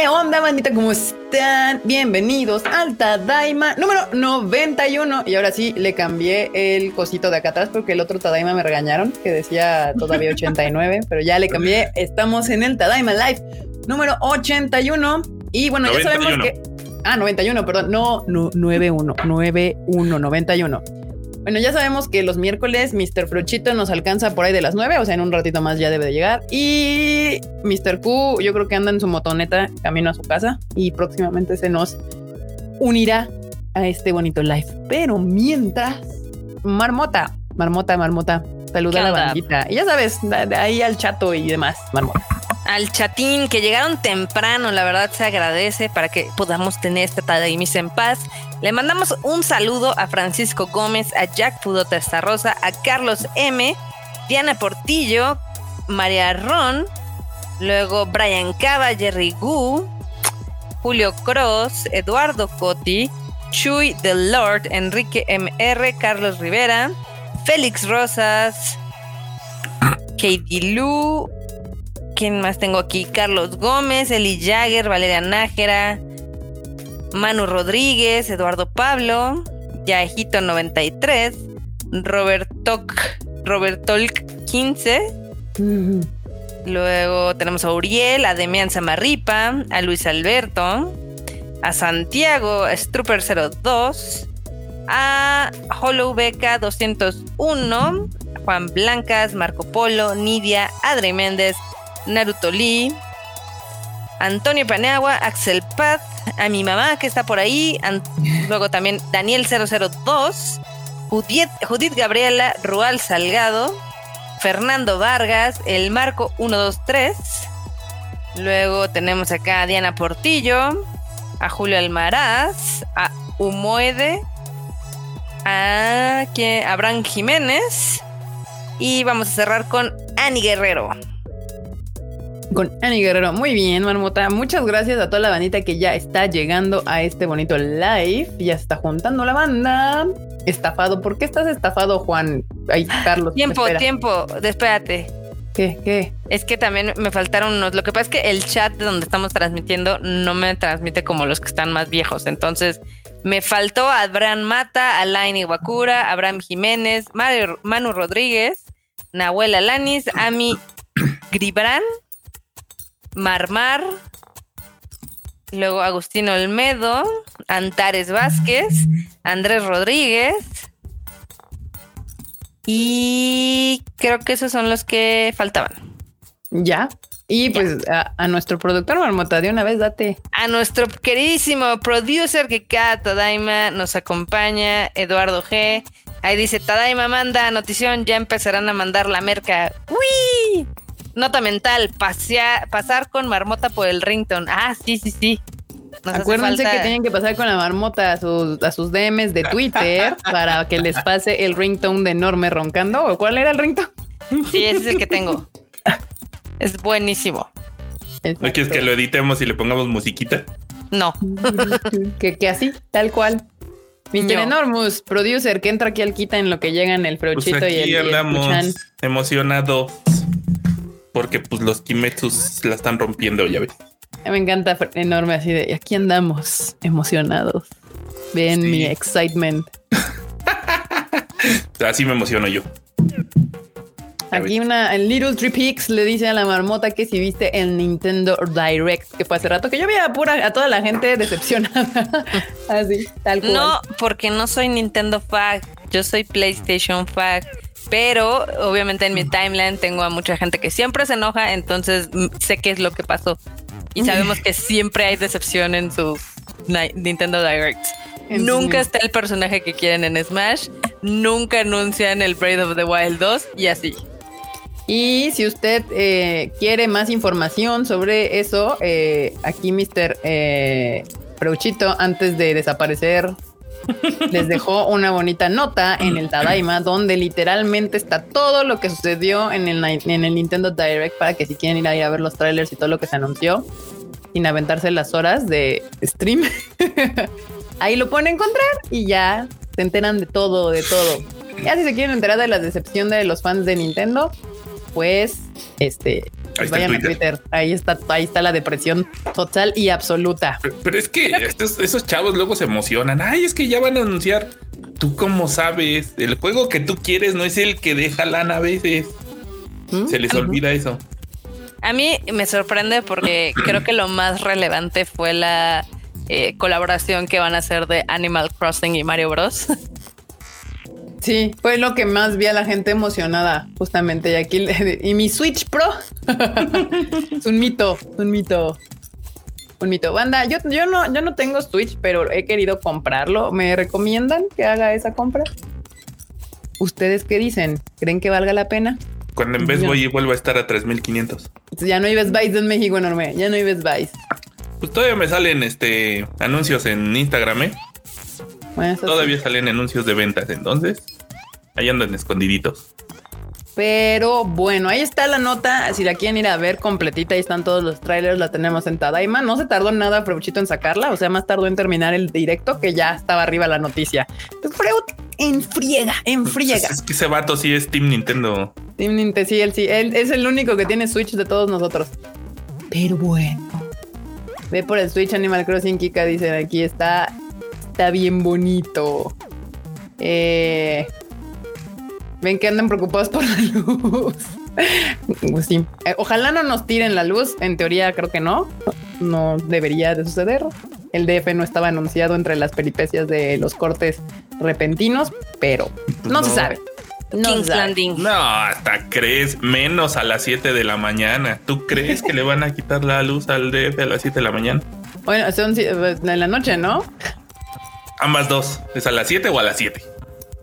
¿Qué onda, bandita? ¿Cómo están? Bienvenidos al Tadaima número 91. Y ahora sí, le cambié el cosito de acá atrás porque el otro Tadaima me regañaron, que decía todavía 89, pero ya le cambié. Estamos en el Tadaima Live número 81. Y bueno, ya sabemos que... Ah, 91, perdón. No, no 91, 91, 91. Bueno, ya sabemos que los miércoles Mr. Fruchito nos alcanza por ahí de las 9, o sea, en un ratito más ya debe de llegar. Y Mr. Q, yo creo que anda en su motoneta camino a su casa y próximamente se nos unirá a este bonito live. Pero mientras, Marmota, Marmota, Marmota, saluda a la bandita. Y ya sabes, de ahí al chato y demás, Marmota al chatín que llegaron temprano, la verdad se agradece para que podamos tener esta Tadaimis en paz. Le mandamos un saludo a Francisco Gómez, a Jack Pudota Rosa, a Carlos M, Diana Portillo, María Ron, luego Brian Cava, Jerry Gu, Julio Cross, Eduardo Coti, Chuy The Lord, Enrique MR, Carlos Rivera, Félix Rosas, Katie Lu, ¿Quién más tengo aquí? Carlos Gómez, Eli Jagger, Valeria Nájera, Manu Rodríguez, Eduardo Pablo, Yajito 93, Roberto Robertolk 15. Luego tenemos a Uriel, a Demian Samarripa, a Luis Alberto, a Santiago Strooper 02, a Hollow Beca 201, Juan Blancas, Marco Polo, Nidia, Adri Méndez, Naruto Lee, Antonio Paneagua, Axel Paz, a mi mamá que está por ahí, luego también Daniel 002, Judith, Judith Gabriela, Rual Salgado, Fernando Vargas, el Marco 123, luego tenemos acá a Diana Portillo, a Julio Almaraz, a Humoede, a Abraham Jiménez y vamos a cerrar con Ani Guerrero con Ani Guerrero. Muy bien, Marmota. Muchas gracias a toda la bandita que ya está llegando a este bonito live. Ya está juntando la banda. Estafado. ¿Por qué estás estafado, Juan? Ahí, Carlos. Tiempo, tiempo. Espérate. ¿Qué? ¿Qué? Es que también me faltaron unos. Lo que pasa es que el chat de donde estamos transmitiendo no me transmite como los que están más viejos. Entonces, me faltó Abraham Mata, Alain Iwakura, Abraham Jiménez, Manu Rodríguez, Nahuel Alanis, Ami Gribran, Marmar, luego Agustín Olmedo, Antares Vázquez, Andrés Rodríguez. Y creo que esos son los que faltaban. Ya. Y pues a, nuestro productor Marmota, de una vez date. A nuestro queridísimo producer que cada Tadaima nos acompaña, Eduardo G. Ahí dice, Tadaima manda notición, ya empezarán a mandar la merca. ¡Uy! Nota mental, pasar con marmota por el rington. Ah, sí, sí, sí. Acuérdense que tienen que pasar con la marmota a sus, a sus DMs de Twitter para que les pase el ringtone de enorme roncando. ¿O cuál era el ringtone? Sí, ese es el que tengo. es buenísimo. ¿No quieres que lo editemos y le pongamos musiquita? No. que, que así, tal cual. Mr. Enormous, producer, que entra aquí al quita en lo que llegan el frochito pues y el, andamos emocionados porque pues los Kimetsus la están rompiendo, ya ves. Me encanta enorme así de aquí andamos emocionados. Ven mi excitement. así me emociono yo. Aquí una en Little Tree le dice a la marmota que si viste el Nintendo Direct que fue hace rato que yo vi a pura a toda la gente decepcionada. Así, tal cual. No, porque no soy Nintendo Fag, yo soy PlayStation Fag. Pero obviamente en mi timeline tengo a mucha gente que siempre se enoja, entonces mm, sé qué es lo que pasó. Y sabemos que siempre hay decepción en sus Nintendo Directs. Nunca está el personaje que quieren en Smash, nunca anuncian el Breath of the Wild 2 y así. Y si usted eh, quiere más información sobre eso, eh, aquí Mr. Eh, antes de desaparecer les dejó una bonita nota en el Tadaima donde literalmente está todo lo que sucedió en el, en el Nintendo Direct para que si quieren ir a, a ver los trailers y todo lo que se anunció sin aventarse las horas de stream, ahí lo pueden encontrar y ya se enteran de todo, de todo. Ya si se quieren enterar de la decepción de los fans de Nintendo, pues este Ahí está vayan a Twitter. Ahí está, ahí está la depresión total y absoluta. Pero, pero es que estos- esos chavos luego se emocionan. Ay, es que ya van a anunciar. Tú cómo sabes, el juego que tú quieres no es el que deja lana a veces. ¿Mm? Se les olvida eso. A mí me sorprende porque creo que lo más relevante fue la eh, colaboración que van a hacer de Animal Crossing y Mario Bros. Sí, fue lo que más vi a la gente emocionada, justamente. Y aquí, y mi Switch Pro es un mito, un mito, un mito. Banda, yo, yo no, yo no tengo Switch, pero he querido comprarlo. ¿Me recomiendan que haga esa compra? ¿Ustedes qué dicen? ¿Creen que valga la pena? Cuando en vez Ya. voy y vuelvo a estar a 3500. Ya no hay Best Buys en México enorme, ya no hay Best. Pues todavía me salen este anuncios en Instagram, ¿eh? Bueno, eso sí. Todavía salen anuncios de ventas, entonces ahí andan escondiditos. Pero bueno, ahí está la nota. Si la quieren ir a ver completita, ahí están todos los trailers. La tenemos en Tadaima. No se tardó nada Freuchito en sacarla. O sea, más tardó en terminar el directo que ya estaba arriba la noticia. Pues Freud en friega, en friega. Pues Es que ese vato sí es Team Nintendo. Team Nintendo, sí, él sí. Él es el único que tiene Switch de todos nosotros. Pero bueno. Ve por el Switch Animal Crossing, Kika. Dicen aquí está. Está bien bonito. Eh, Ven que andan preocupados por la luz. Pues sí. Eh, ojalá no nos tiren la luz. En teoría, creo que no. No debería de suceder. El DF no estaba anunciado entre las peripecias de los cortes repentinos, pero no, No. se sabe. No King's. Landing. No, hasta crees menos a las 7 de la mañana. ¿Tú crees que le van a quitar la luz al DF a las 7 de la mañana? Bueno, son si- en la noche, ¿no? Ambas dos. ¿Es a las 7 o a las 7?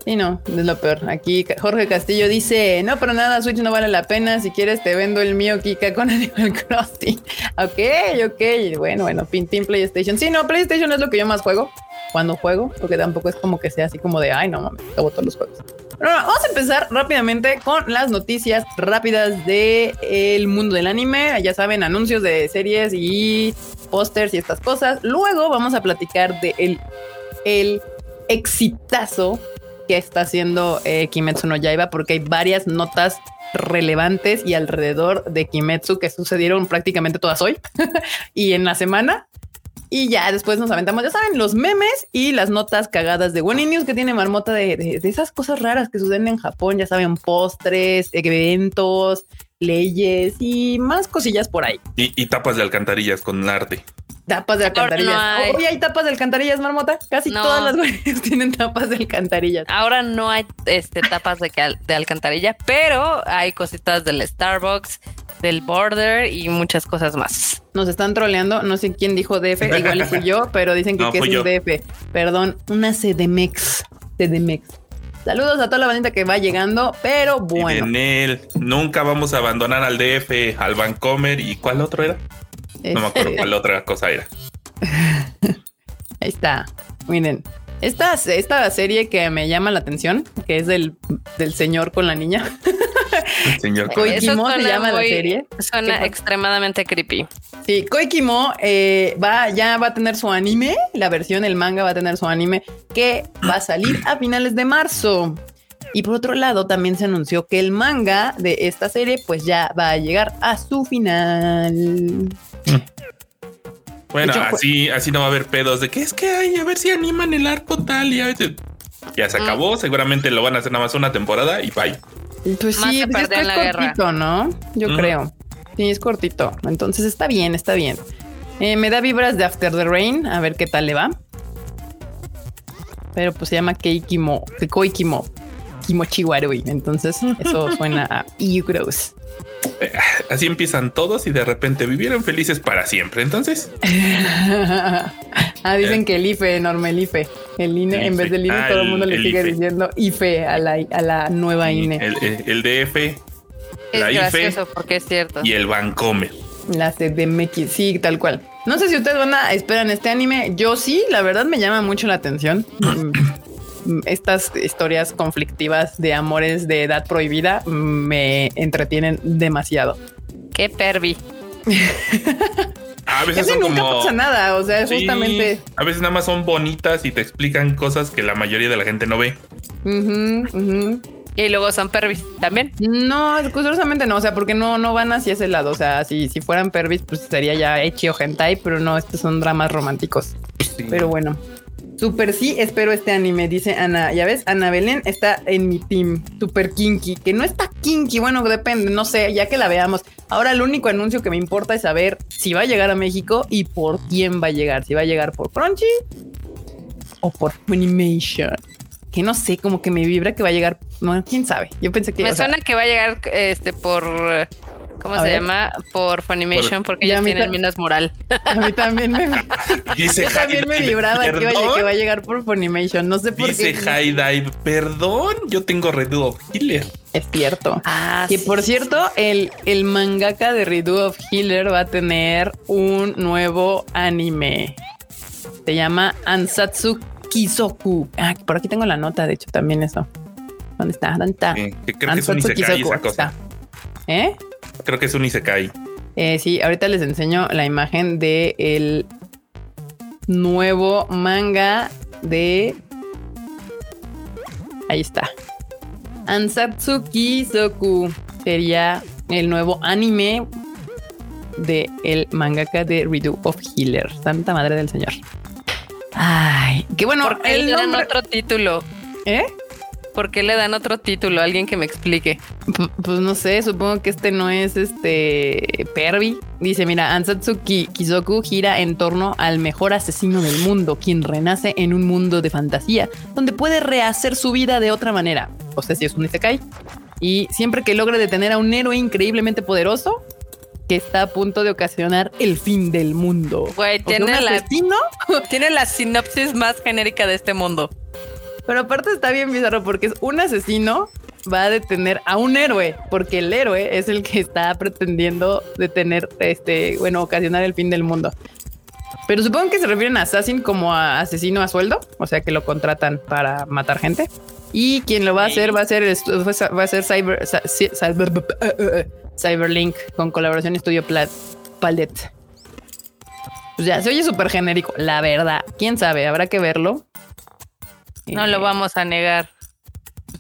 Sí, no, es lo peor. Aquí Jorge Castillo dice, no, pero nada, Switch no vale la pena. Si quieres te vendo el mío, Kika, con Animal Crossing. ok, ok. Bueno, bueno, Pin Team PlayStation. Sí, no, PlayStation es lo que yo más juego cuando juego, porque tampoco es como que sea así como de, ay, no mames, acabo todos los juegos. Vamos a empezar rápidamente con las noticias rápidas de el mundo del anime. Ya saben, anuncios de series y pósters y estas cosas. Luego vamos a platicar de el, el exitazo que está haciendo eh, Kimetsu no Yaiba, porque hay varias notas relevantes y alrededor de Kimetsu que sucedieron prácticamente todas hoy y en la semana. Y ya después nos aventamos, ya saben, los memes y las notas cagadas de One News que tiene marmota de, de- esas cosas raras que suceden en Japón, ya saben, postres, eventos, leyes y más cosillas por ahí. Y, y tapas de alcantarillas con arte. Tapas de Ahora alcantarillas. no hay. Hoy hay tapas de alcantarillas, marmota. Casi No. todas las güeyes tienen tapas de alcantarillas. Ahora no hay este, tapas de, alcantarilla, pero hay cositas del Starbucks, del Border y muchas cosas más. Nos están troleando. No sé quién dijo DF. Igual fui yo, pero dicen que, No, que es fui un yo. DF. Perdón, una CDMX. CDMX. Saludos a toda la bandita que va llegando, pero bueno. en él, nunca vamos a abandonar al DF, al Vancomer y ¿cuál otro era? No me acuerdo este, cuál otra cosa era. Ahí está. Miren. Esta, esta serie que me llama la atención, que es del, del señor con la niña. El señor Koikimo Eso se llama la serie. Suena extremadamente creepy. Sí, Koikimo eh, va, ya va a tener su anime, la versión, el manga va a tener su anime, que va a salir a finales de marzo. Y por otro lado, también se anunció que el manga de esta serie, pues ya va a llegar a su final. Bueno, hecho, así, así no va a haber pedos de que es que hay, a ver si animan el arco tal y a veces ya se Mm. acabó. Seguramente lo van a hacer nada más una temporada y bye. Pues Más sí, se pues es, guerra. cortito, ¿no? Yo creo. Sí, es cortito. Entonces está bien, está bien. Eh, me da vibras de After the Rain, a ver qué tal le va. Pero pues se llama Keikimo, Koikimo, Kimochiwarui. Entonces eso suena a EU Gross. Así empiezan todos y de repente vivieron felices para siempre. Entonces, ah, dicen que el IFE, enorme el IFE. El INE, en vez del INE, Ah, todo el mundo el- le el sigue IFE. diciendo IFE a la, a la nueva INE. el, el- el DF, Es la IFE gracioso porque es cierto. y el Vancomer. La CDMX, sí, tal cual. No sé si ustedes van a esperan este anime. Yo sí, la verdad me llama mucho la atención. Estas historias conflictivas de amores de edad prohibida me entretienen demasiado. Qué pervi. A veces son nunca como. pasa nada, o sea, Sí, justamente. A veces nada más son bonitas y te explican cosas que la mayoría de la gente no ve. Y luego son pervis también. No, curiosamente no, o sea, porque no, no van hacia ese lado. O sea, si, si fueran pervis, pues sería ya hecho o hentai, pero no, estos son dramas románticos. Sí. Pero bueno. Super sí, espero este anime, dice Ana. Ya ves, Ana Belén está en mi team. Super kinky. Que no está kinky, bueno, depende, no sé, ya que la veamos. Ahora el único anuncio que me importa es saber si va a llegar a México y por quién va a llegar. Si va a llegar por Crunchy o por Funimation. Que no sé, como que me vibra que va a llegar. No, quién sabe. Yo pensé que. Me sea, suena que va a llegar este por ¿cómo A se ver. llama? Por Funimation, porque Ya ellos tienen menos moral. a mí también me, Dice yo también me vibraba que, que va a llegar por Funimation. No sé por Dice qué. High Dive, perdón, yo tengo Redo of Healer. Es cierto. Ah, Que por cierto, el, el mangaka de Redo of Healer va a tener un nuevo anime. Se llama Ansatsu Kisoku. Ah, por aquí tengo la nota, de hecho, también eso. ¿Dónde está? ¿Dónde está? Eh, que creo que es un Ansatsu Isekai esa cosa. ¿Eh? Creo que es un Isekai. Eh, sí, ahorita les enseño la imagen de el nuevo manga de. Ahí está. Ansatsu Kisoku sería el nuevo anime de el mangaka de Redo of Healer. Santa madre del señor. Ay, qué bueno. ¿Por qué el nombre- otro título? ¿Eh? ¿Por qué le dan otro título? Alguien que me explique. P- Pues no sé, supongo que este no es este Pervi. Dice, mira, Ansatsu Ki- Kizoku gira en torno al mejor asesino del mundo, quien renace en un mundo de fantasía, donde puede rehacer su vida de otra manera. O sea, si es un Isekai. Y siempre que logra detener a un héroe increíblemente poderoso, que está a punto de ocasionar el fin del mundo. Güey, la, tiene la sinopsis más genérica de este mundo. Pero aparte está bien bizarro porque es un asesino va a detener a un héroe, porque el héroe es el que está pretendiendo detener, este, bueno, ocasionar el fin del mundo. Pero supongo que se refieren a Assassin como a asesino a sueldo, o sea que lo contratan para matar gente. Y quien lo va a hacer va a ser va a ser Cyber, Cyber- eh, eh, eh, Cyberlink con colaboración Estudio Palette. Pues ya, se oye súper genérico, la verdad. Quién sabe, habrá que verlo. No Eh, lo vamos a negar.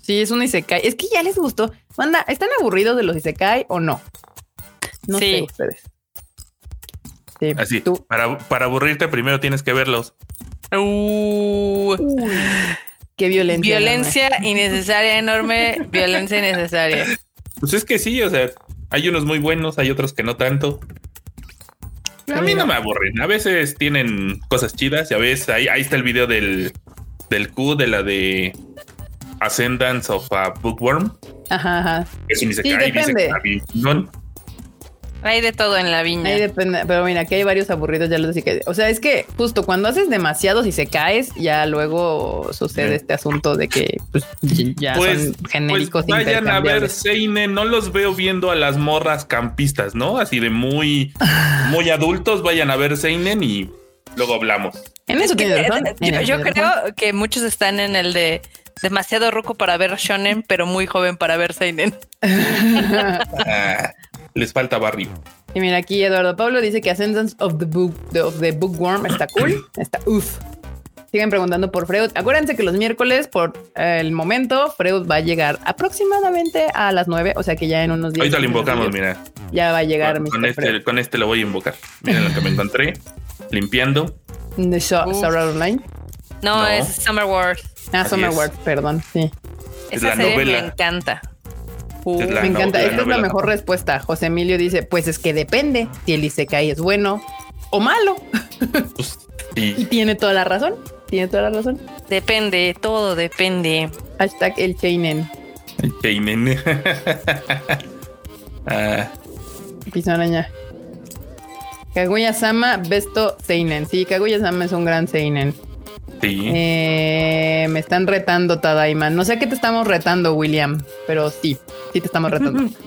Sí, es un Isekai. Es que ya les gustó. Manda, ¿están aburridos de los Isekai o no? No Sí. sé ustedes. Sí, Así, tú. para, para aburrirte primero tienes que verlos. Uh, Qué violencia. violencia innecesaria, enorme violencia innecesaria. Pues es que sí, o sea, hay unos muy buenos, hay otros que no tanto. A mí no me aburren. A veces tienen cosas chidas y a veces ahí, ahí está el video del, del Q de la de Ascendance of a Bookworm. Ajá, ajá. Es un Isekai, depende. Hay de todo en la viña. Ahí depende. Pero mira, aquí hay varios aburridos, ya los decía. O sea, es que justo cuando haces demasiados y se caes, ya luego sucede Sí. este asunto de que pues, ya Pues, son genéricos. pues vayan a ver. Seinen, no los veo viendo a las morras campistas, ¿no? Así de muy, muy adultos, vayan a ver Seinen y luego hablamos. En eso razón. en Yo, creo razón. que muchos están en el de demasiado roco para ver shonen, pero muy joven para ver seinen. Ah, les falta barrio. Y mira, aquí Eduardo Pablo dice que Ascendance of the Book of the Bookworm está cool. Está uff. Siguen preguntando por Freud. Acuérdense que los miércoles, por el momento, Freud va a llegar aproximadamente a las 9. O sea que ya en unos días. Ahorita lo invocamos, mira. Ya va a llegar Con, con Mr. este, Freud. con este lo voy a invocar. Miren lo que me encontré. Limpiando. De Art Online. No, No. es Summer Wars. Ah, Así Summer es. Wars, perdón. Sí. Es Esa la serie novela. me encanta. La Me encanta. novela, Esta es la mejor respuesta. José Emilio dice: Pues es que depende si el Isekai es bueno o malo. Pues, Y tiene toda la razón. Tiene toda la razón. Depende, todo depende. Hashtag el Chainen. Seinen. Ah, Piso araña. Kaguya Sama, Besto Seinen. Sí, Kaguya Sama es un gran Seinen. sí. Eh, me están retando, Tadaima. No sé a qué te estamos retando, William, pero sí, sí te estamos retando.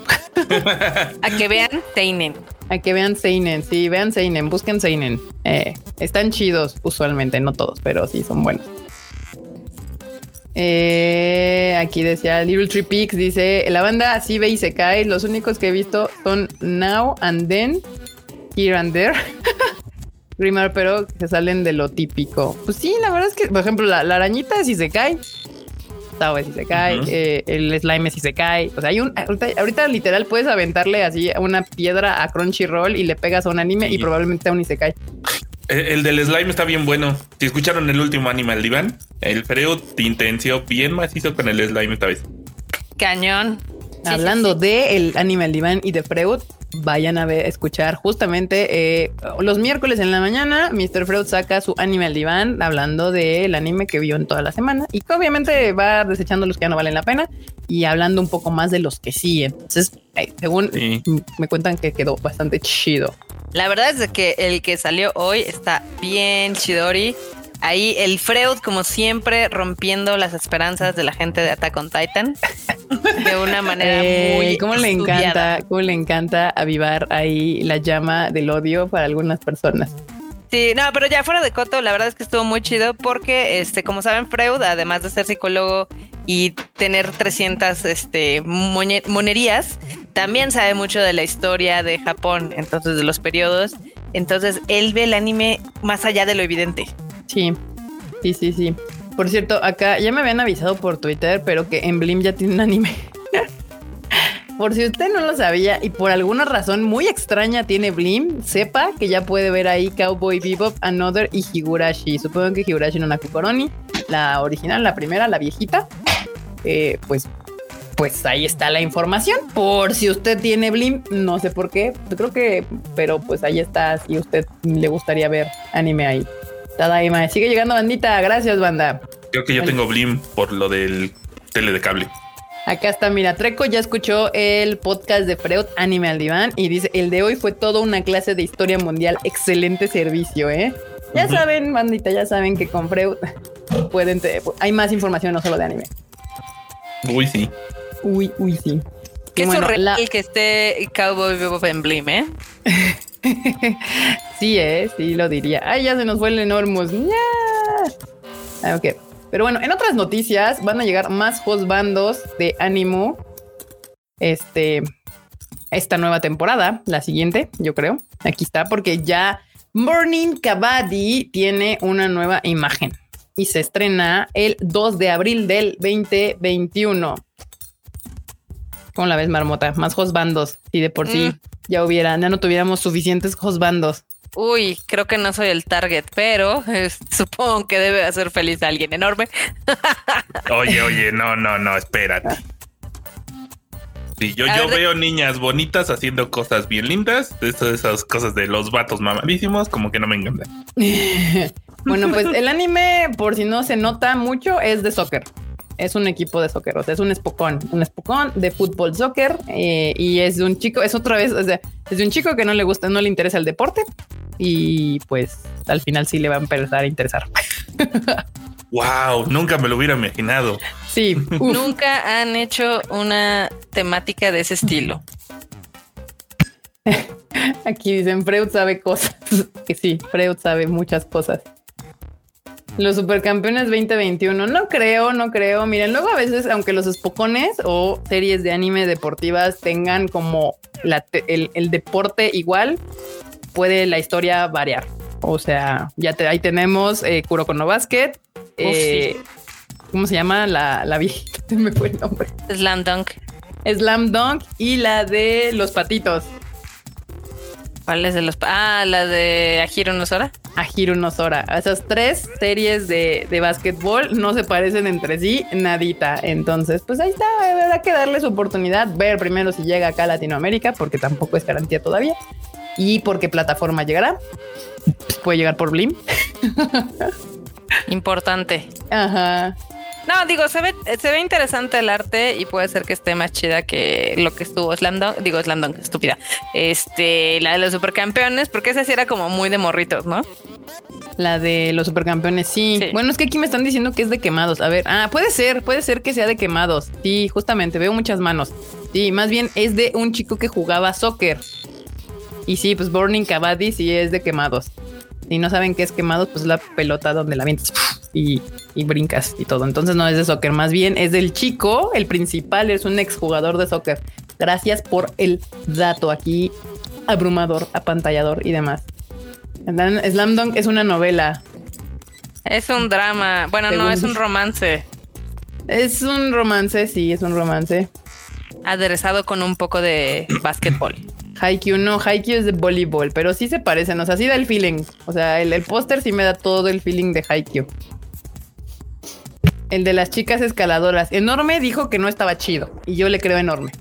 A que vean seinen. a que vean Seinen. Sí, vean Seinen, busquen Seinen. Eh, están chidos usualmente, no todos, pero sí son buenos. Eh, aquí decía Little Tree Peaks, dice la banda sí ve y se cae. Los únicos que he visto son Now and Then, Here and There. Grimar, pero que se salen de lo típico. Pues sí, la verdad es que, por ejemplo, la, la arañita si se cae. Sao es Isekai, eh, el slime es Isekai. O sea, hay un. Ahorita, literal puedes aventarle así una piedra a Crunchyroll y le pegas a un anime y probablemente sea un Isekai. El, del slime está bien bueno. Si escucharon el último Animal Divan, el Freud intenció bien macizo con el slime esta vez. Cañón. Hablando de el Animal Divan y de Freud, vayan a ver, escuchar justamente eh, los miércoles en la mañana. Mr. Freud saca su Animal Divan hablando del anime que vio en toda la semana y que obviamente va desechando los que ya no valen la pena y hablando un poco más de los que sí. Entonces, según me cuentan que quedó bastante chido. La verdad es que el que salió hoy está bien chidori. Ahí el Freud, como siempre, rompiendo las esperanzas de la gente de Attack on Titan de una manera eh, muy. ¿Cómo le encanta? ¿Cómo le encanta avivar ahí la llama del odio para algunas personas? Sí, no, pero ya fuera de coto, la verdad es que estuvo muy chido porque, este, como saben, Freud, además de ser psicólogo y tener 300 este, monerías, también sabe mucho de la historia de Japón, entonces de los periodos. Entonces, él ve el anime más allá de lo evidente. Sí, sí, sí, sí. Por cierto, acá ya me habían avisado por Twitter, pero que en Blim ya tiene un anime. por si usted no lo sabía y por alguna razón muy extraña tiene Blim, sepa que ya puede ver ahí Cowboy Bebop, Another y Higurashi. Supongo que Higurashi no la Kukoroni, la original, la primera, la viejita. Eh, pues pues ahí está la información. Por si usted tiene Blim, no sé por qué, creo que, pero pues ahí está. Si usted le gustaría ver anime ahí. Tadaima, sigue llegando bandita. Gracias, banda. Creo que yo tengo Blim por lo del tele de cable. Acá está, mira, Treco ya escuchó el podcast de Freud Anime al Diván y dice, el de hoy fue toda una clase de historia mundial, excelente servicio, ¿eh? Ya saben, bandita, ya saben que con Freud pueden, hay más información, no solo de anime. Uy, sí. Uy, uy, sí. Qué bueno, surreal que esté Cowboy Bebop en Blim, ¿eh? sí, eh, sí lo diría. Ay, ya se nos fue el enormous. Ah, ok. Pero bueno, en otras noticias van a llegar más bandos de ánimo. Este, esta nueva temporada, la siguiente, yo creo. Aquí está, porque ya Morning Kabaddi tiene una nueva imagen y se estrena el 2 de abril del 2021. ¿Cómo la ves, Marmota? Más bandos. Si de por sí mm. ya hubiera, ya no tuviéramos suficientes bandos. Uy, creo que no soy el target, pero supongo que debe hacer feliz a alguien enorme. oye, oye, no, no, no, espérate. Sí, yo, yo veo niñas bonitas haciendo cosas bien lindas. Estas, esas cosas de los vatos mamadísimos, como que no me encantan. bueno, pues el anime, por si no se nota mucho, es de soccer es un equipo de soccer, o sea, es un espocón, un espocón de fútbol soccer eh, y es de un chico, es otra vez, o sea, es de un chico que no le gusta, no le interesa el deporte y pues al final sí le va a empezar a interesar. Wow, nunca me lo hubiera imaginado. Sí, nunca han hecho una temática de ese estilo. Aquí dicen Freud sabe cosas. Que sí, Freud sabe muchas cosas. Los supercampeones 2021, no creo, no creo. Miren, luego a veces, aunque los espocones o series de anime deportivas tengan como el, deporte igual, puede la historia variar. O sea, ya ahí tenemos eh, Kuroko no Basket. Eh, ¿Cómo se llama? La, la viejita, me fue el nombre. Slam Dunk. Slam Dunk y la de los patitos. ¿Cuáles de los? Ah, la de Ajiro Nosora. Ajiro Nosora. Esas tres series de, de básquetbol no se parecen entre sí, nadita. Entonces, pues ahí está. Habrá que darle su oportunidad, ver primero si llega acá a Latinoamérica, porque tampoco es garantía todavía. Y por qué plataforma llegará. Puede llegar por Blim. Importante. Ajá. No, digo, se ve, se ve interesante el arte y puede ser que esté más chida que lo que estuvo Slam Digo, Slam estúpida. Este, la de los supercampeones, porque esa sí era como muy de morritos, ¿no? La de los supercampeones, sí. Bueno, es que aquí me están diciendo que es de quemados. A ver, ah, puede ser, puede ser que sea de quemados. Sí, justamente, veo muchas manos. Sí, más bien es de un chico que jugaba soccer. Y sí, pues Burning Kabaddi sí es de quemados. Si no saben qué es quemados, pues la pelota donde la vientes y, brincas y todo. Entonces no es de soccer, más bien es del chico, el principal es un exjugador de soccer. Gracias por el dato aquí, abrumador, apantallador y demás. Slam Dunk es una novela. Es un drama. Bueno, no, es un romance. Es un romance, sí, es un romance. Aderezado con un poco de básquetbol. Haikyuu no, Haikyuu es de voleibol, pero sí se parecen, o sea, sí da el feeling. O sea, el, el póster sí me da todo el feeling de Haikyuu. El de las chicas escaladoras. Enorme dijo que no estaba chido y yo le creo enorme.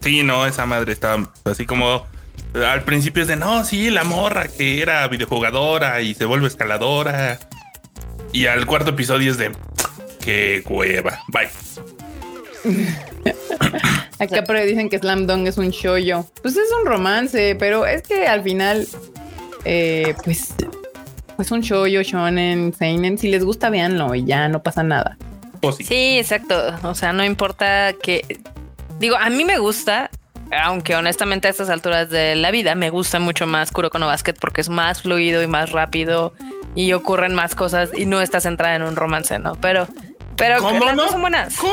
Sí, no, esa madre está así como al principio es de no, sí, la morra que era videojugadora y se vuelve escaladora. Y al cuarto episodio es de qué hueva. Bye. Acá pero dicen que Slam Dunk es un shoyo. Pues es un romance, pero es que al final, eh, pues, pues un shoyo, shonen, seinen. Si les gusta, véanlo y ya no pasa nada. Sí. Sí, exacto. O sea, no importa que. Digo, a mí me gusta, aunque honestamente a estas alturas de la vida me gusta mucho más Kuroko no Basket porque es más fluido y más rápido y ocurren más cosas y no estás centrada en un romance, ¿no? Pero, pero ¿Cómo las no? son buenas. ¿Cómo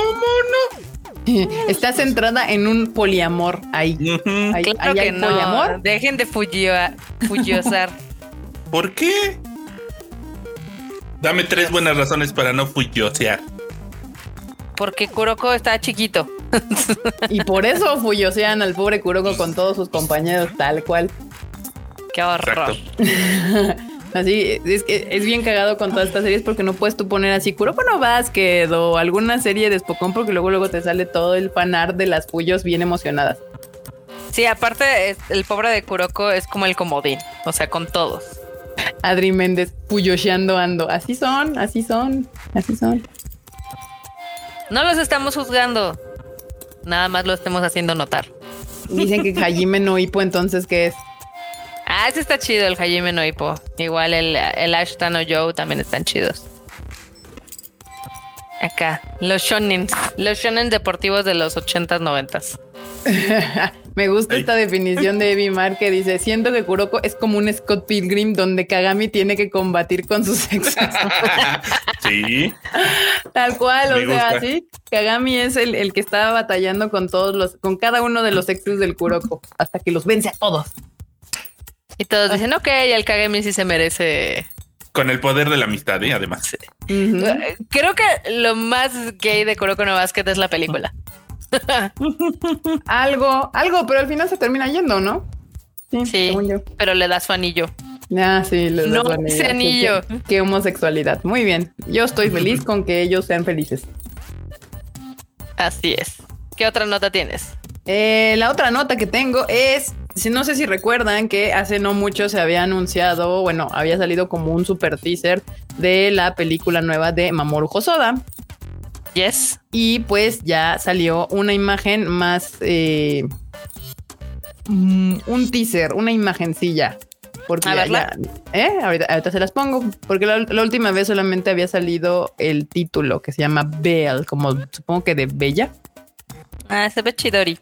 no? Está centrada en un poliamor ahí. Claro ahí que hay no. poliamor. Dejen de fuyiosar. ¿Por qué? Dame tres buenas razones para no fuyosear. porque Kuroko está chiquito. Y por eso fuyosean al pobre Kuroko con todos sus compañeros, tal cual. Qué horror. Así es que es bien cagado con todas estas series porque no puedes tú poner así Kuroko no Basket o alguna serie de Spokon porque luego luego te sale todo el fanar de las Fuyos bien emocionadas. Sí, aparte, es- el pobre de Kuroko es como el comodín. O sea, con todos. Adri Méndez puyosheando ando. Así son, así son, así son. No los estamos juzgando. Nada más lo estemos haciendo notar. Dicen que Hajime no Ippo, entonces ¿qué es? Ah, ese está chido, el Hajime no Ippo. Igual el, el Ashton o Joe también están chidos. Acá, los shonen. Los shonen deportivos de los 80s, 90s. Me gusta Ey. esta definición de Evi Mar que dice, siento que Kuroko es como un Scott Pilgrim donde Kagami tiene que combatir con sus exes. sí. Tal cual, Me o sea, gusta. sí. Kagami es el, el que estaba batallando con todos los, con cada uno de los exes del Kuroko, hasta que los vence a todos. Y todos dicen, ok, el Kagami sí se merece. Con el poder de la amistad, ¿eh? además. Creo que lo más gay de Kuroko no Basket es la película. Algo, algo, pero al final se termina yendo, ¿no? Sí, según yo. pero le da su anillo. Ah, sí, No, das la ese idea. anillo. Qué, qué homosexualidad. Muy bien. Yo estoy feliz con que ellos sean felices. Así es. ¿Qué otra nota tienes? Eh, la otra nota que tengo es, si no sé si recuerdan que hace no mucho se había anunciado, bueno, había salido como un super teaser de la película nueva de Mamoru Hosoda. Yes. Y pues ya salió una imagen más, eh, mm, un teaser, una imagencilla. Porque A ya, verla. ya- ¿eh? ahorita, ahorita se las pongo. Porque la, la última vez solamente había salido el título que se llama Belle, como supongo que de Bella. Ah, se ve chidori.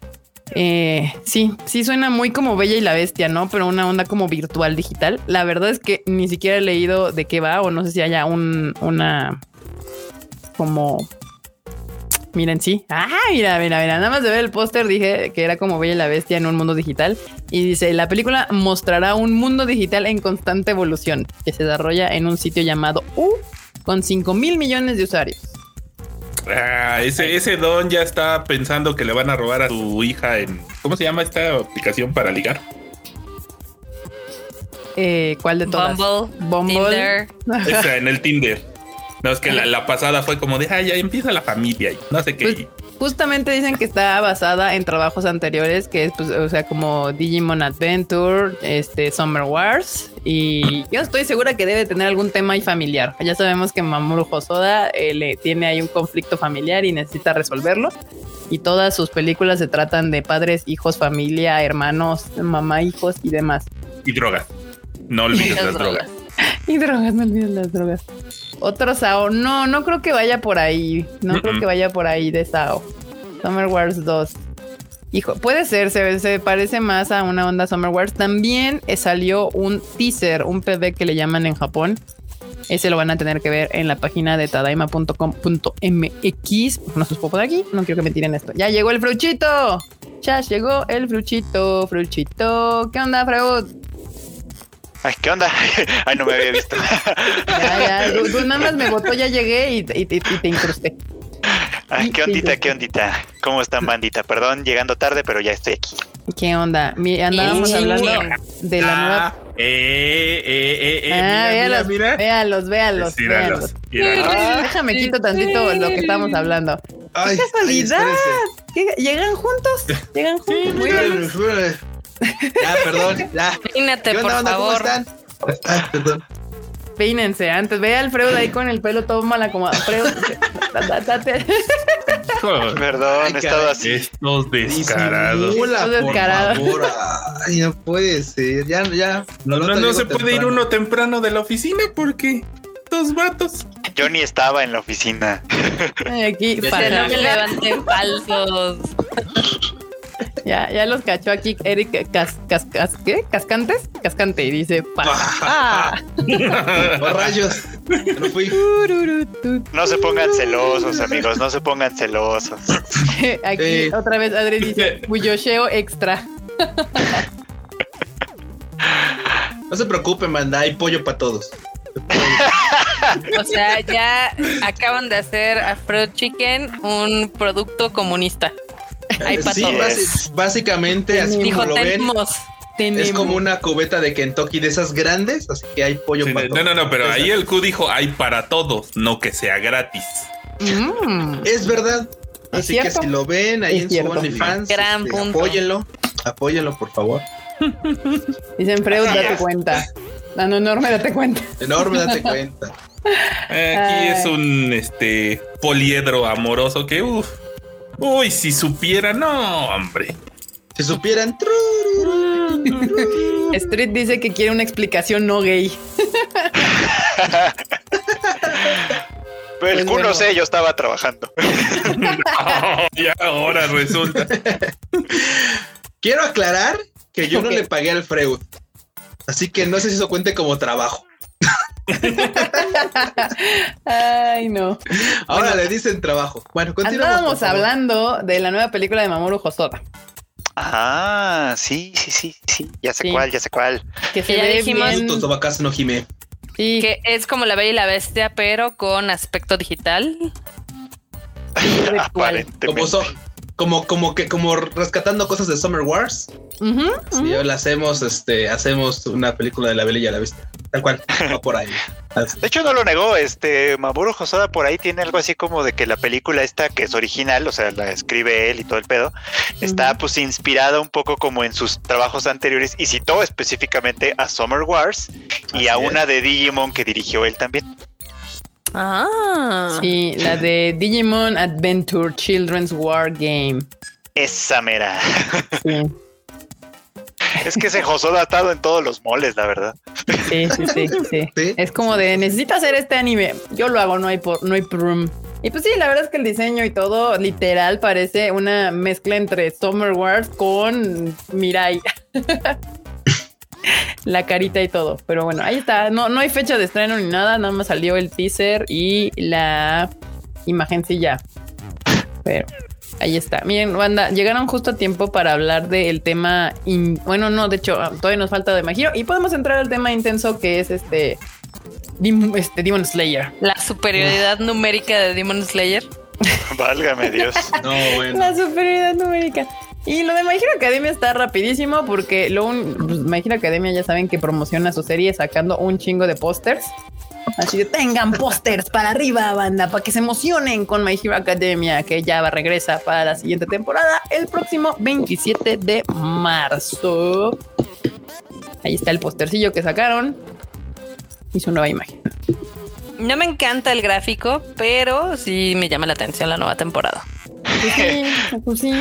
Eh, sí, sí suena muy como Bella y la Bestia, ¿no? Pero una onda como virtual digital. La verdad es que ni siquiera he leído de qué va o no sé si haya un, una como... Miren, sí. Ah, mira, mira, mira. Nada más de ver el póster dije que era como Bella y la Bestia en un mundo digital. Y dice, la película mostrará un mundo digital en constante evolución que se desarrolla en un sitio llamado U con 5 mil millones de usuarios. Ah, ese, ese don ya está pensando que le van a robar a su hija en. ¿Cómo se llama esta aplicación para ligar? Eh, ¿Cuál de todas? Bumble, Bumble. Tinder. Esa, en el Tinder. No, es que la, la pasada fue como de, ah, ya empieza la familia y no sé qué. Pues, justamente dicen que está basada en trabajos anteriores, que es, pues, o sea, como Digimon Adventure, este, Summer Wars, y yo estoy segura que debe tener algún tema ahí familiar. Ya sabemos que Mamoru Hosoda eh, le tiene ahí un conflicto familiar y necesita resolverlo. Y todas sus películas se tratan de padres, hijos, familia, hermanos, mamá, hijos y demás. y drogas. No olvides Las las drogas. Y drogas, no olvides las drogas. Otro Sao. No, no creo que vaya por ahí. No creo que vaya por ahí de Sao. Summer Wars 2. Hijo, puede ser, se, se parece más a una onda Summer Wars. También eh, salió un teaser, un PV que le llaman en Japón. Ese lo van a tener que ver en la página de tadaima.com.mx. No se los puedo poner aquí. No quiero que me tiren esto. Ya llegó el fruchito. Ya llegó el fruchito, fruchito. ¿Qué onda, Freud? Ay, ¿qué onda? Ay, no me había visto. Ya, ya, tú, tú nada más me votó, ya llegué y, y- y- y te incrusté. Ay, qué ondita, qué ondita. ¿Cómo están, bandita? Perdón, llegando tarde, pero ya estoy aquí. ¿Qué onda? Mi- andábamos Sí. hablando de la nueva. Ah, eh, eh, eh, eh, Ah, mira, véalos, mira, mira. véalos, véalos, véalos. Ah, Déjame quito tantito lo que estamos hablando. Ay, ¡Qué casualidad! ay, espérense. ¿Qué- ¿Llegan juntos? ¿Llegan juntos? Muy bien. Ya, perdón, ya. Peínate, ¿Qué por onda, banda? ¿Cómo favor. están? Perdón. Peínense antes. Ve a Alfredo ahí con el pelo todo mal acomodado. Da- date. Perdón, Ay, he estado así. Estos descarados. Disimula, Estás por descarado. favor. Ay, no puede ser. Ya, ya. No, no, no se puede ir temprano. uno temprano de la oficina porque dos vatos. Yo ni estaba en la oficina. Ay, Aquí, para- no me levanten falsos. ya, ya los cachó aquí Eric Cas, Cas- Cas- ¿qué? Cascantes, Cascante y dice, pa. Ah. Rayos. No fui. No se pongan celosos, amigos, no se pongan celosos. Aquí Eh. otra vez Adri dice, Buyosheo extra. No se preocupen, manda. Hay pollo para todos. O sea, ya acaban de hacer a Fruit Chicken un producto comunista. Hay sí, básicamente, así Dijo, como lo ven, tenemos. es como una cubeta de Kentucky de esas grandes, así que hay pollo Sí, para no, todos. no, no, pero ahí el Q dijo hay para todos, no que sea gratis. Mm. Es verdad. ¿Es Así cierto? que si lo ven ahí Es en cierto. su OnlyFans, este, apóyenlo. Apóyenlo, por favor. Dicen Freud, date es. cuenta. No, no, enorme, date cuenta. Enorme, date cuenta. Aquí Ay. es un este poliedro amoroso que uff. Uy, si supiera, no, hombre. Si supieran. Street dice que quiere una explicación no gay. Pero el Pues no sé, yo estaba trabajando. ya ahora resulta. Quiero aclarar que yo no le pagué al Freud. Así que no sé si eso cuente como trabajo. Ay, no. Ahora le dicen trabajo. Bueno, continuamos. Favor. hablando de la nueva película de Mamoru Hosoda. Ah, sí, sí, sí, sí. Ya sé Sí. cuál, ya sé cuál. Que se Ya ve dijimos- no Hime. Sí, Que es como la bella y la bestia, pero con aspecto digital. Aparentemente. Como, so- como, como que, como rescatando cosas de Summer Wars. Si ujú. la hacemos, este, hacemos una película de la Bella y la Bestia. Tal cual. Va por ahí. Así. De hecho, no lo negó. Este Mamoru Hosoda por ahí tiene algo así como de que la película esta, que es original, o sea, la escribe él y todo el pedo, está pues inspirada un poco como en sus trabajos anteriores y citó específicamente a Summer Wars y Así a es. una de Digimon que dirigió él también. Ah. Sí, la de Digimon Adventure Children's War Game. Esa mera. Sí, es que ese Hosoda ha estado en todos los moles, la verdad. sí, sí, sí, sí. Sí. Es como de necesito hacer este anime. Yo lo hago, no hay por, no hay prum. Y pues sí, la verdad es que el diseño y todo literal parece una mezcla entre Summer Wars con Mirai. la carita y todo. Pero bueno, ahí está. No, no hay fecha de estreno ni nada. Nada más salió el teaser y la imagencilla. Pero ahí está. Miren, banda, llegaron justo a tiempo para hablar del tema. in- bueno, no, de hecho, todavía nos falta de Magiro. Y podemos entrar al tema intenso que es este. Dim- este Demon Slayer. La superioridad numérica de Demon Slayer. Válgame Dios. No, bueno. La superioridad numérica. Y lo de My Hero Academia está rapidísimo porque lo un, pues, My Hero Academia ya saben que promociona su serie sacando un chingo de pósters. Así que tengan pósters para arriba, banda, para que se emocionen con My Hero Academia, que ya va regresa para la siguiente temporada el próximo 27 de marzo. Ahí está el postercillo que sacaron y su nueva imagen. No me encanta el gráfico, pero sí me llama la atención la nueva temporada. Pues sí, pues sí.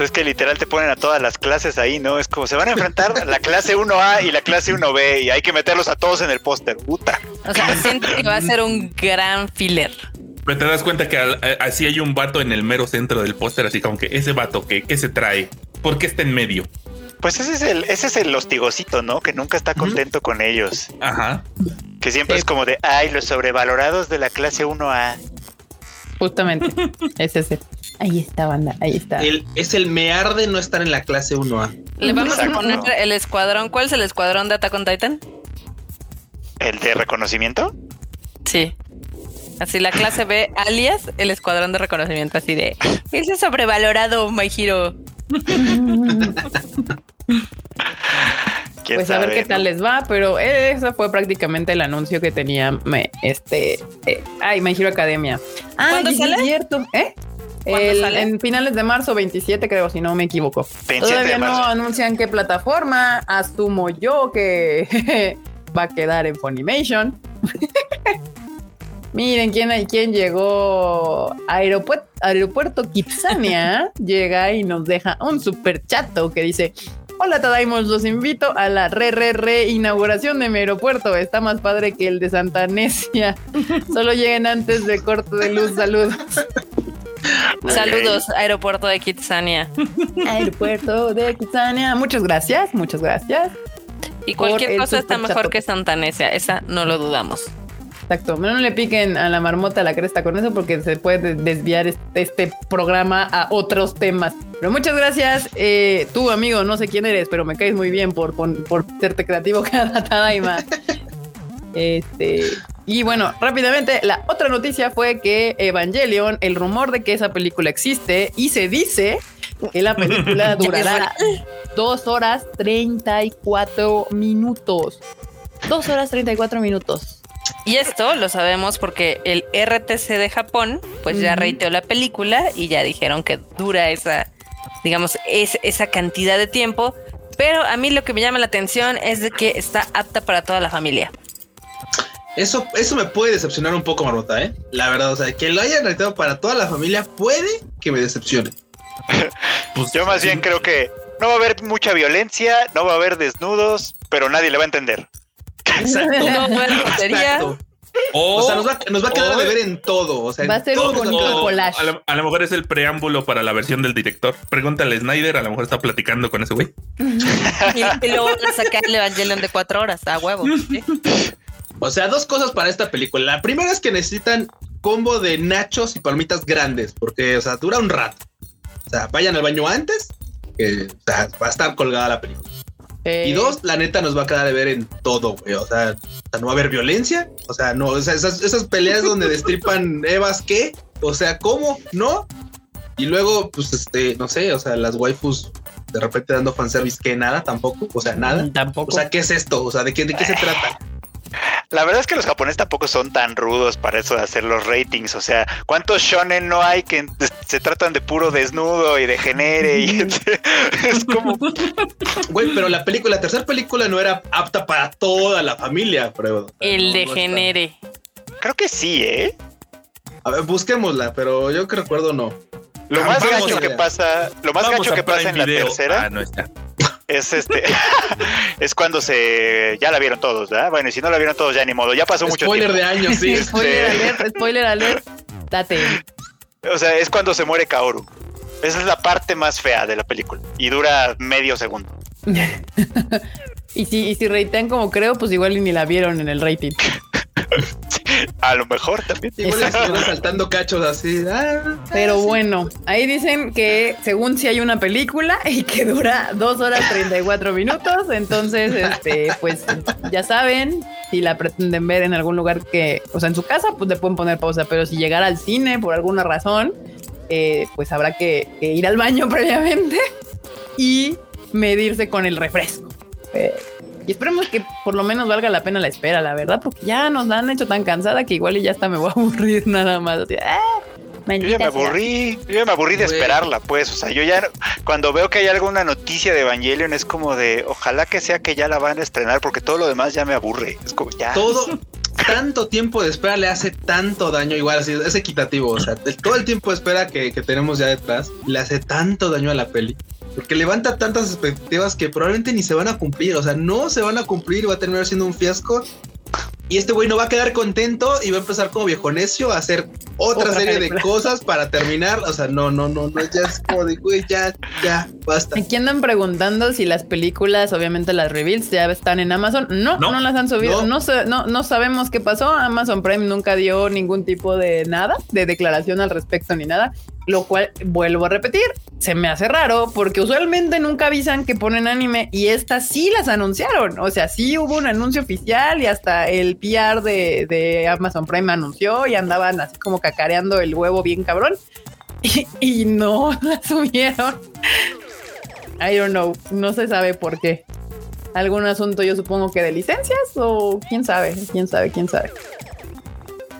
Es que literal te ponen a todas las clases ahí, ¿no? Es como se van a enfrentar la clase 1A y la clase 1B y hay que meterlos a todos en el póster. Puta. O sea, siento que va a ser un gran filler. Pero te das cuenta que al- eh, así hay un vato en el mero centro del póster, así como que ese vato, ¿qué, qué se trae? ¿Por qué está en medio? Pues ese es el, ese es el hostigocito, ¿no? Que nunca está contento con ellos. Ajá. Que siempre Sí. es como de, ay, los sobrevalorados de la clase 1A. Justamente. es ese. Ahí está, banda. Ahí está. El, es el mear de no estar en la clase 1A. Le vamos a poner el escuadrón. ¿Cuál es el escuadrón de Attack on Titan? ¿El de reconocimiento? Sí. Así la clase B, alias el escuadrón de reconocimiento, así de ese sobrevalorado, My Hero. ¿Quién Pues a ver qué no? tal les va, pero ese fue prácticamente el anuncio que tenía me, este. eh, ay, My Hero Academia. Ah, ¿Cuándo sale? es cierto. ¿Eh? ¿Cuándo El- sale? En finales de marzo 27, creo, si no me equivoco. 27 Todavía de no anuncian qué plataforma. Asumo yo que va a quedar en Funimation. Miren quién, quién llegó. Aeropuerto, Aeropuerto Kitsania llega y nos deja un super chato que dice: Hola Tadaimos, los invito a la re re re inauguración de mi aeropuerto. Está más padre que el de Santa Necia. Solo lleguen antes de corte de luz. Saludos. Saludos, aeropuerto de Kitsania. Aeropuerto de Kitsania. Muchas gracias, muchas gracias. Y cualquier cosa está mejor que Santanesia, esa no lo dudamos. Exacto. No le piquen a la marmota la cresta con eso porque se puede desviar este, este programa a otros temas. Pero muchas gracias. Eh, tú, amigo, no sé quién eres, pero me caes muy bien por, por, por serte creativo cada Tadaima. Este. Y bueno, rápidamente, la otra noticia fue que Evangelion, el rumor de que esa película existe y se dice que la película durará dos horas 34 minutos. Dos horas 34 minutos. Y esto lo sabemos porque el RTC de Japón, pues ya reiteó la película y ya dijeron que dura esa, digamos, es, esa cantidad de tiempo. Pero a mí lo que me llama la atención es de que está apta para toda la familia. Eso, eso me puede decepcionar un poco, Marmota, ¿eh? La verdad, o sea, que lo hayan realizado para toda la familia puede que me decepcione. Pues, Yo más sí. bien creo que no va a haber mucha violencia, no va a haber desnudos, pero nadie le va a entender. Exacto. No, bueno, sería- Exacto. O, O sea, nos va, nos va a quedar o- a deber en todo. O sea, Va a en ser todo un nos va a bonito collage. a, lo, a lo mejor es el preámbulo para la versión del director. Pregúntale a Snyder, a lo mejor está platicando con ese güey. Y, y luego van a sacar el Evangelion de cuatro horas, a huevo. ¿sí? O sea, dos cosas para esta película. La primera es que necesitan combo de nachos y palomitas grandes, porque, o sea, dura un rato. O sea, vayan al baño antes, que o sea, va a estar colgada la película. Eh, Y dos, la neta nos va a quedar de ver en todo, güey. O sea, o sea, no va a haber violencia. O sea, no, o sea, esas, esas peleas donde destripan Evas, ¿qué? O sea, ¿cómo? ¿No? Y luego, pues, este, no sé, o sea, las waifus de repente dando fanservice, que nada tampoco. O sea, nada. Tampoco. O sea, ¿qué es esto? O sea, ¿de qué, de qué se trata? La verdad es que los japoneses tampoco son tan rudos para eso de hacer los ratings. O sea, ¿cuántos shonen no hay que se tratan de puro desnudo y de genere? Y es como, Güey, pero la película, la tercera película no era apta para toda la familia, pero. El no, no está. degenere. creo que sí, ¿eh? A ver, busquémosla, pero yo que recuerdo no. Lo más Vamos gacho que pasa, lo más Vamos gacho a que pasa en la Video. tercera Ah, no está. Es este, es cuando se, ya la vieron todos, ¿verdad? Bueno, y si no la vieron todos ya ni modo, ya pasó mucho Spoiler tiempo. de años, sí. spoiler este- alert, spoiler alert. Date. O sea, es cuando se muere Kaoru. Esa es la parte más fea de la película y dura medio segundo. Y si, y si ratean como creo, pues igual ni la vieron en el rating. A lo mejor también. Igual saltando cachos así. ah, Pero sí. bueno, ahí dicen que según si hay una película y que dura dos horas 34 minutos, entonces, este, pues ya saben, si la pretenden ver en algún lugar que, o sea, en su casa, pues le pueden poner pausa, pero si llegara al cine por alguna razón, eh, pues habrá que, que ir al baño previamente y medirse con el refresco. Eh, y esperemos que por lo menos valga la pena la espera, la verdad, porque ya nos la han hecho tan cansada que igual y ya hasta me voy a aburrir nada más. Así, ah, Yo ya me aburrí, yo ya me aburrí de esperarla, pues. O sea, yo ya cuando veo que hay alguna noticia de Evangelion es como de, ojalá que sea que ya la van a estrenar, porque todo lo demás ya me aburre. Es como ya. Todo, tanto tiempo de espera le hace tanto daño. Igual así, es equitativo. O sea, el- todo el tiempo de espera que, que tenemos ya detrás le hace tanto daño a la peli. Porque levanta tantas expectativas que probablemente ni se van a cumplir. O sea, no se van a cumplir. Va a terminar siendo un fiasco. Y este güey no va a quedar contento y va a empezar como viejo necio a hacer otra, Otra serie película. de cosas para terminar. O sea, no, no, no, no. Ya es como de, güey, ya, ya, basta. Aquí andan preguntando si las películas, obviamente las reveals, ya están en Amazon. No, no, No. las han subido. No. No. no, no sabemos qué pasó. Amazon Prime nunca dio ningún tipo de nada, de declaración al respecto ni nada. Lo cual vuelvo a repetir, se me hace raro porque usualmente nunca avisan que ponen anime y estas sí las anunciaron. O sea, sí hubo un anuncio oficial y hasta el PR de, Amazon Prime anunció y andaban así como cacareando el huevo bien cabrón y, y no la subieron. I don't know, no se sabe por qué. Algún asunto, yo supongo que de licencias o quién sabe, quién sabe, quién sabe.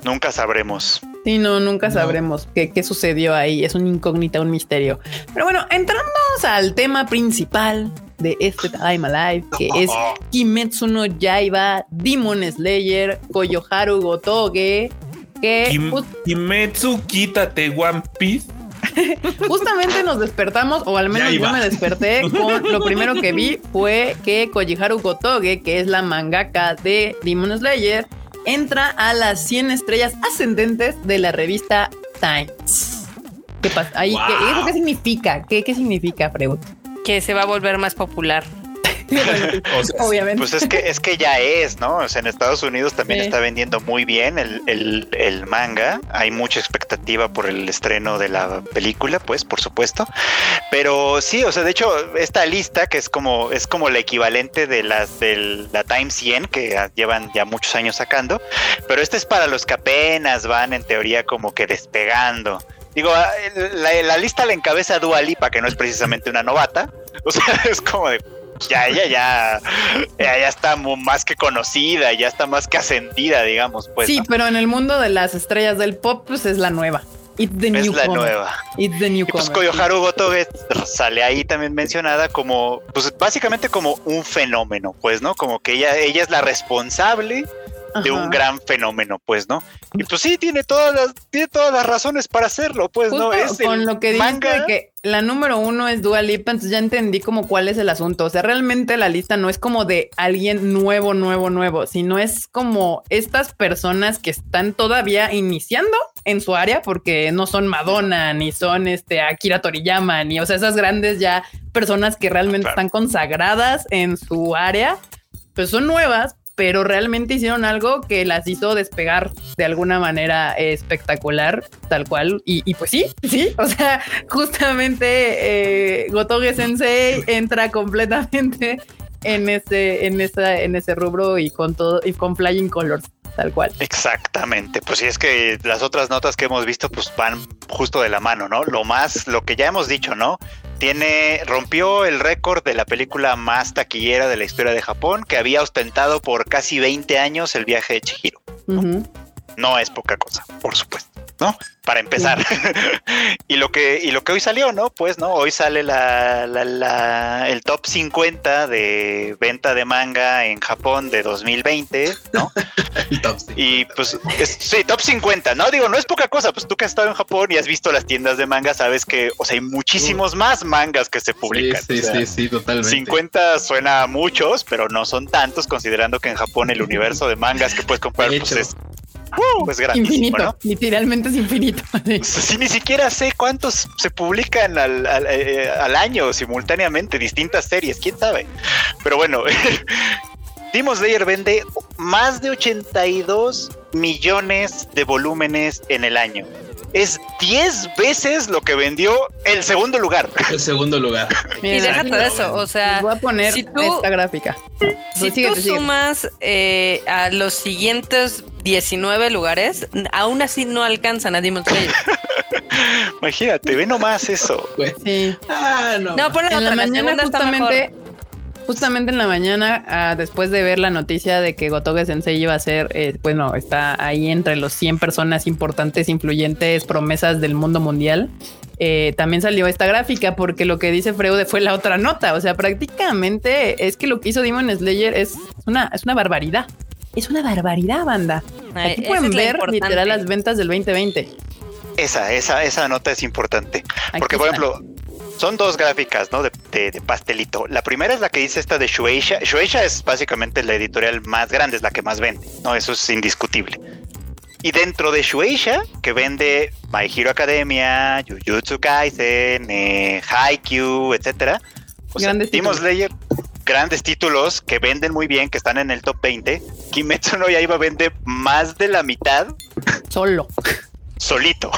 Nunca sabremos. Sí, no, nunca sabremos qué, qué sucedió ahí. Es una incógnita, un misterio. Pero bueno, entramos al tema principal de este Time Alive, que es Kimetsu no Yaiba, Demon Slayer, Koyoharu Gotoge, que Kim- Kimetsu, quítate One Piece. justamente nos despertamos, o al menos yo me desperté con lo primero que vi fue que Koyoharu Gotoge, que es la mangaka de Demon Slayer, entra a las 100 estrellas ascendentes de la revista Times. ¿Qué pasa? Ahí, ¿qué, Wow. ¿Eso qué significa? ¿Qué, qué significa, pregunta? Que se va a volver más popular. O sea, Obviamente. Pues es que es que ya es, ¿no? O sea, en Estados Unidos también Sí. está vendiendo muy bien el, el- el manga. Hay mucha expectativa por el estreno de la película, pues, por supuesto. Pero sí, o sea, de hecho, esta lista que es como es como la equivalente de las de la Time 100 que llevan ya muchos años sacando, pero este es para los que apenas van en teoría como que despegando. Digo, ah, la, la lista la encabeza Dua Lipa, que no es precisamente una novata. O sea, es como de ya ella ya, ya, ya está más que conocida, ya está más que ascendida, digamos, pues. sí, ¿no? pero en el mundo de las estrellas del pop, pues es la nueva. It's the es la newcomer. nueva. It's the Y pues Koyoharu Gotoge sale ahí también mencionada como, pues básicamente como un fenómeno, pues, ¿no? Como que ella, ella es la responsable de un gran fenómeno, pues, ¿no? Y pues sí, tiene todas las, tiene todas las razones para hacerlo, pues, ¿no? Es con lo que manga. de que la número uno es Dua Lipa, entonces ya entendí como cuál es el asunto. O sea, realmente la lista no es como de alguien nuevo, nuevo, nuevo, sino es como estas personas que están todavía iniciando en su área, porque no son Madonna, ni son este Akira Toriyama, ni, o sea, esas grandes ya personas que realmente Claro. están consagradas en su área, pues son nuevas, pero realmente hicieron algo que las hizo despegar de alguna manera espectacular, tal cual. Y, y pues sí, sí, o sea, justamente eh, Gotoge Sensei entra completamente en ese, en esa, en ese rubro y con todo y con Flying Colors, tal cual. Exactamente, pues sí es que las otras notas que hemos visto pues van justo de la mano, ¿no? Lo más, lo que ya hemos dicho, ¿no? Tiene, rompió el récord de la película más taquillera de la historia de Japón, que había ostentado por casi 20 años el viaje de Chihiro. No es poca cosa, por supuesto, ¿no? Para empezar. y lo que, y lo que hoy salió, ¿no? Pues, ¿no? Hoy sale la, la- la- el top 50 de venta de manga en Japón de 2020, ¿no? El top sí. Y pues, es- sí, top 50, ¿no? Digo, no es poca cosa, pues tú que has estado en Japón y has visto las tiendas de manga, sabes que, o sea, hay muchísimos más mangas que se publican. Sí, sí, o sea, sí, sí, totalmente. 50 suena a muchos, pero no son tantos, considerando que en Japón el universo de mangas que puedes comprar pues, es, ¡uh! es grandísimo, Infinito, ¿no? literalmente es infinito. Sí. Sí, ni siquiera sé cuántos se publican al, al, eh, al año simultáneamente, distintas series, quién sabe. Pero bueno, Demon Slayer vende más de 82 millones de volúmenes en el año. Es 10 veces lo que vendió el segundo lugar. El segundo lugar. Mira, y déjate aquí de lo- eso, o les sea, voy a poner si tú- esta gráfica. si Síguete, tú sumas eh, a los siguientes 19 lugares, aún así no alcanzan a Demon Slayer. Imagínate, ve nomás eso. Güey. Sí. Ah, no. No, en la otra, la mañana justamente, mejor. Justamente en la mañana, ah, después de ver la noticia de que Gotoge Sensei iba a ser, eh, bueno, está ahí entre los 100 personas importantes, influyentes, promesas del mundo mundial. eh, también salió esta gráfica porque lo que dice Freude fue la otra nota. O sea, prácticamente es que lo que hizo Demon Slayer es una, es una barbaridad. Es una barbaridad, banda. Ay, Aquí pueden es la ver literal las ventas del 2020. Esa, esa, esa nota es importante. Aquí Porque, por está. ejemplo, son dos gráficas, ¿no? De, de- de pastelito. La primera es la que dice esta de Shueisha. Shueisha es básicamente la editorial más grande, es la que más vende, ¿no? Eso es indiscutible. Y dentro de Shueisha, que vende My Hero Academia, Jujutsu Kaisen, eh, Haikyuu, etcétera. O sea, Grandes títulos. Slayer, grandes títulos que venden muy bien, que están en el top 20. Kimetsu no Yaiba vende más de la mitad Solo. Solito.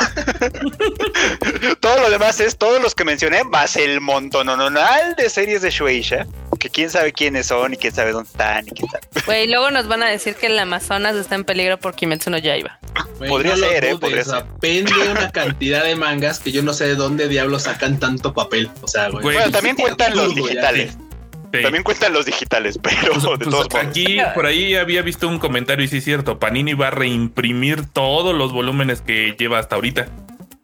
Todo lo demás es todos los que mencioné, más el montononal de series de Shueisha, que quién sabe quiénes son y quién sabe dónde están y quién sabe. Güey, luego nos van a decir que el Amazonas está en peligro por Kimetsu no Yaiba. Podría no ser, eh, podría vende una cantidad de mangas que yo no sé de dónde diablos sacan tanto papel. O sea, güey. Bueno, también cuentan los digitales. Sí. También cuentan los digitales, pero Pues, de pues, todos modos. aquí, por ahí había visto un comentario y sí es cierto, Panini va a reimprimir todos los volúmenes que lleva hasta ahorita.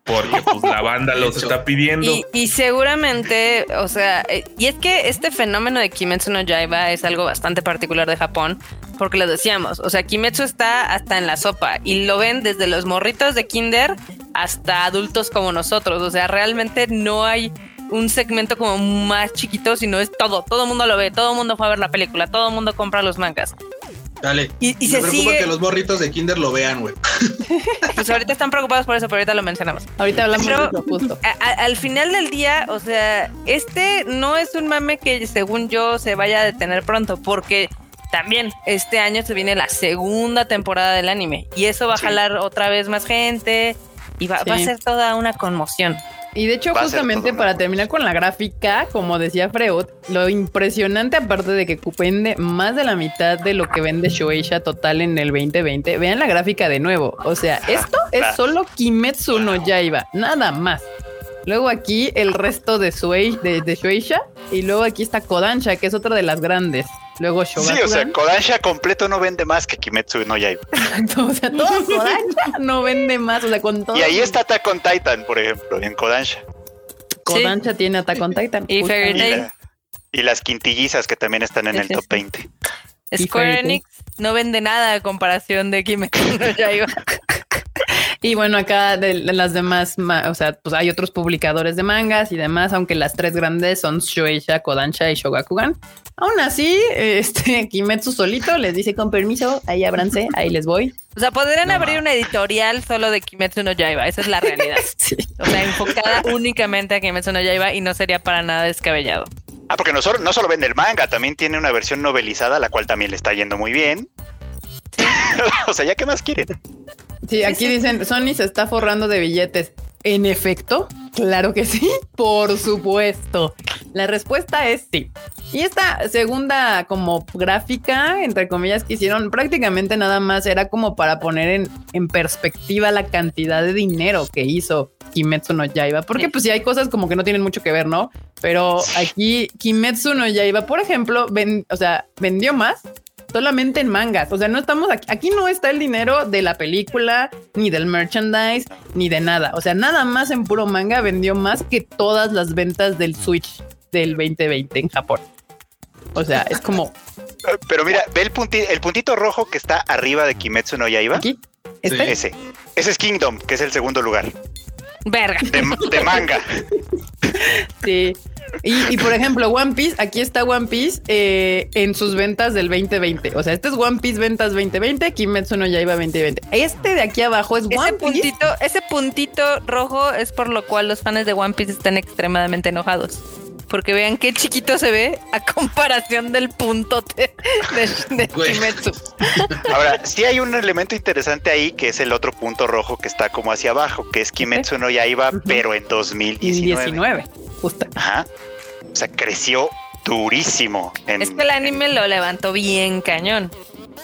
Porque pues la banda los está pidiendo. Y, y seguramente, o sea, eh, y es que este fenómeno de Kimetsu no Yaiba es algo bastante particular de Japón, porque lo decíamos, o sea, Kimetsu está hasta en la sopa y lo ven desde los morritos de kinder hasta adultos como nosotros, o sea, realmente no hay un segmento como más chiquito, sino es todo, todo el mundo lo ve, todo el mundo fue a ver la película, todo el mundo compra los mangas. Dale. Y, y Me se preocupa sigue, que los morritos de Kinder lo vean, güey. pues ahorita están preocupados por eso, pero ahorita lo mencionamos. Ahorita hablamos Pero- de eso justo. A- a- al final del día, o sea, este no es un mame que según yo se vaya a detener pronto, porque también este año se viene la segunda temporada del anime y eso va a Sí. jalar otra vez más gente y va, va a ser toda una conmoción. Y de hecho, justamente para terminar con la gráfica, como decía Freud, lo impresionante, aparte de que vende más de la mitad de lo que vende Shueisha total en el 2020, vean la gráfica de nuevo. O sea, esto es solo Kimetsu no Yaiba, nada más. Luego aquí el resto de, Shuei- de, de Shueisha y luego aquí está Kodansha, que es otra de las grandes. Luego Sí, Shogakukan. o sea, Kodansha completo no vende más que Kimetsu no Yaiba. o sea, todo Kodansha no vende más. O sea, con todo. Y ahí está Attack on Titan, por ejemplo, en Kodansha. Kodansha tiene Attack on Titan. Y Fairy Y, la- y las quintillizas que también están en Sí, el sí, top sí. 20. Y Square. Enix no vende nada a comparación de Kimetsu no Yaiba. Y bueno, acá de, de las demás, ma- o sea, pues hay otros publicadores de mangas y demás, aunque las tres grandes son Shueisha, Kodansha y Shogakukan. Aún así, este Kimetsu solito les dice con permiso, ahí abranse, ahí les voy. O sea, podrían No abrir una editorial solo de Kimetsu no Yaiba, esa es la realidad. Sí. O sea, enfocada únicamente a Kimetsu no Yaiba y no sería para nada descabellado. Ah, porque no solo, no solo vende el manga, también tiene una versión novelizada, la cual también le está yendo muy bien. o sea, ¿ya qué más quieren? Sí, aquí dicen, Sony se está forrando de billetes. En efecto, claro que sí, por supuesto. La respuesta es sí. Y esta segunda como gráfica, entre comillas, que hicieron prácticamente nada más era como para poner en, en perspectiva la cantidad de dinero que hizo Kimetsu no Yaiba. Porque pues sí hay cosas como que no tienen mucho que ver, ¿no? Pero aquí Kimetsu no Yaiba, por ejemplo, ven- o sea, vendió más solamente en mangas. O sea, no estamos aquí, aquí no está el dinero de la película, ni del merchandise, ni de nada. O sea, nada más en puro manga vendió más que todas las ventas del Switch del 2020 en Japón. O sea, es como Pero mira, ve el, punti- el puntito rojo que está arriba de Kimetsu no Yaiba. aquí. Este, Ese. Ese es Kingdom, que es el segundo lugar. Verga. De, de manga. sí. Y, y, por ejemplo, One Piece, aquí está One Piece eh, en sus ventas del 2020. O sea, este es One Piece ventas 2020, Kimetsu no Yaiba 2020. Este de aquí abajo es Ese One Piece. puntito, ese puntito rojo es por lo cual los fans de One Piece están extremadamente enojados. Porque vean qué chiquito se ve a comparación del puntote de, de. Kimetsu. Ahora, sí hay un elemento interesante ahí, que es el otro punto rojo que está como hacia abajo, que es Kimetsu no Yaiba, pero en 2019. 19, justo. Ajá. O sea, creció durísimo. En, Es que el anime lo levantó bien cañón.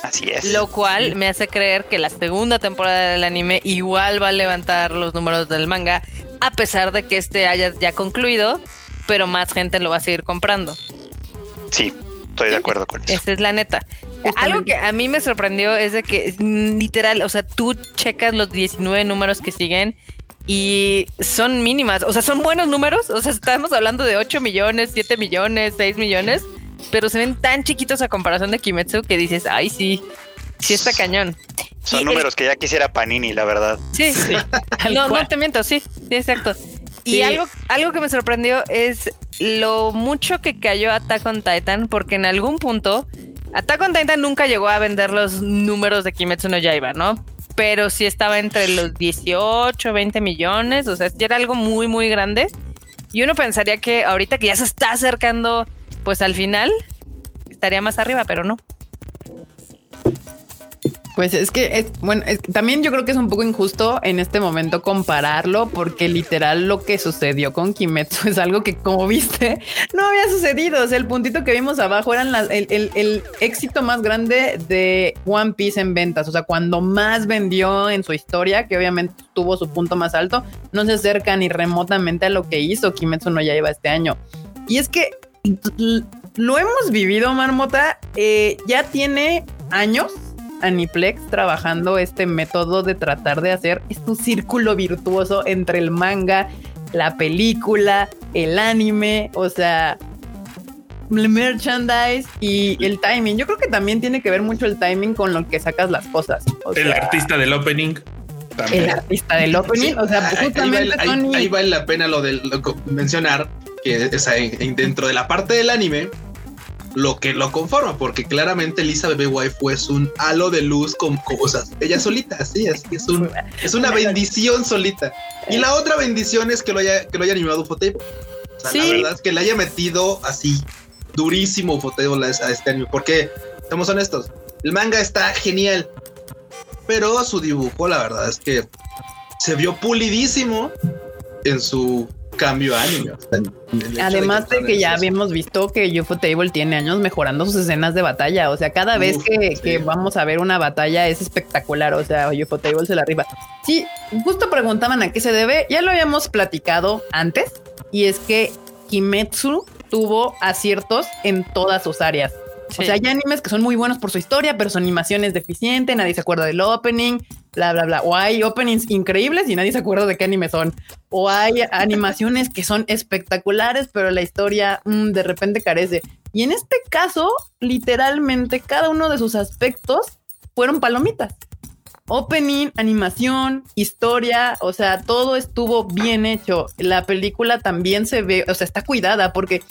Así es. Lo cual me hace creer que la segunda temporada del anime igual va a levantar los números del manga, a pesar de que este haya ya concluido, pero más gente lo va a seguir comprando. Sí, estoy de acuerdo con eso. Esa es la neta. Algo que a mí me sorprendió es de que mm, literal, o sea, tú checas los 19 números que siguen y son mínimas, o sea, son buenos números, o sea, estamos hablando de 8 millones, 7 millones, 6 millones, pero se ven tan chiquitos a comparación de Kimetsu que dices, ay, sí, sí está cañón. Son y el- números que ya quisiera Panini, la verdad. Sí, sí. No, no te miento, sí, sí, exacto. Y algo, algo que me sorprendió es lo mucho que cayó Attack on Titan, porque en algún punto Attack on Titan nunca llegó a vender los números de Kimetsu no Yaiba, ¿no? Pero sí estaba entre los 18, 20 millones, o sea, sí era algo muy, muy grande. Y uno pensaría que ahorita que ya se está acercando, pues al final, estaría más arriba, pero no. Pues es que es bueno, es- también yo creo que es un poco injusto en este momento compararlo, porque literal lo que sucedió con Kimetsu es algo que, como viste, no había sucedido. O sea, el puntito que vimos abajo las- el, el- el éxito más grande de One Piece en ventas. O sea, cuando más vendió en su historia, que obviamente tuvo su punto más alto, no se acerca ni remotamente a lo que hizo Kimetsu no Yaiba este año. Y es que lo hemos vivido, Marmota. eh, ya tiene años Aniplex trabajando este método de tratar de hacer este un círculo virtuoso entre el manga, la película, el anime, o sea, el merchandise y el timing. Yo creo que también tiene que ver mucho el timing con lo que sacas las cosas. O El sea, artista del opening. el También. artista del opening, Sí, o sea, ahí- ahí, justamente vale, ahí- vale la pena lo de lo mencionar que es ahí, en- dentro de la parte del anime lo que lo conforma, porque claramente Lisa Bebé Waifu es un halo de luz con cosas. Ella solita, sí, es, es, un, es una bendición solita. Y la otra bendición es que lo haya, que lo haya animado Ufotable. O sea, la Sí. verdad es que le haya metido así durísimo Ufotable a, este anime. Porque, seamos honestos, el manga está genial, pero su dibujo, la verdad es que se vio pulidísimo en su cambio anime. O sea, Además de que ya eso- habíamos visto que UFO Table tiene años mejorando sus escenas de batalla. O sea, cada vez Uf, que, sí. que vamos a ver una batalla es espectacular. O sea, UFO Table se la arriba. Sí, justo preguntaban a qué se debe. Ya lo habíamos platicado antes. Y es que Kimetsu tuvo aciertos en todas sus áreas. O Sí. sea, hay animes que son muy buenos por su historia, pero su animación es deficiente, nadie se acuerda del opening, bla, bla, bla. O hay openings increíbles y nadie se acuerda de qué anime son. O hay animaciones que son espectaculares, pero la historia mm, de repente carece. Y en este caso, literalmente, cada uno de sus aspectos fueron palomitas. Opening, animación, historia, o sea, todo estuvo bien hecho. La película también se ve, o sea, está cuidada porque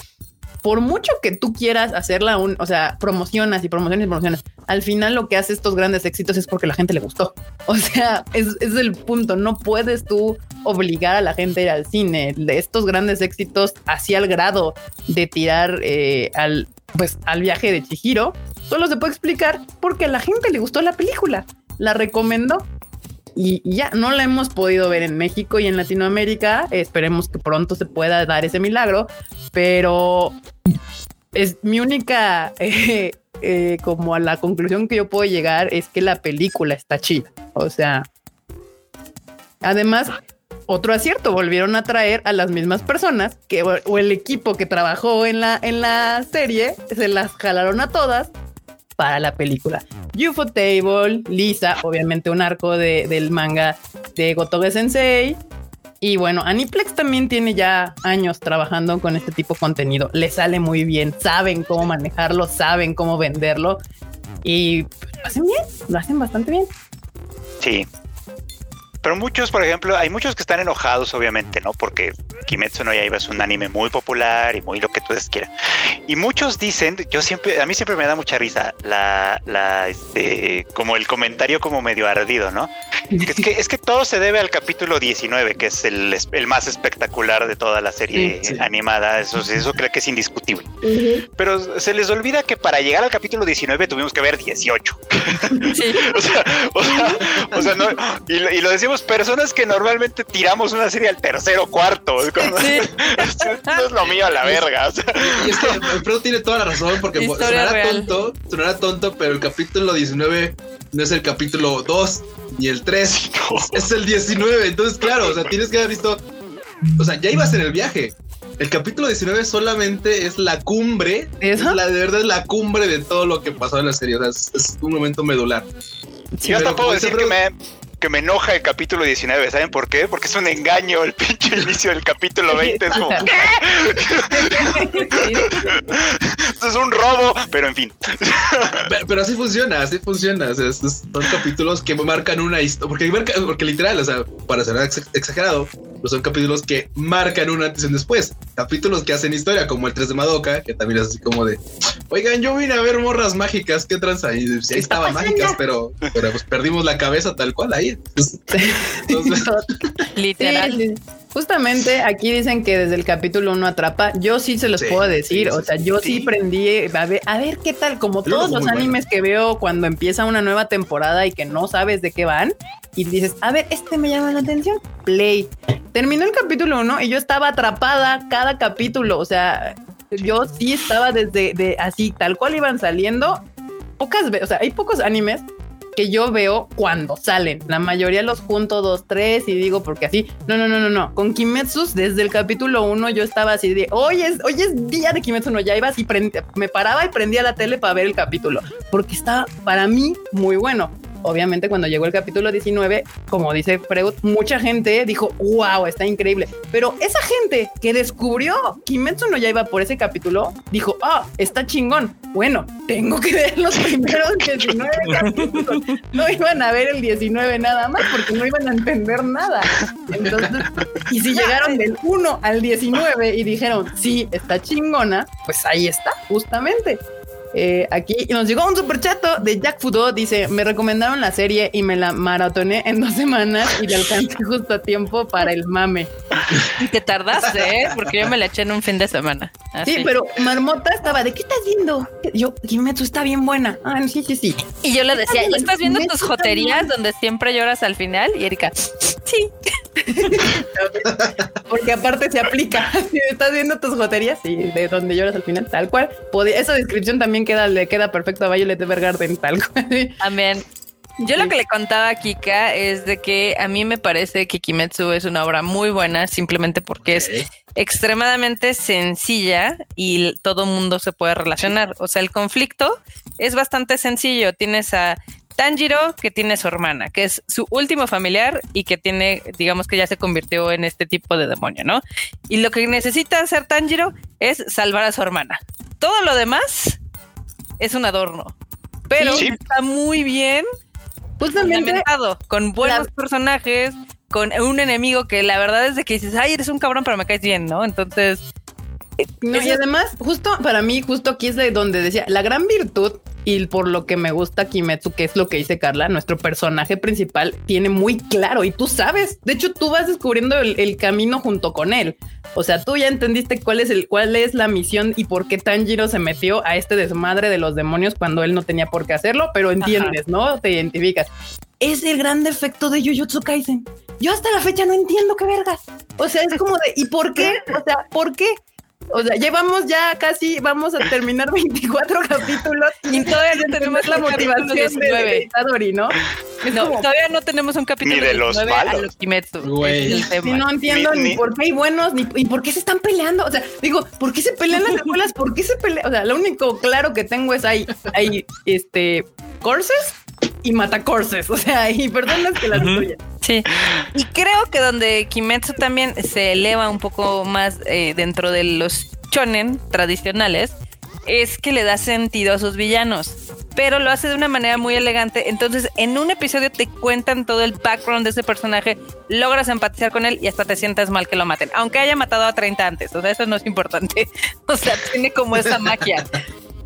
por mucho que tú quieras hacerla un, o sea, promocionas y promociones y promocionas, al final lo que hace estos grandes éxitos es porque la gente le gustó. O sea, es, es el punto. No puedes tú obligar a la gente a ir al cine. De estos grandes éxitos, así al grado de tirar eh, al, pues, al viaje de Chihiro, solo se puede explicar porque a la gente le gustó la película. La recomendó y ya no la hemos podido ver en México y en Latinoamérica. Esperemos que pronto se pueda dar ese milagro, pero es mi única, eh, eh, como a la conclusión que yo puedo llegar es que la película está chida. O sea, además, otro acierto, volvieron a traer a las mismas personas que o el equipo que trabajó en la, en la serie, se las jalaron a todas para la película. UFO Table, Lisa, obviamente un arco de- del manga de Gotoge Sensei. Y bueno, Aniplex también tiene ya años trabajando con este tipo de contenido. Le sale muy bien, saben cómo manejarlo, saben cómo venderlo. Y lo hacen bien, lo hacen bastante bien. Sí. Pero muchos, por ejemplo, hay muchos que están enojados, obviamente, ¿no? Porque Kimetsu no Yaiba es un anime muy popular y muy lo que tú quieras. Y muchos dicen, yo siempre, a mí siempre me da mucha risa la, la, este, como el comentario como medio ardido, ¿no? Es, que, es que todo se debe al capítulo 19, que es el, el más espectacular de toda la serie Sí, sí. animada. Eso, sí, eso creo que es indiscutible. Pero se les olvida que para llegar al capítulo 19 tuvimos que ver 18. Sí. O sea, o sea, o sea, no, y, y lo decimos personas que normalmente tiramos una serie al tercero cuarto. Es como- Sí. no es lo mío a la verga. o sea, Y es que Alfredo tiene toda la razón porque Historia sonará real. tonto, sonará tonto, pero el capítulo 19 no es el capítulo 2 ni el 3, es el 19. Entonces, claro, o sea, tienes que haber visto, o sea, ya ibas en el viaje. El capítulo 19 solamente es la cumbre, es ¿Eso? la de verdad es la cumbre de todo lo que pasó en la serie. O sea, es, es un momento medular. yo hasta puedo decir que me, que me enoja el capítulo 19. ¿Saben por qué? Porque es un engaño el pinche inicio del capítulo 20. Es como, esto es un robo, pero en fin. Pero, pero así funciona, así funciona. O sea, estos son capítulos que marcan una historia. Porque, marca- porque literal, o sea, para ser ex- exagerado, pues son capítulos que marcan un antes y un después. Capítulos que hacen historia, como el 3 de Madoka, que también es así como de, oigan, yo vine a ver morras mágicas, ¿qué tranza? Y sí, ahí estaban mágicas, pero, pero pues perdimos la cabeza tal cual ahí. Entonces, Literal. Sí, sí. Justamente aquí dicen que desde el capítulo 1 atrapa. Yo sí se los Sí, puedo decir. sí, o sea, yo sí, sí. prendí a ver, a ver qué tal. Como todos los animes que veo cuando empieza una nueva temporada y que no sabes de qué van. Y dices, a ver, este me llama la atención. Play. Terminó el capítulo 1 y yo estaba atrapada cada capítulo. O sea, yo sí estaba desde de así, tal cual iban saliendo. Pocas veces, o sea, hay pocos animes que yo veo cuando salen. La mayoría los junto dos, tres y digo porque así. No, no, no, no, no. Con Kimetsu desde el capítulo uno yo estaba así de hoy es, hoy es día de Kimetsu no ya ibas y me paraba y prendía la tele para ver el capítulo porque estaba para mí muy bueno. Obviamente cuando llegó el capítulo 19, como dice Freud, mucha gente dijo, wow, está increíble. Pero esa gente que descubrió Kimetsu no ya iba por ese capítulo, dijo, ah, está chingón. Bueno, tengo que ver los primeros 19 capítulos. No iban a ver el 19 nada más porque no iban a entender nada. Entonces, y si llegaron del 1 al 19 y dijeron, sí, está chingona, pues ahí está, justamente. Eh, aquí nos llegó un superchato de Jack Fudo. Dice: Me recomendaron la serie y me la maratoné en dos semanas y le alcancé justo a tiempo para el mame. Y te tardaste, ¿eh? Porque yo me la eché en un fin de semana. Así. Sí, pero Marmota estaba: ¿De qué estás viendo? Yo, Kimetsu está bien buena. Ah, sí, sí, sí. Y yo le decía: ¿Ya estás viendo tus joterías donde siempre lloras al final? Y Erika, sí. Porque aparte se aplica. Si estás viendo tus joterías, sí, de donde lloras al final, tal cual. Esa descripción también queda, le queda perfecto a Violet Evergarden, tal cual. También. Yo lo que le contaba a Kika es de que a mí me parece que Kimetsu es una obra muy buena simplemente porque es extremadamente sencilla y todo mundo se puede relacionar. O sea, el conflicto es bastante sencillo. Tienes a Tanjiro, que tiene su hermana, que es su último familiar y que tiene, digamos que ya se convirtió en este tipo de demonio, ¿no? Y lo que necesita hacer Tanjiro es salvar a su hermana. Todo lo demás es un adorno. Pero Sí. está muy bien Justamente fundamentado, con buenos la- personajes, con un enemigo que la verdad es de que dices, ay, eres un cabrón, pero me caes bien, ¿no? Entonces, No, y además, justo para mí, justo aquí es de donde decía la gran virtud y por lo que me gusta Kimetsu, que es lo que dice Carla, nuestro personaje principal tiene muy claro y tú sabes. De hecho, tú vas descubriendo el, el camino junto con él. O sea, tú ya entendiste cuál es el, cuál es la misión y por qué Tanjiro se metió a este desmadre de los demonios cuando él no tenía por qué hacerlo, pero entiendes, ¿no? Te identificas. Es el gran defecto de Jujutsu Kaisen. Yo hasta la fecha no entiendo qué vergas. O sea, es como de, ¿y por qué? O sea, ¿por qué? O sea, llevamos ya casi, vamos a terminar 24 capítulos y todavía no tenemos la motivación de, 19. de Itadori, ¿no? Es No, como, todavía no tenemos un capítulo Ni de los 19 a malos. sí, no entiendo Ni- ni, ni- por qué hay buenos, ni y por qué se están peleando. O sea, digo, ¿por qué se pelean las escuelas? ¿Por qué se pelean? O sea, lo único claro que tengo es hay, hay este courses y matacorses. O sea, y personas que las destruyen. Sí. Y creo que donde Kimetsu también se eleva un poco más eh, dentro de los shonen tradicionales es que le da sentido a sus villanos, pero lo hace de una manera muy elegante. Entonces, en un episodio te cuentan todo el background de ese personaje, logras empatizar con él y hasta te sientas mal que lo maten, aunque haya matado a 30 antes. O sea, eso no es importante. O sea, tiene como esa magia.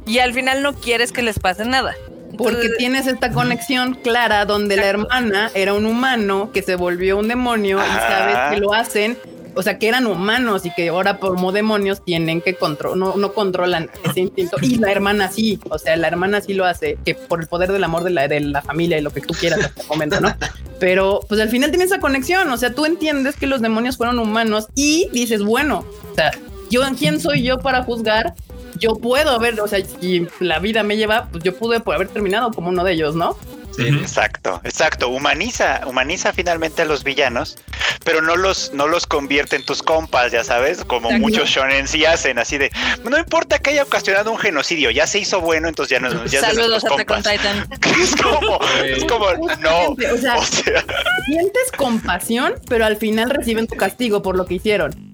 Y al final no quieres que les pase nada. Porque tienes esta conexión clara donde la hermana era un humano que se volvió un demonio y sabes que lo hacen, o sea, que eran humanos y que ahora como demonios tienen que controlar, no, no controlan ese instinto. Y la hermana sí, o sea, la hermana sí lo hace, que por el poder del amor de la, de la familia y lo que tú quieras hasta el momento, ¿no? Pero pues al final tienes esa conexión, o sea, tú entiendes que los demonios fueron humanos y dices, bueno, o sea, yo, ¿quién soy yo para juzgar? Yo puedo haber, o sea, si la vida me lleva, pues yo pude por haber terminado como uno de ellos, ¿no? Sí. Exacto, exacto. Humaniza, humaniza finalmente a los villanos, pero no los, no los convierte en tus compas, ya sabes, como Exacto. muchos shonen sí hacen, así de no importa que haya ocasionado un genocidio, ya se hizo bueno, entonces ya no ya es de Saludos a compas. Titan. Es como, es como no. O sea, O sea, sientes compasión, pero al final reciben tu castigo por lo que hicieron.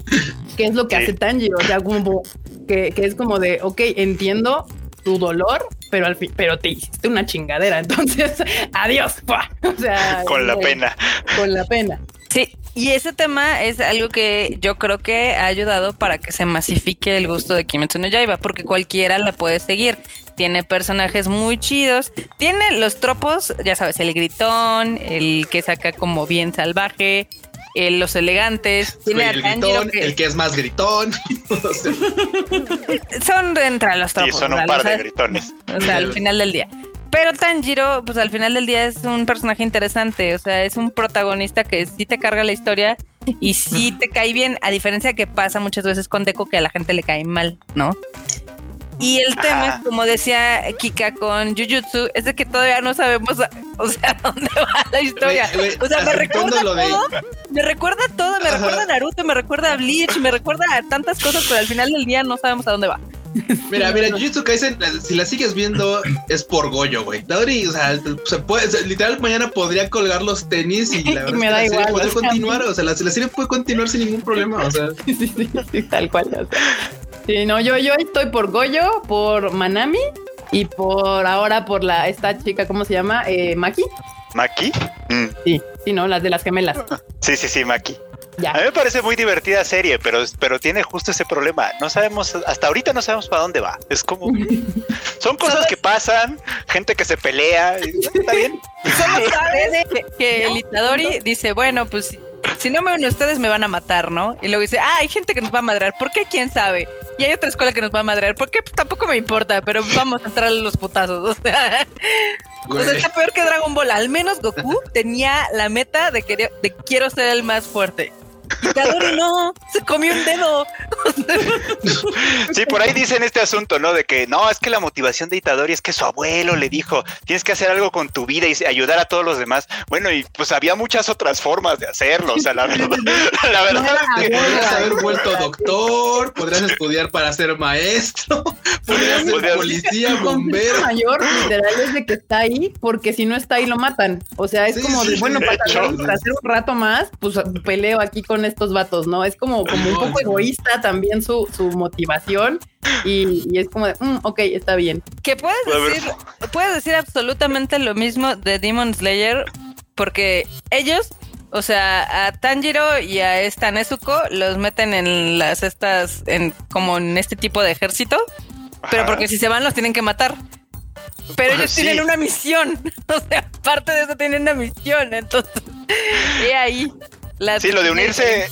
Que es lo que Sí. hace Tanjiro, o sea, como que, que es como de, ok, entiendo tu dolor, pero al fin, pero te hiciste una chingadera, entonces, adiós, o sea, con la eh, pena. con la pena. Sí, y ese tema es algo que yo creo que ha ayudado para que se masifique el gusto de Kimetsu no Yaiba, porque cualquiera la puede seguir. Tiene personajes muy chidos, tiene los tropos, ya sabes, el gritón, el que saca como bien salvaje, eh, los elegantes, tiene el gritón, que el que es más gritón. Son de entre los Sí, tropos. son un ¿verdad? par de gritones. O sea, al final del día. Pero Tanjiro, pues al final del día es un personaje interesante, o sea, es un protagonista que sí te carga la historia y sí te cae bien, a diferencia que pasa muchas veces con Deco que a la gente le cae mal, ¿no? Y el tema, Ajá. es, como decía Kika con Jujutsu, es de que todavía no sabemos, o sea, dónde va la historia. O sea, me recuerda de- todo, me recuerda todo, me Ajá. recuerda a Naruto, me recuerda a Bleach, me recuerda a tantas cosas, pero al final del día no sabemos a dónde va. Mira, mira, Jujutsu Kaisen, si la sigues viendo, es por Goyo, güey. Tadori, o sea, se puede, o sea, literal, mañana podría colgar los tenis y la verdad Me es que da la serie igual, puede o sea, continuar. O sea, la, la serie puede continuar sin ningún problema. O sea, Sí, sí, sí, sí, tal cual. o sea. Sí, no, yo, yo estoy por Goyo, por Manami y por ahora por la esta chica, ¿cómo se llama? Eh, Maki. ¿Maki? Mm, Sí, sí, no, las de las gemelas. Sí, sí, sí, Maki. A Ya. mí me parece muy divertida serie, pero, pero tiene justo ese problema. No sabemos, hasta ahorita no sabemos para dónde va. Es como. Son cosas que pasan, gente que se pelea. y, Está bien. Solo sabes que, que el Itadori dice, bueno, pues si, no me unen ustedes me van a matar, ¿no? Y luego dice, ah, hay gente que nos va a madrear, ¿por qué? ¿Quién sabe? Y hay otra escuela que nos va a madrear, ¿por qué? Pues tampoco me importa, pero vamos a entrar a los putazos. O sea, o sea, está peor que Dragon Ball. Al menos Goku tenía la meta de, querer, de quiero ser el más fuerte. Itadori no, se comió un dedo. Sí, por ahí dicen este asunto, ¿no? De que no, es que la motivación de Itadori es que su abuelo le dijo, tienes que hacer algo con tu vida y ayudar a todos los demás. Bueno, y pues había muchas otras formas de hacerlo. O sea, la verdad, la verdad es que Podrías haber vuelto doctor, podrías estudiar para ser maestro, podrías ser Podrías- policía, El bombero. mayor literal es de que está ahí porque si no está ahí lo matan. O sea, es Sí, como de, sí, bueno, para hacer un rato más, pues peleo aquí con estos vatos, ¿no? Es como, como un poco egoísta también su, su motivación y, y es como de, "Mm, ok, está bien. Que puedes decir, puedes decir absolutamente lo mismo de Demon Slayer, porque ellos, o sea, a Tanjiro y a esta Nezuko los meten en las estas, en como en este tipo de ejército, pero Ajá. porque si se van los tienen que matar. Pero ellos Sí. tienen una misión, o sea, parte de eso tienen una misión, entonces, he ahí. La Sí, lo de unirse,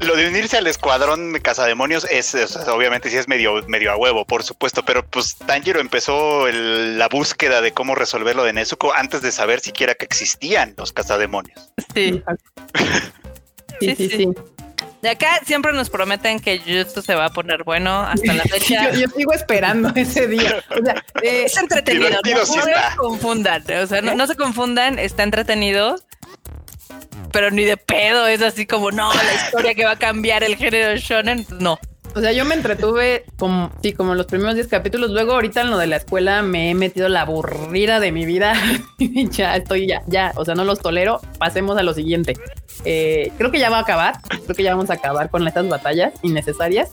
lo de unirse al escuadrón de cazademonios es, obviamente sí es medio, medio a huevo, por supuesto, pero pues Tanjiro empezó el- la búsqueda de cómo resolver lo de Nezuko antes de saber siquiera que existían los cazademonios. Sí. Sí, Sí, sí. De acá siempre nos prometen que Jujutsu se va a poner bueno hasta la fecha. Yo, yo sigo esperando ese día. O sea, eh, Es entretenido, no, sí no está. se confundan, o sea, no, no se confundan, está entretenido, pero ni de pedo es así como, no, la historia que va a cambiar el género shonen, pues no. O sea, yo me entretuve como, sí, como los primeros 10 capítulos. Luego, ahorita en lo de la escuela me he metido la aburrida de mi vida. ya estoy, ya, ya, o sea, no los tolero. Pasemos a lo siguiente. Eh, creo que ya va a acabar. Creo que ya vamos a acabar con estas batallas innecesarias.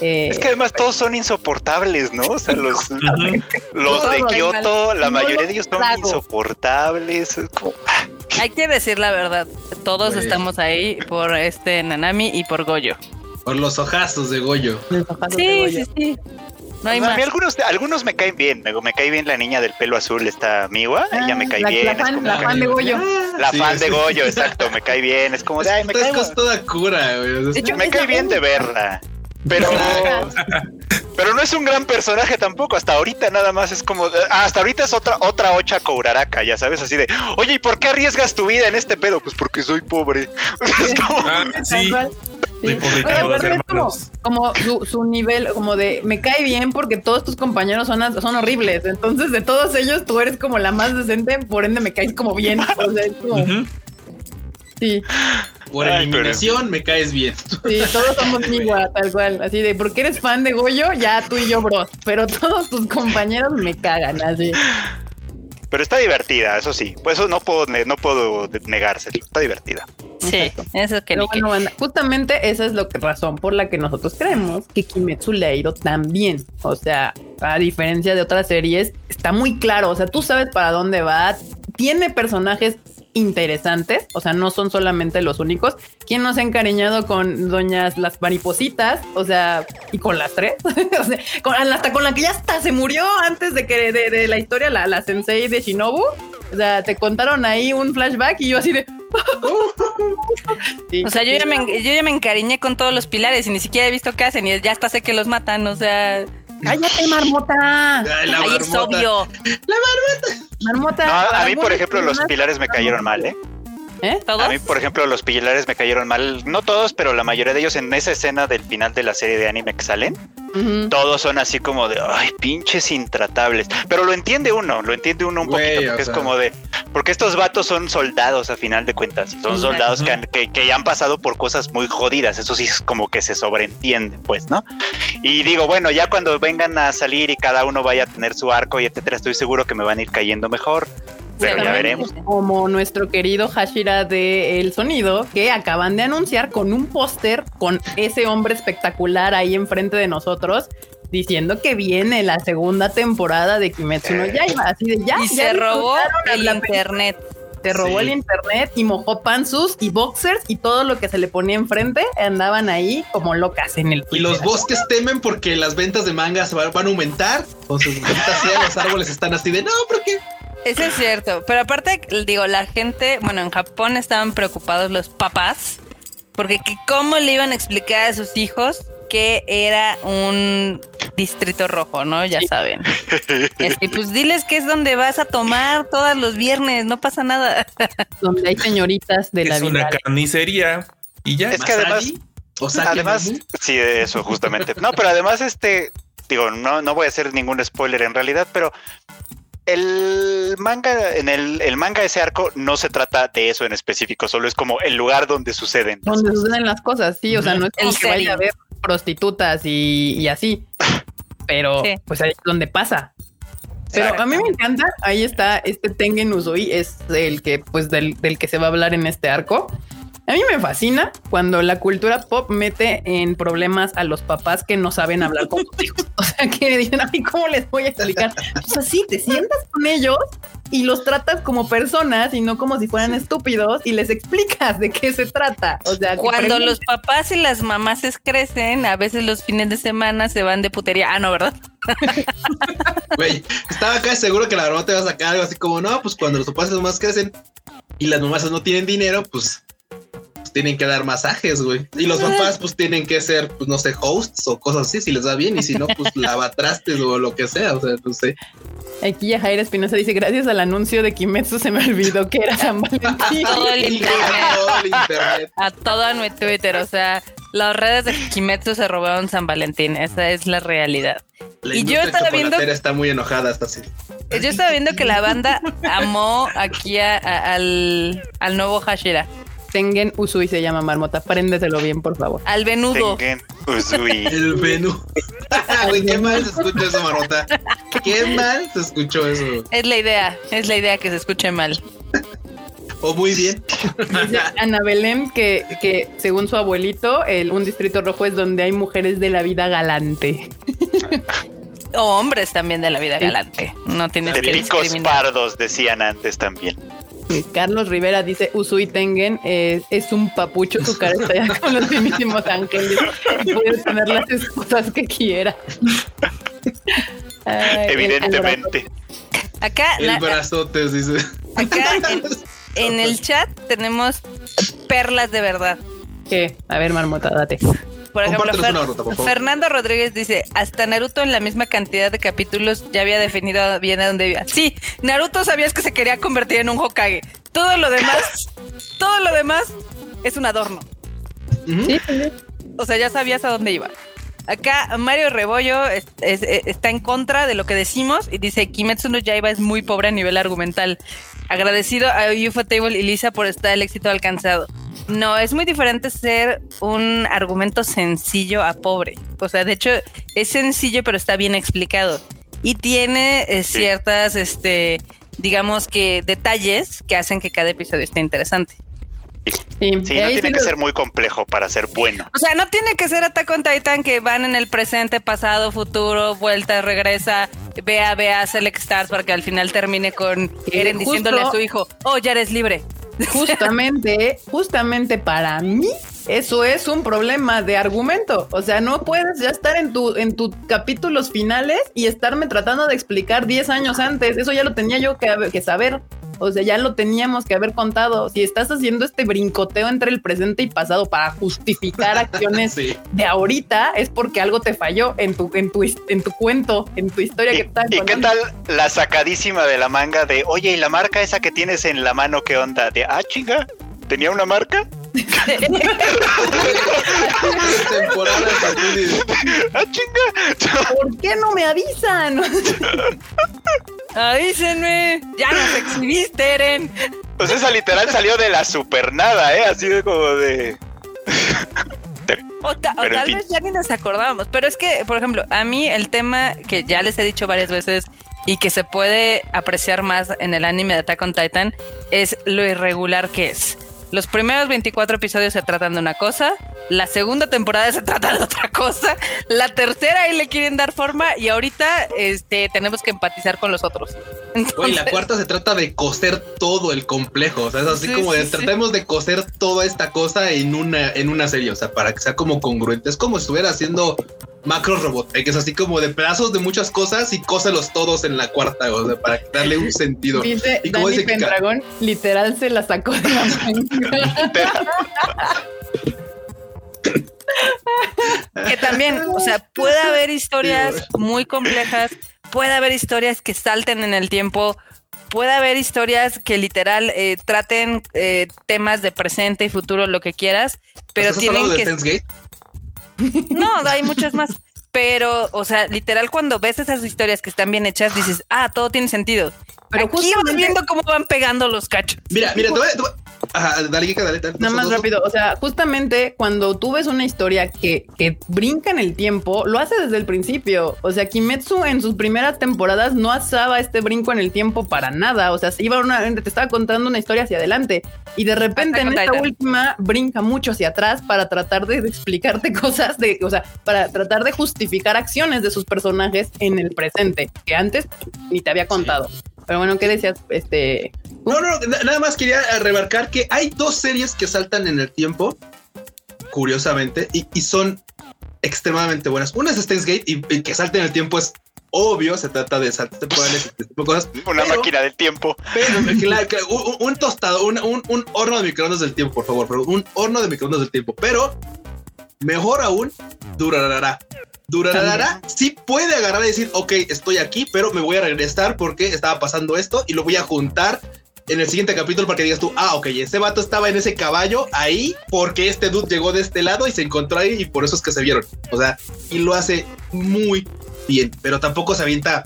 Eh, Es que además todos son insoportables, ¿no? O sea, los, los de Kioto, la mayoría de ellos son insoportables. es como- Hay que decir la verdad, todos Güey. estamos ahí por este Nanami y por Goyo. Por los ojazos de Goyo. los ojazos de Sí, Goyo. sí, sí. No hay a mí más. algunos, algunos me caen bien, me, me cae bien la niña del pelo azul, esta Miwa, ella me cae la, bien. La es fan, como la fan de Goyo. La Sí, fan de. Goyo, exacto, me cae bien. Es como de, ay, me cae, es toda cura, güey. De hecho, me cae bien de verla. Pero, pero no es un gran personaje tampoco. Hasta ahorita nada más es como, ah, hasta ahorita es otra otra ocha Kouraraka, ya sabes, así de, oye, ¿y por qué arriesgas tu vida en este pedo? Pues porque soy pobre. Es como, Ah, sí. Sí. Oye, como, como su, su nivel, como de me cae bien porque todos tus compañeros son, son horribles. Entonces, de todos ellos, tú eres como la más decente, por ende me caes como bien. O sea, es como, sí, por Ay, eliminación me caes bien. sí, todos somos igual, tal cual. Así de porque eres fan de Goyo, ya tú y yo, bro. Pero todos tus compañeros me cagan, así. Pero está divertida, eso sí. Pues eso no puedo, no puedo negárselo. Está divertida. Sí, eso que que- bueno, justamente esa es la que- razón por la que nosotros creemos que Kimetsu le ha ido tan bien. O sea, a diferencia de otras series, está muy claro. O sea, tú sabes para dónde va. Tiene personajes interesantes. O sea, no son solamente los únicos. ¿Quién no se ha encariñado con doñas las maripositas? O sea, y con las tres. o sea, con- hasta con la que ya hasta se murió antes de que de, de la historia, la, la sensei de Shinobu. O sea, te contaron ahí un flashback y yo así de, Sí, O sea, yo ya, sí. me, yo ya me encariñé con todos los pilares y ni siquiera he visto qué hacen y ya hasta sé que los matan, o sea, ¡Cállate, marmota! Ay, la ahí es marmota. obvio. Marmota. No, a mí, por ejemplo, los pilares me cayeron mal, ¿eh? ¿Eh? ¿Todos? A mí, por ejemplo, los pilares me cayeron mal. No todos, pero la mayoría de ellos en esa escena del final de la serie de anime que salen, todos son así como de, ay, pinches intratables. Pero lo entiende uno, lo entiende uno un Güey, poquito, porque es sea. como de, porque estos vatos son soldados a final de cuentas. Son soldados que, han- que, que ya han pasado por cosas muy jodidas. Eso sí es como que se sobreentiende, pues, ¿no? Y digo, bueno, ya cuando vengan a salir y cada uno vaya a tener su arco y etcétera, estoy seguro que me van a ir cayendo mejor. Pero ya veremos. Como nuestro querido Hashira de El Sonido, que acaban de anunciar con un póster con ese hombre espectacular ahí enfrente de nosotros, diciendo que viene la segunda temporada de Kimetsu no Yaiba. Así de ya. y ya se robó el internet. Se robó Sí. el internet y mojó pantsus y boxers y todo lo que se le ponía enfrente andaban ahí como locas en el Y los Twitter. bosques temen porque las ventas de mangas van a aumentar. Entonces, los árboles están así de no, porque Eso es cierto, pero aparte, digo, la gente, bueno, en Japón estaban preocupados los papás, porque que cómo le iban a explicar a sus hijos que era un distrito rojo, ¿no? Ya saben. Este, pues diles que es donde vas a tomar todos los viernes, no pasa nada. donde hay señoritas de la Es una vida. carnicería y ya. Es que además- o Además, sí, de eso justamente. No, pero además, este, digo, no, no voy a hacer ningún spoiler en realidad, pero el manga, en el, el manga ese arco no se trata de eso en específico, solo es como el lugar donde suceden. las donde cosas. suceden las cosas, sí, o sea, no es como El que vaya a setting. Prostitutas y, y así, pero Sí. pues ahí es donde pasa. Pero a mí me encanta, ahí está este Tengen Uzui, es el que, pues, del, del que se va a hablar en este arco. A mí me fascina cuando la cultura pop mete en problemas a los papás que no saben hablar con sus hijos. O sea, que dicen, ay, ¿cómo les voy a explicar? O sea, sí, te sientas con ellos y los tratas como personas y no como si fueran estúpidos y les explicas de qué se trata. O sea, Cuando los papás y las mamás crecen, a veces los fines de semana se van de putería. Ah, no, ¿verdad? Güey, estaba acá seguro que la broma te va a sacar algo así como, no, pues cuando los papás y las mamás crecen y las mamás no tienen dinero, pues, pues tienen que dar masajes, güey. Y los papás, pues tienen que ser, pues no sé, hosts o cosas así, si les va bien, y si no, pues lavatrastes o lo que sea, o sea, no sé. Aquí ya Jaira Espinosa dice, gracias al anuncio de Kimetsu se me olvidó que era San Valentín. Todo el Y internet. todo el internet. A todo mi Twitter, o sea, las redes de Kimetsu se robaron San Valentín, esa es la realidad. La Y yo estaba viendo- está muy enojada hasta así. Yo estaba viendo que la banda amó aquí a- a- al, al nuevo Hashira, Tengen Usui se llama Marmota, préndeselo bien, por favor. al venudo. Tengen Uzui. El. Güey, qué mal se escuchó eso, Marota. Qué mal se escuchó eso. Es la idea, es la idea que se escuche mal. O muy bien. Dice Ana Belén que, que según su abuelito, el, un distrito rojo es donde hay mujeres de la vida galante. O hombres también de la vida galante. No tienes De que picos pardos, decían antes también. Carlos Rivera dice Usui Tengen eh, es un papucho, su cara está ya con los mismísimos ángeles. y Puede tener las esposas que quiera. Ay, Evidentemente. Acá, El na- brazotes, dice. acá en, en el chat tenemos perlas de verdad. ¿Qué? A ver, Marmota, date. Por ejemplo, Compártenos Fer- una ruta, por favor. Fernando Rodríguez dice, hasta Naruto en la misma cantidad de capítulos ya había definido bien a dónde iba. Sí, Naruto sabías que se quería convertir en un Hokage. Todo lo demás, todo lo demás es un adorno. Sí, sí. O sea, ya sabías a dónde iba. Acá Mario Rebollo es- es- es- está en contra de lo que decimos y dice Kimetsu no Yaiba es muy pobre a nivel argumental. Agradecido a Ufotable y Lisa por estar el éxito alcanzado. No, es muy diferente ser un argumento sencillo a pobre. O sea, de hecho, es sencillo, pero está bien explicado. Y tiene eh, ciertas, este, digamos que detalles que hacen que cada episodio esté interesante. Sí, Sí, no tiene sí que lo- ser muy complejo para ser bueno. O sea, no tiene que ser Attack on Titan que van en el presente, pasado, futuro, vuelta, regresa, vea, vea, Select Stars para que al final termine con Eren justo- diciéndole a su hijo, oh, ya eres libre. Justamente, justamente para mí, eso es un problema de argumento. O sea, no puedes ya estar en tu, en tus capítulos finales y estarme tratando de explicar 10 años antes. Eso ya lo tenía yo que, que saber. O sea, ya lo teníamos que haber contado. Si estás haciendo este brincoteo entre el presente y pasado para justificar acciones Sí. de ahorita, es porque algo te falló en tu, en tu, en tu cuento, en tu historia ¿Y, que estás y qué tal la sacadísima de la manga de, oye, ¿y la marca esa que tienes en la mano qué onda? De, ah, chinga, ¿tenía una marca? Ah, chinga. ¿Por qué no me avisan? Avísenme. Ya nos exhibiste, Eren. Pues esa literal salió de la supernada, ¿eh? Así de como de... O, ta- tal fin. vez ya ni nos acordábamos. Pero es que, por ejemplo, a mí el tema que ya les he dicho varias veces y que se puede apreciar más en el anime de Attack on Titan es lo irregular que es. Los primeros 24 episodios se tratan de una cosa, la segunda temporada se trata de otra cosa, la tercera ahí le quieren dar forma y ahorita este, tenemos que empatizar con los otros. Entonces, la cuarta se trata de coser todo el complejo. O sea, es así Sí, como de sí, sí. tratemos de coser toda esta cosa en una, en una serie. O sea, para que sea como congruente. Es como si estuviera haciendo macros robot, que es así como de pedazos de muchas cosas y cóselos todos en la cuarta. O sea, para darle un sentido. Dice ¿Y cómo Dani dice? Pendragón, literal se la sacó de la que también, o sea, puede haber historias muy complejas, puede haber historias que salten en el tiempo, puede haber historias que literal eh, traten eh, temas de presente y futuro, lo que quieras, pero ¿Estás tienen que... No, hay muchas más. Pero, o sea, literal, cuando ves esas historias que están bien hechas, dices, ah, todo tiene sentido. Pero Aquí vas viendo cómo van pegando los cachos. Mira, mira, te voy, te voy- Ajá, dale, Kika, dale, dale. Nada más rápido, o sea, justamente cuando tú ves una historia que, que brinca en el tiempo, lo hace desde el principio. O sea, Kimetsu en sus primeras temporadas no asaba este brinco en el tiempo para nada. O sea, se iba una, te estaba contando una historia hacia adelante y de repente en esta Titan. última brinca mucho hacia atrás para tratar de explicarte cosas de, o sea, para tratar de justificar acciones de sus personajes en el presente que antes ni te había contado. Pero bueno, ¿qué decías? Este, No, no, na- nada más quería eh, remarcar que hay dos series que saltan en el tiempo, curiosamente, y, y son extremadamente buenas. Una es Steins Gate y, y que salta en el tiempo es obvio, se trata de saltos temporales y este tipo de cosas. Una pero- máquina del tiempo. Pero un, un tostado, un, un- un horno de microondas del tiempo, por favor, pero un horno de microondas del tiempo. Pero mejor aún, durará. Durará sí puede agarrar y decir, ok, estoy aquí, pero me voy a regresar porque estaba pasando esto y lo voy a juntar en el siguiente capítulo para que digas tú, ah, ok, ese vato estaba en ese caballo ahí porque este dude llegó de este lado y se encontró ahí y por eso es que se vieron. O sea, y lo hace muy bien, pero tampoco se avienta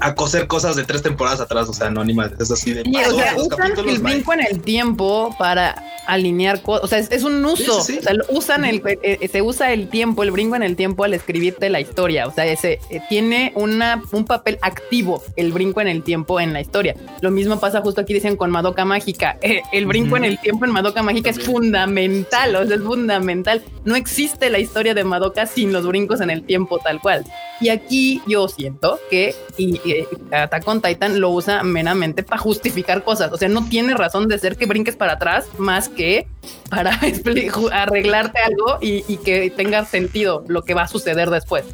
a coser cosas de tres temporadas atrás. O sea, no, ni más. Es así de Y, o sea, usan capítulos, el brinco en el tiempo para alinear cosas. O sea, es, es un uso. Sí, sí, sí. O sea, usan el, eh, eh, se usa el tiempo, el brinco en el tiempo al escribirte la historia. O sea, ese eh, tiene una, un papel activo el brinco en el tiempo en la historia. Lo mismo pasa justo aquí dicen con Madoka Mágica. Eh, el brinco Ujú. en el tiempo en Madoka Mágica es También. fundamental. O sea, es fundamental. No existe la historia de Madoka sin los brincos en el tiempo tal cual. Y aquí yo siento que y, Attack on Titan lo usa meramente para justificar cosas. O sea, no tiene razón de ser que brinques para atrás más que para arreglarte algo y, y que tenga sentido lo que va a suceder después.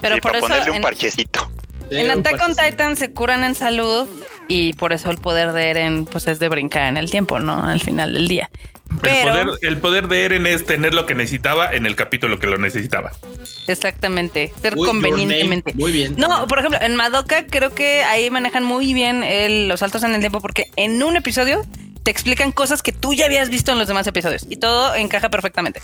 Pero Sí, por para eso ponerle un en, parchecito. en un Attack on. Titan se curan en salud y por eso el poder de Eren pues es de brincar en el tiempo, ¿no? Al final del día. Pero, El, poder, el poder de Eren es tener lo que necesitaba en el capítulo que lo necesitaba. exactamente, ser Uy, convenientemente. Muy bien. No, por ejemplo, en Madoka creo que ahí manejan muy bien el- los saltos en el tiempo porque en un episodio te explican cosas que tú ya habías visto en los demás episodios y todo encaja perfectamente.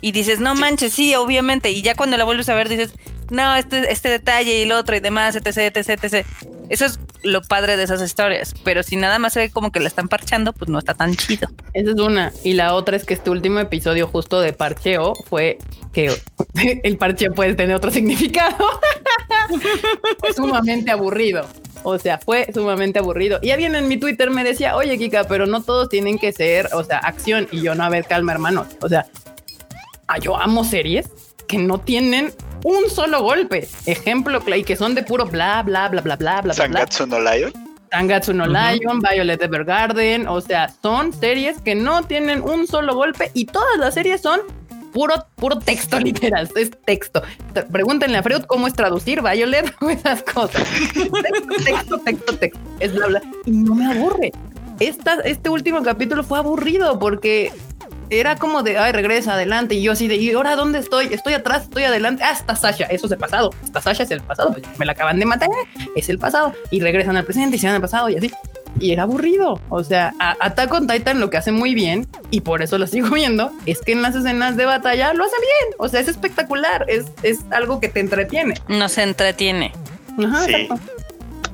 Y dices, no manches, sí, obviamente. Y ya cuando la vuelves a ver dices, no, este, este detalle y el otro y demás, etc, etc, etc. Eso es lo padre de esas historias. Pero si nada más se ve como que la están parchando, pues no está tan chido. Esa es una. Y la otra es que este último episodio justo de parcheo fue que el parcheo puede tener otro significado. fue sumamente aburrido. O sea, fue sumamente aburrido. Y alguien en mi Twitter me decía, oye, Kika, pero no todos tienen que ser, o sea, acción. Y yo, no, a ver, calma, hermano. O sea, ah, yo amo series que no tienen un solo golpe. Ejemplo, y que son de puro bla, bla, bla, bla, bla, bla, bla. bla. Sangatsu no Lion. Tangatsu no Ujú. Lion, Violet Evergarden, o sea, son series que no tienen un solo golpe y todas las series son puro, puro texto literal, es texto. Pregúntenle a Freud cómo es traducir Violet o esas cosas. texto, texto, texto, texto. Es bla, bla. Y no me aburre. Esta, este último capítulo fue aburrido porque era como de, ay, regresa, adelante. Y yo así de, ¿y ahora dónde estoy? Estoy atrás, estoy adelante. Ah, está Sasha. Eso es el pasado. Está Sasha es el pasado. Pues, me la acaban de matar. Es el pasado. Y regresan al presente y se van al pasado y así. Y era aburrido. O sea, a Attack on Titan lo que hace muy bien, y por eso lo sigo viendo, es que en las escenas de batalla lo hace bien. O sea, es espectacular. Es, es algo que te entretiene. Nos entretiene. Ajá, Sí. exacto.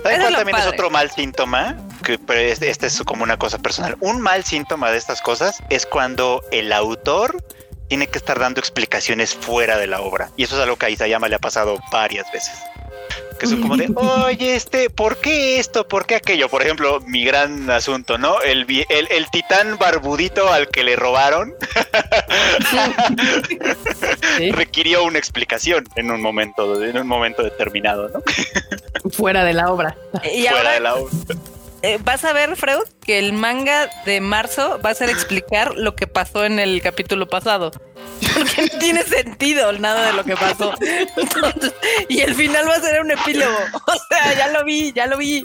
¿Sabes cuál también es otro mal síntoma? Que, pero este, este es como una cosa personal. Un mal síntoma de estas cosas es cuando el autor tiene que estar dando explicaciones fuera de la obra. Y eso es algo que a Isayama le ha pasado varias veces. Que son como de, oye, este, ¿por qué esto? ¿Por qué aquello? Por ejemplo, mi gran asunto, ¿no? El, vi- el, el titán barbudito al que le robaron Sí, requirió una explicación en un momento, en un momento determinado, ¿no? fuera de la obra. Y Fuera ahora de la obra. eh, vas a ver, Freud, que el manga de marzo va a ser explicar lo que pasó en el capítulo pasado. Porque no tiene sentido nada de lo que pasó. Entonces, y el final va a ser un epílogo. O sea, ya lo vi, ya lo vi.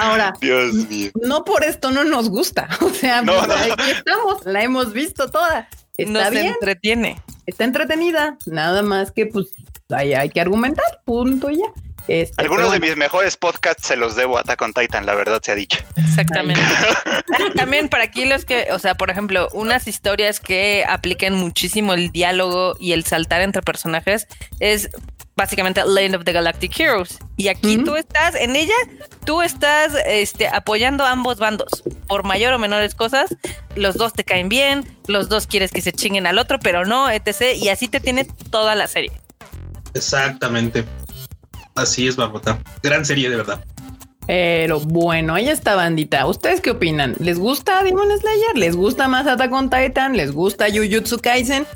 Ahora, Dios mío. no por esto no nos gusta. O sea, No, pues, no. aquí estamos, la hemos visto toda. Está Nos bien, entretiene. está entretenida. Nada más que pues hay, hay que argumentar, punto y ya. Este, Algunos de mis mejores podcasts se los debo a Attack on Titan, la verdad se ha dicho. Exactamente. También para aquí los que, o sea, por ejemplo, unas historias que apliquen muchísimo el diálogo y el saltar entre personajes es básicamente Land of the Galactic Heroes. Y aquí tú estás, en ella, tú estás este, apoyando a ambos bandos, por mayor o menores cosas. Los dos te caen bien, los dos quieres que se chinguen al otro, pero no, etc. Y así te tiene toda la serie. Exactamente. Así es, Barbota. Gran serie, de verdad. Pero bueno, ahí está bandita. ¿Ustedes qué opinan? ¿Les gusta Demon Slayer? ¿Les gusta más Attack on Titan? ¿Les gusta Jujutsu Kaisen?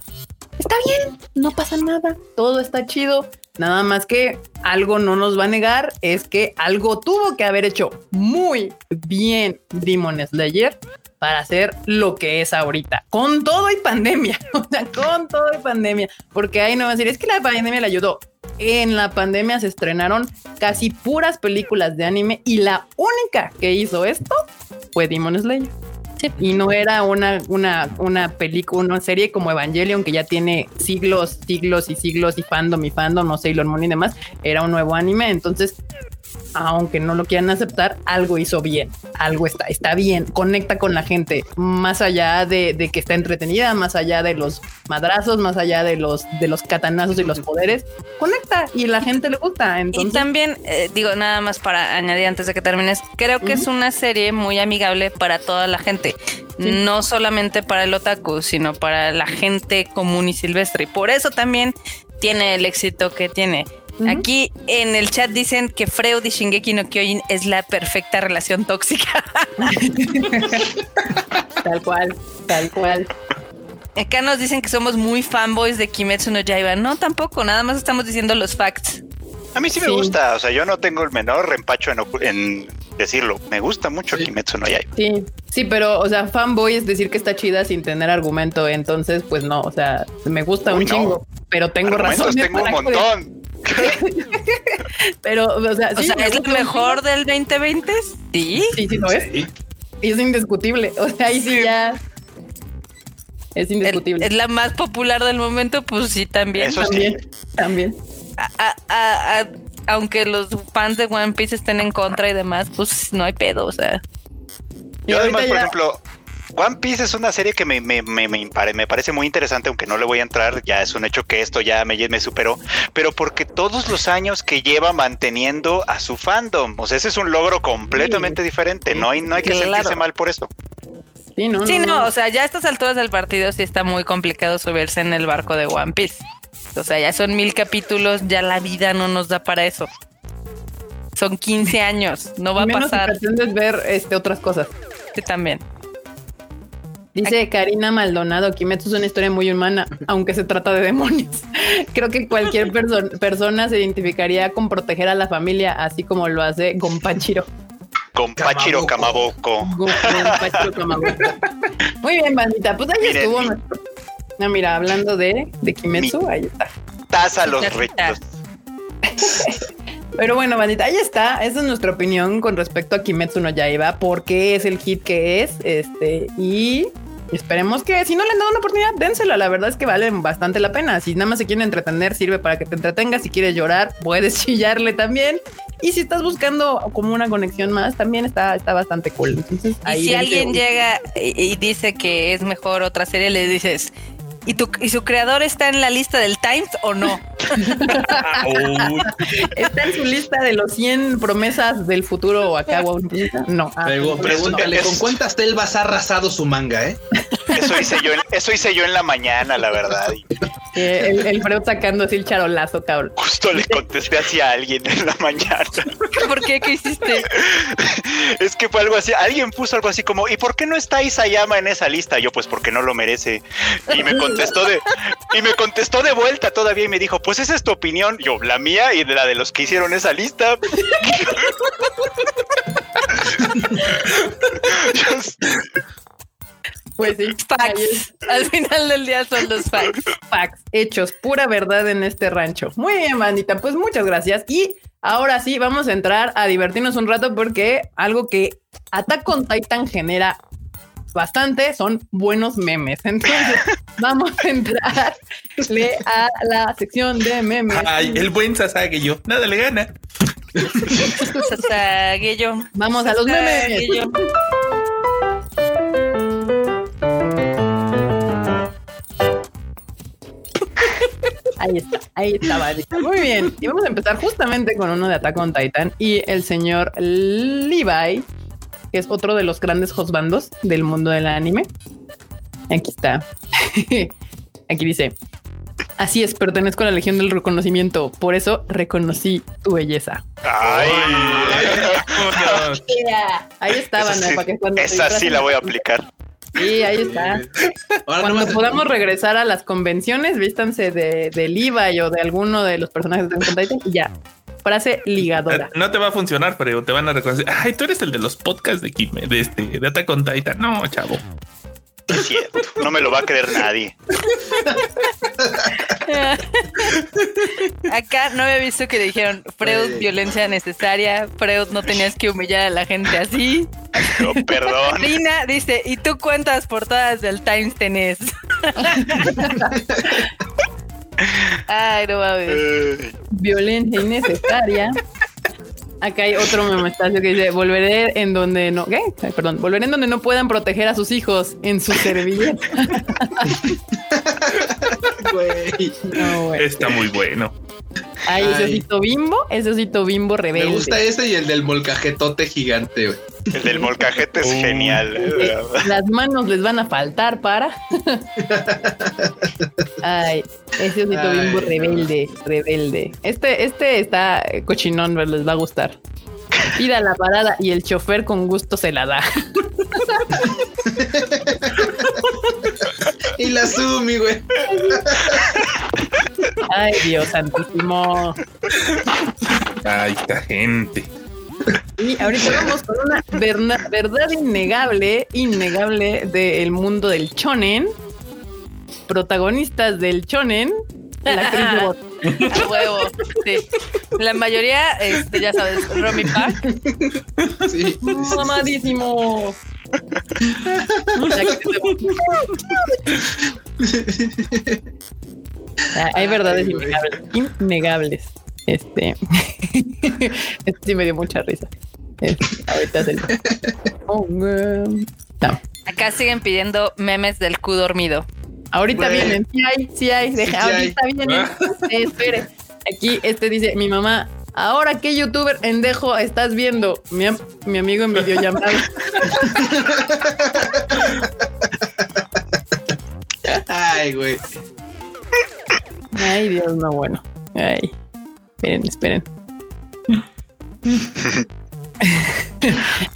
Está bien, no pasa nada. Todo está chido. Nada más que algo no nos va a negar es que algo tuvo que haber hecho muy bien Demon Slayer para hacer lo que es ahorita. Con todo y pandemia. O sea, con todo y pandemia. Porque ahí no va a decir, es que la pandemia le ayudó. En la pandemia se estrenaron casi puras películas de anime y la única que hizo esto fue Demon Slayer. Y no era una, una, una película, una serie como Evangelion que ya tiene siglos, siglos y siglos y fandom y fandom, no Sailor Moon y demás. Era un nuevo anime. Entonces, aunque no lo quieran aceptar, algo hizo bien, algo está, está bien, conecta con la gente, más allá de, de que está entretenida, más allá de los madrazos, más allá de los, de los catanazos y los poderes, conecta y la gente le gusta. Y Entonces, también, eh, digo, nada más para añadir antes de que termines, creo que es una serie muy amigable para toda la gente. No solamente para el otaku, sino para la gente común y silvestre. Y por eso también tiene el éxito que tiene. Aquí en el chat dicen que Freud y Shingeki no Kyojin es la perfecta relación tóxica. tal cual, tal cual. Acá nos dicen que somos muy fanboys de Kimetsu no Yaiba. No, tampoco, nada más estamos diciendo los facts. A mí sí, me gusta, o sea, yo no tengo el menor rempacho en, decirlo. Me gusta mucho Sí. Kimetsu no Yaiba. Sí, sí, pero, o sea, fanboy es decir que está chida sin tener argumento, entonces, pues no, o sea, me gusta Uy, un no. chingo, pero tengo Argumentos razón. tengo un montón. Pero, o sea, O sí, sea, me ¿es un mejor del 2020? Sí. Sí, sí, lo es. Sí. Y es indiscutible. O sea, ahí sí, Sí. ya es indiscutible. Es la más popular del momento, pues sí, también. Eso sí. también, también. A- a- a- a- aunque los fans de One Piece estén en contra y demás, pues no hay pedo, o sea. Yo además, por ya- ejemplo, One Piece es una serie que me, me, me, me impare- me parece muy interesante, aunque no le voy a entrar, ya es un hecho que esto ya me, me superó, pero porque todos los años que lleva manteniendo a su fandom, o sea, ese es un logro completamente diferente, no hay, no hay que Claro. sentirse mal por eso. Sí, no, Sí, no, no, no. o sea, ya a estas alturas del partido sí está muy complicado subirse en el barco de One Piece. O sea, ya son mil capítulos, ya la vida no nos da para eso. Son 15 años, no va a Menos si pasar. pretendes ver este, otras cosas. Sí, también. Dice Karina Maldonado, Kimetsu es una historia muy humana, aunque se trata de demonios. Creo que cualquier perso- persona se identificaría con proteger a la familia, así como lo hace Gonpachiro. Con Pachiro Kamaboko. Kamaboko. Gonpachiro Kamabuka. Muy bien, bandita. Pues ahí Miren, estuvo mi- nuestro, No, mira, hablando de, de Kimetsu, ahí está. Taza los ricos. Pero bueno, bandita, ahí está. Esa es nuestra opinión con respecto a Kimetsu no Yaiba, porque es el hit que es. Este, y esperemos que si no le han dado una oportunidad, dénsela. La verdad es que valen bastante la pena. Si nada más se quieren entretener, sirve para que te entretengas. Si quieres llorar, puedes chillarle también. Y si estás buscando como una conexión más, también está, está bastante cool. Entonces, Y si alguien llega y, y dice que es mejor otra serie, le dices, ¿y, tu, ¿y su creador está en la lista del Times o no? Está en su lista de los 100 promesas del futuro acá. No. Ah, pregúntale, ¿con cuántas telvas ha arrasado su manga, eh? Eso hice yo en, eso hice yo en la mañana, la verdad. Y el, el Freud sacando así el charolazo, cabrón. justo le contesté así a alguien en la mañana. ¿Por qué? ¿Qué hiciste? Es que fue algo así. Alguien puso algo así como, ¿y por qué no está Isayama en esa lista? Yo, pues porque no lo merece. Y me contestó de, y me contestó de vuelta todavía y me dijo, pues esa es tu opinión. Yo, la mía y de la de los que hicieron esa lista. Pues sí. Facts. Al final del día son los facts. facts, hechos, pura verdad en este rancho. Muy bien, bandita, pues muchas gracias. Y ahora sí, vamos a entrar a divertirnos un rato porque algo que Attack on Titan genera bastante son buenos memes. Entonces, vamos a entrarle a la sección de memes. ay, el buen Sasage yo. Nada le gana. Sasaguillo. Vamos a los memes. Ahí está, ahí está, bandita. Muy bien. Y vamos a empezar justamente con uno de Attack on Titan y el señor Levi, que es otro de los grandes hostbandos del mundo del anime. Aquí está. Aquí dice. Así es, pertenezco a la Legión del Reconocimiento. Por eso reconocí tu belleza. Ay. Ahí está, Esa banda, sí, para que cuando esa sí la voy a aplicar. Sí, ahí está. Ahora Cuando nomás- podamos regresar a las convenciones, vístanse de, de Levi o de alguno de los personajes de Titan y ya. Frase ligadora. No te va a funcionar, pero te van a reconocer. Ay, tú eres el de los podcasts de Kime, de este, de Attack on Titan. No, chavo. Es cierto. No me lo va a creer nadie. Acá no había visto que le dijeron Freud, violencia necesaria. Freud, no tenías que humillar a la gente así. No, perdón. Rina dice, ¿y tú cuántas portadas del Times tenés? Ay, no mames. Ay, Violencia innecesaria. Acá hay otro memestacio que dice: Volveré en donde no. ¿Qué? Ay, perdón. Volveré en donde no puedan proteger a sus hijos en su servilleta. Güey. No, güey. Está muy bueno. Ay, ese osito bimbo. Ese osito bimbo Me rebelde. gusta ese y el del molcajetote gigante, güey. El del molcajete es Oh. genial. eh, Las manos les van a faltar para. Ay, ese osito Ay, bimbo no. rebelde, rebelde. Este, este está cochinón, pero les va a gustar. Pida la parada y el chofer con gusto se la da. Y la Sumi, güey. Ay, Dios santísimo. Ay, esta gente. Y ahorita vamos con una verna- verdad innegable, innegable del mundo del chonen. Protagonistas del chonen. La actriz robot. A huevo. Sí. La mayoría, este, ya sabes, Romy Pack. Sí. Mamadísimo. Ah, Hay verdades innegables. Innegables. Este. este sí me dio mucha risa. Este, ahorita se no. Acá siguen pidiendo memes del Q dormido. Ahorita vienen, sí hay, sí hay, deja, Sí, ahorita vienen. Eh, espere. Aquí este dice, mi mamá, ahora qué youtuber endejo estás viendo, mi, am- mi amigo en videollamada. Ay, güey. Ay, Dios, no, bueno. Ay, esperen, esperen.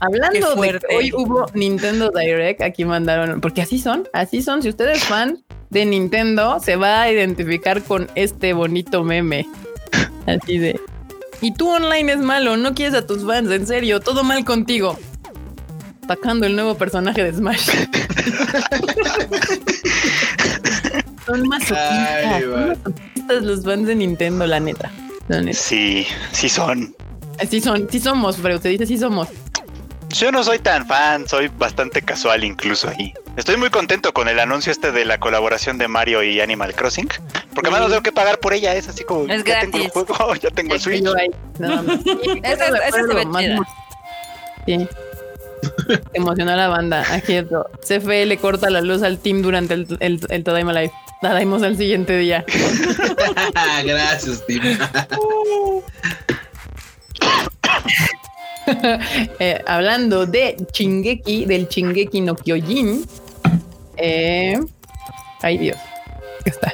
Hablando de que hoy hubo Nintendo Direct, aquí mandaron, porque así son, así son. Si usted es fan de Nintendo, se va a identificar con este bonito meme. Así de. Y tú online es malo, no quieres a tus fans, en serio, todo mal contigo. Atacando el nuevo personaje de Smash. Son masoquistas. Ay, son masoquistas los fans de Nintendo, la neta. La neta. Sí, sí son. Sí son, sí somos, Freud. Se dice sí somos. Yo no soy tan fan, soy bastante casual incluso ahí. Estoy muy contento con el anuncio este de la colaboración de Mario y Animal Crossing, porque además no tengo que pagar por ella, es así como Es ya tengo el gratis. juego, ya tengo el Sí, Switch. Sí, esa fue se lo ve más chida. mo- Sí. Emocionó a la banda. Aquí esto. CFE le corta la luz al team durante el, el, el Tadaima Live. Tadaimos al siguiente día. Gracias, Tim. Eh, hablando de Chingeki, del Chingeki no Kyojin. Eh, ay, Dios. Aquí está.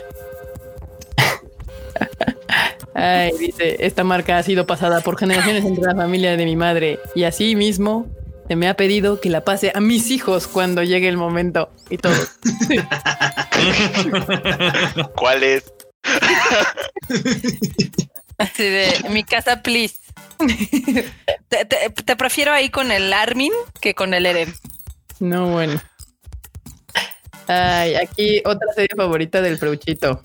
Ay, dice, esta marca ha sido pasada por generaciones entre la familia de mi madre y así mismo se me ha pedido que la pase a mis hijos cuando llegue el momento y todo. ¿Cuál es? Así de mi casa, please. te, te- te prefiero ahí con el Armin que con el Eren. No, bueno. Ay, aquí otra serie favorita del Freuchito.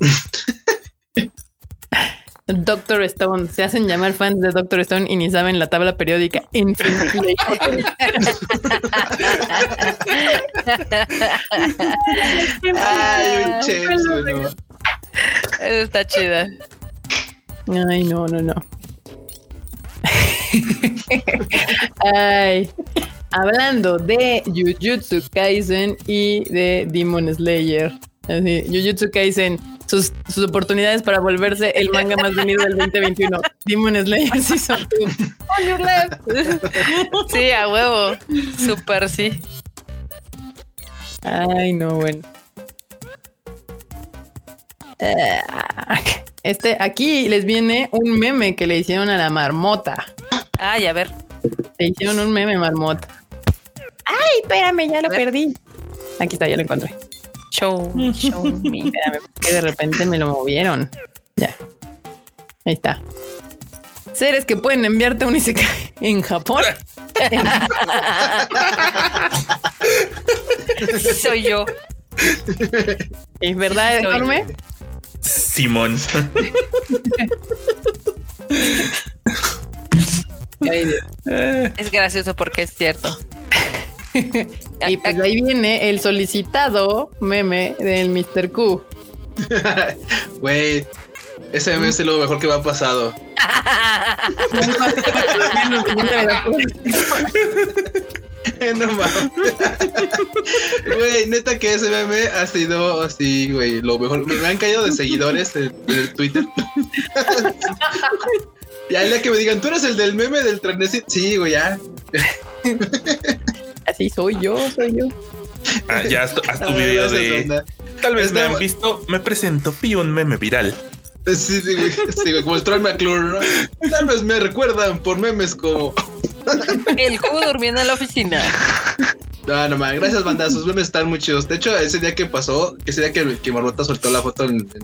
Doctor Stone. Se hacen llamar fans de Doctor Stone y ni saben la tabla periódica Infinity. Ay, un chems, bueno. Está chida. Ay, no, no, no. Ay, hablando de Jujutsu Kaisen y de Demon Slayer. Así, Jujutsu Kaisen, sus, sus oportunidades para volverse el manga más vendido del 2021. Demon Slayer Season 2. On your left. Sí, a huevo. Súper sí. Ay, no, bueno. Eh, Este, aquí les viene un meme que le hicieron a la marmota. Ay, a ver. Le hicieron un meme marmota. Ay, espérame, ya lo perdí. Aquí está, ya lo encontré. Show, show me. Espérame, que de repente me lo movieron. Ya. Ahí está. Seres que pueden enviarte un Isekai en Japón. Soy yo. ¿Es verdad, enorme? Simón. Es gracioso porque es cierto. Y pues ahí viene el solicitado meme del Mr. Q. Güey, ese mes es lo mejor que me ha pasado. no mames. Güey, neta que ese meme ha sido así, güey, lo mejor. Me han caído de seguidores en, el Twitter. y ahí la que me digan, tú eres el del meme del trenecito. Sí, güey, ya. Así soy yo, soy yo. Ah, ya haz tu, haz tu video de. Tal vez me han visto. Me presento. Fui un meme viral. Sí, sí, güey, sí, güey, como el Troll McClure, ¿no? Tal vez me recuerdan por memes como. El Q durmiendo en la oficina. No, no mames, gracias, banda. Sus memes están muy chidos. De hecho, ese día que pasó, ese día que, que Marmota soltó la foto en, en- en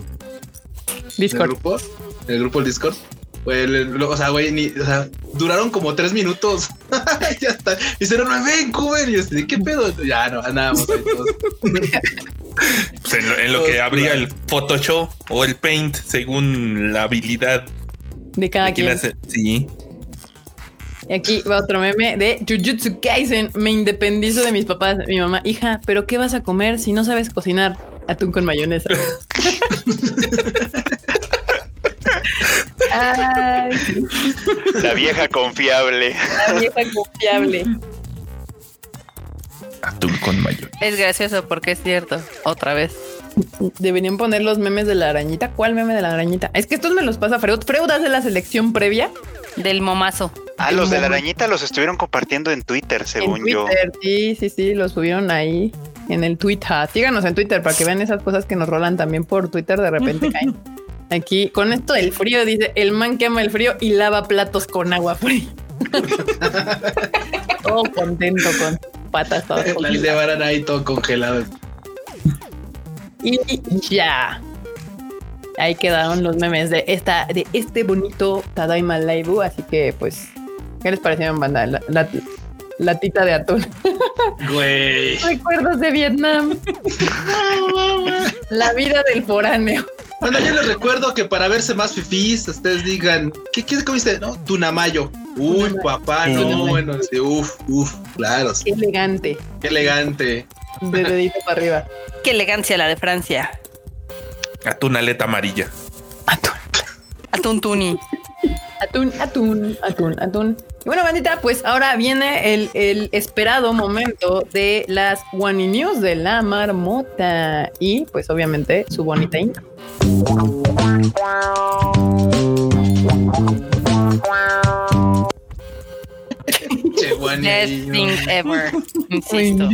el Discord. grupo, en el grupo del Discord. Güey, o sea, güey, ni, o sea, duraron como tres minutos. ya está. Y se ven, Cuber. Y yo así, ¿qué pedo? Ya no, andábamos. Pues en, lo, en lo que abría el Photoshop o el Paint, según la habilidad De cada de quien quien. hace. Sí. Y aquí va otro meme de Jujutsu Kaisen. Me independizo de mis papás. Mi mamá, hija, ¿pero qué vas a comer si no sabes cocinar? Atún con mayonesa. Ay, La vieja confiable. la vieja confiable. Atún con mayor. Es gracioso porque es cierto. Otra vez. Deberían poner los memes de la arañita. ¿Cuál meme de la arañita? Es que estos me los pasa Freud. Freud hace la selección previa. Del momazo. Ah, los de la arañita los estuvieron compartiendo en Twitter, según en yo. Twitter. Sí, sí, sí, los subieron ahí en el Twitter. Síganos en Twitter para que vean esas cosas que nos rolan también por Twitter. De repente caen. Aquí, con esto del frío, dice el man que ama el frío y lava platos con agua fría. todo contento con patas todas La congeladas. llevaran ahí todo congelado. Y ya. Ahí quedaron los memes de esta, de este bonito Tadaima Live. Así que, pues, ¿qué les pareció, banda? La, la, latita de atún. Güey. Recuerdos de Vietnam. La vida del foráneo. Bueno, yo les recuerdo que para verse más fifís, ustedes digan, ¿qué, qué comiste? No, tunamayo. Uy, papá, no, Tunamayo. bueno, sí, uf, uf, claro, Qué elegante. qué elegante. De dedito para arriba. Qué elegancia la de Francia. Atún aleta amarilla. Atún tuni. Atún, atún, atún, atún. Y bueno, bandita, pues ahora viene el, el esperado momento de las One News de la marmota. Y pues obviamente su bonita. Best thing ever. Insisto.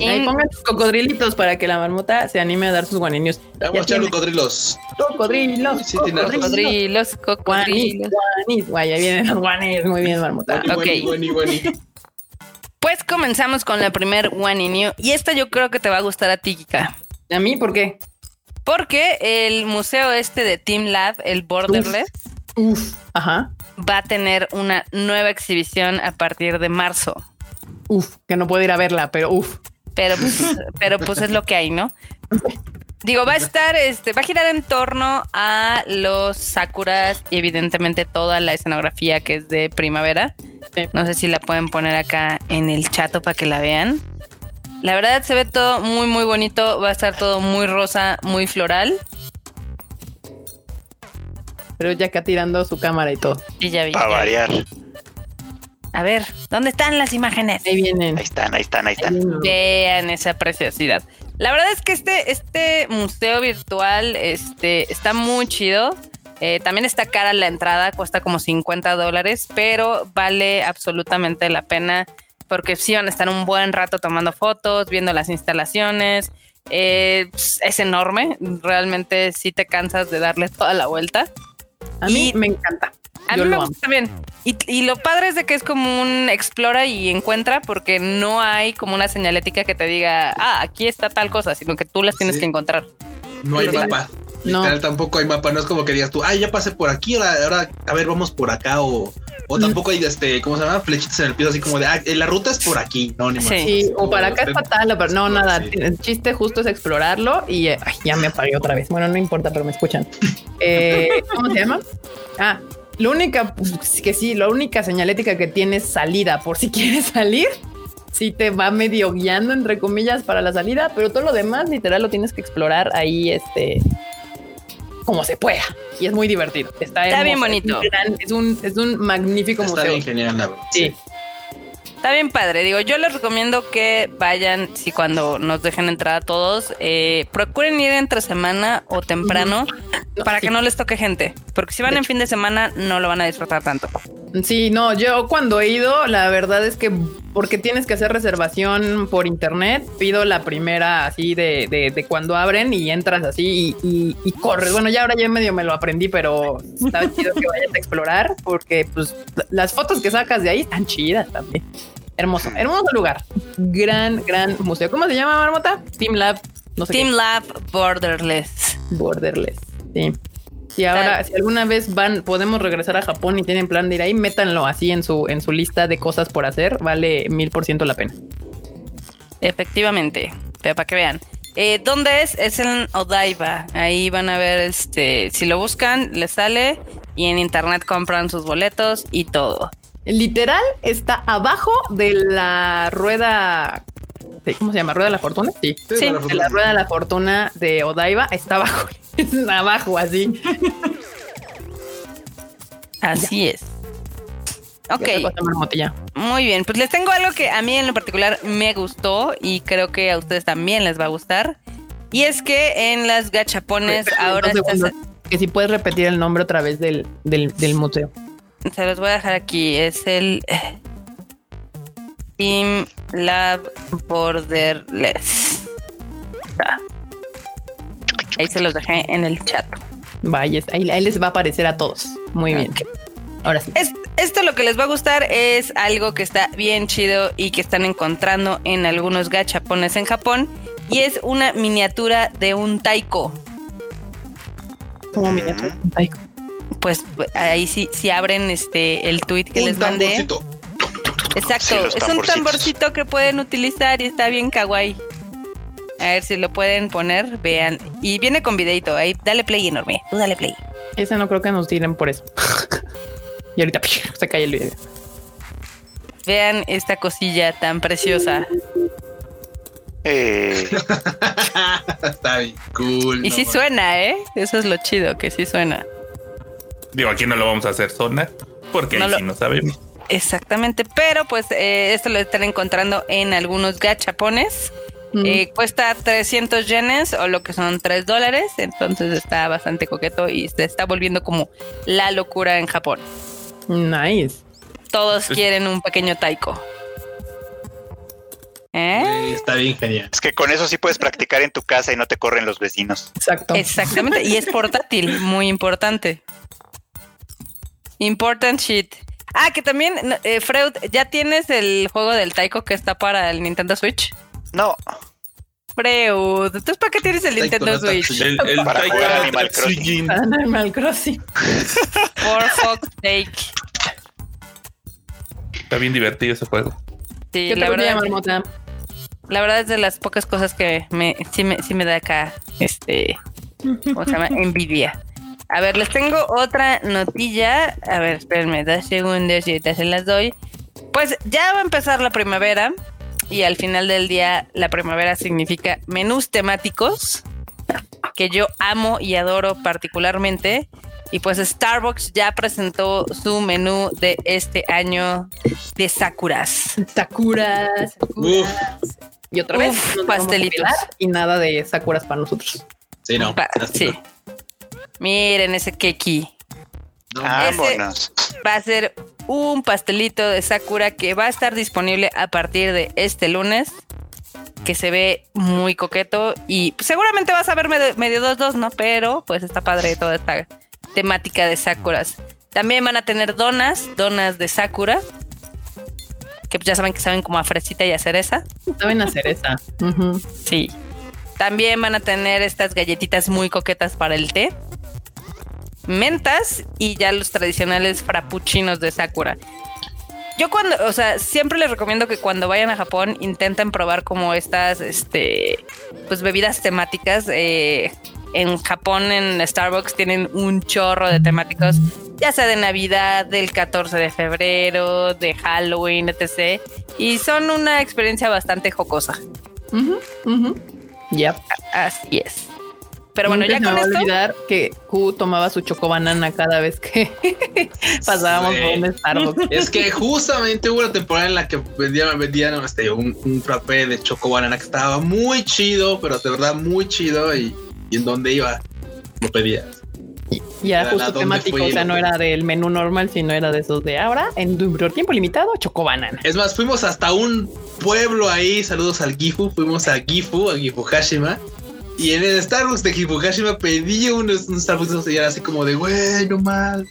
Ahí pongan sus cocodrilitos para que la marmota se anime a dar sus News. Vamos a echar tiene- cocodrilos. Cocodrilos, Sí. Cocodrilos, Guanis, cocodrilos. guanis. Guay, ya vienen los guanis. Muy bien, marmota. Guani, Ok. guani, guani, guani. Pues comenzamos con la primer One in You. Y esta yo creo que te va a gustar a ti, Kika. ¿A mí por qué? Porque el museo este de Team Lab, el Borderless, Uf. Ajá. Va a tener una nueva exhibición a partir de marzo. Uf, que no puedo ir a verla, pero uf. Pero pues, pero pues es lo que hay, ¿no? Digo, va a estar, este, va a girar en torno a los sakuras y evidentemente toda la escenografía que es de primavera. No sé si la pueden poner acá en el chat para que la vean. La verdad se ve todo muy, muy bonito. Va a estar todo muy rosa, muy floral. Pero ya acá tirando su cámara y todo. Y ya vi. Para variar. A ver, ¿dónde están las imágenes? Ahí vienen. Ahí están, ahí están, ahí están. Vean esa preciosidad. La verdad es que este, este museo virtual este, está muy chido. Eh, también está cara la entrada, cuesta como 50 dólares, pero vale absolutamente la pena porque sí van a estar un buen rato tomando fotos, viendo las instalaciones. Eh, es enorme, realmente sí te cansas de darle toda la vuelta. A mí Y- me encanta. A mí me gusta bien. Y, y lo padre es de que es como un explora y encuentra porque no hay como una señalética que te diga, ah, aquí está tal cosa, sino que tú las tienes Sí. que encontrar. No hay Sí. mapa. No. Literal, tampoco hay mapa. No es como que digas tú, ay, ya pasé por aquí, ahora, ahora a ver, vamos por acá. O, o tampoco hay, este, ¿cómo se llama? Flechitas en el piso, así como de, ah, la ruta es por aquí. No, ni más. Sí. Sí, o para acá es fatal, o para- no, nada. Sí. El chiste justo es explorarlo y eh, ay, ya me apagué otra vez. Bueno, no importa, pero me escuchan. Eh, ¿Cómo se llama? Ah, la única pues, que sí, la única señalética que tiene es salida por si quieres salir. Sí te va medio guiando entre comillas para la salida, pero todo lo demás literal lo tienes que explorar ahí, este, como se pueda. Y es muy divertido. Está, Está bien bonito. Es un, es un, magnífico Está museo. bien genial, la verdad. Sí. Está bien padre. Digo, yo les recomiendo que vayan, si cuando nos dejen entrar a todos, eh, procuren ir entre semana o temprano para que no les toque gente. Porque si van De en hecho. fin de semana, no lo van a disfrutar tanto. Sí, no, yo cuando he ido, la verdad es que porque tienes que hacer reservación por internet, pido la primera así de, de, de cuando abren y entras así y, y- y corres. Bueno, ya ahora ya medio me lo aprendí, pero está chido que vayas a explorar porque pues las fotos que sacas de ahí están chidas también. Hermoso, hermoso lugar. Gran, gran museo. ¿Cómo se llama, Marmota? Team Lab. No sé qué. Team Lab Borderless. Borderless. Sí. Y ahora, si alguna vez van, podemos regresar a Japón y tienen plan de ir ahí, métanlo así en su, en su lista de cosas por hacer. Vale mil por ciento la pena. Efectivamente, pero para que vean. Eh, ¿Dónde es? Es en Odaiba. Ahí van a ver, este, si lo buscan, les sale y en internet compran sus boletos y todo. Literal está abajo de la rueda. ¿Cómo se llama? ¿Rueda de la fortuna? Sí. Sí, De la rueda de la fortuna de Odaiba está abajo. Abajo, así. Así es. Ok, Ya muy bien. Pues les tengo algo que a mí en lo particular me gustó y creo que a ustedes también les va a gustar. Y es que en las gachapones Espérame ahora estás- Que si puedes repetir el nombre otra vez del, del, del museo. Se los voy a dejar aquí. Es el eh, Team Lab Borderless. Ah. Ahí se los dejé en el chat. Vaya, ahí, ahí les va a aparecer a todos. Muy bien. Ahora sí. Es- esto lo que les va a gustar es algo que está bien chido y que están encontrando en algunos gachapones en Japón. Y es una miniatura de un taiko. Como miniatura. Ay, Pues ahí sí, si abren este el tweet que Un les mandé. tamborcito. Exacto, Sí, es un tamborcito que pueden utilizar y está bien kawaii. A ver si lo pueden poner, vean. Y viene con videito, ahí dale play enorme, tú dale play. Ese no creo que nos tiren por eso. y ahorita se cae el video. Vean esta cosilla tan preciosa. Eh, Está bien cool. Y no sí suena, ¿eh? Eso es lo chido, que sí suena. Digo, aquí no lo vamos a hacer zona, porque No ahí lo- sí no sabemos. Exactamente, pero pues eh, esto lo están encontrando en algunos gachapones. Mm. Eh, cuesta 300 yenes o lo que son 3 dólares, entonces está bastante coqueto y se está volviendo como la locura en Japón. Nice. Todos quieren un pequeño taiko. ¿Eh? Está bien genial. es que con eso sí puedes practicar en tu casa y no te corren los vecinos. Exacto. Exactamente, y es portátil, muy importante. Important shit. Ah, que también, eh, Freud, ¿ya tienes el juego del taiko que está para el Nintendo Switch? No, Freud, ¿entonces para qué tienes el Nintendo Switch? El, el Para jugar no Animal Tatsujin. Animal Crossing. For fuck's sake. Está bien divertido ese juego. Sí, ¿Qué la verdad, la verdad es de las pocas cosas que me, sí, me, sí me da acá, este, ¿cómo se llama? Envidia. A ver, les tengo otra notilla. A ver, espérenme, dos segundos y ahorita se las doy. Pues ya va a empezar la primavera y al final del día la primavera significa menús temáticos que yo amo y adoro particularmente. Y pues Starbucks ya presentó su menú de este año de Sakuras. Sakuras. Uf. Y otra vez, Uf, pastelitos. Y nada de Sakuras para nosotros. Sí, no. Pa- sí. Miren ese keki. No, vámonos. Va a ser un pastelito de Sakura que va a estar disponible a partir de este lunes. Que se ve muy coqueto y seguramente vas a ver medio, medio dos dos, ¿no? Pero pues está padre toda esta temática de Sakuras. También van a tener donas, donas de Sakura. Que pues, ya saben que saben como a fresita y a cereza. Saben hacer esa. Ujú. Sí. También van a tener estas galletitas muy coquetas para el té. Mentas y ya los tradicionales frappuccinos de Sakura. Yo cuando, o sea, siempre les recomiendo que cuando vayan a Japón intenten probar como estas, este, pues bebidas temáticas. eh, en Japón, en Starbucks, tienen un chorro de temáticos, ya sea de Navidad, del 14 de febrero, de Halloween, etc. Y son una experiencia bastante jocosa. Yep. Así es. Pero bueno, Nunca ya con me va a esto. olvidar que Q tomaba su chocobanana cada vez que pasábamos Sí. por un Starbucks. Es que justamente hubo una temporada en la que vendían, vendían este, un, un frappé de choco banana que estaba muy chido, pero de verdad muy chido y, y en donde iba lo pedías. Y era la justo temático, o sea, no era del menú normal, sino era de esos de ahora, en tiempo limitado, chocobanana. Es más, fuimos hasta un pueblo ahí, saludos al Gifu, fuimos a Gifu, a Gifuhashima. Y en el Starbucks de Gifuhashima pedí un, un Starbucks y era así como de, güey, no mal.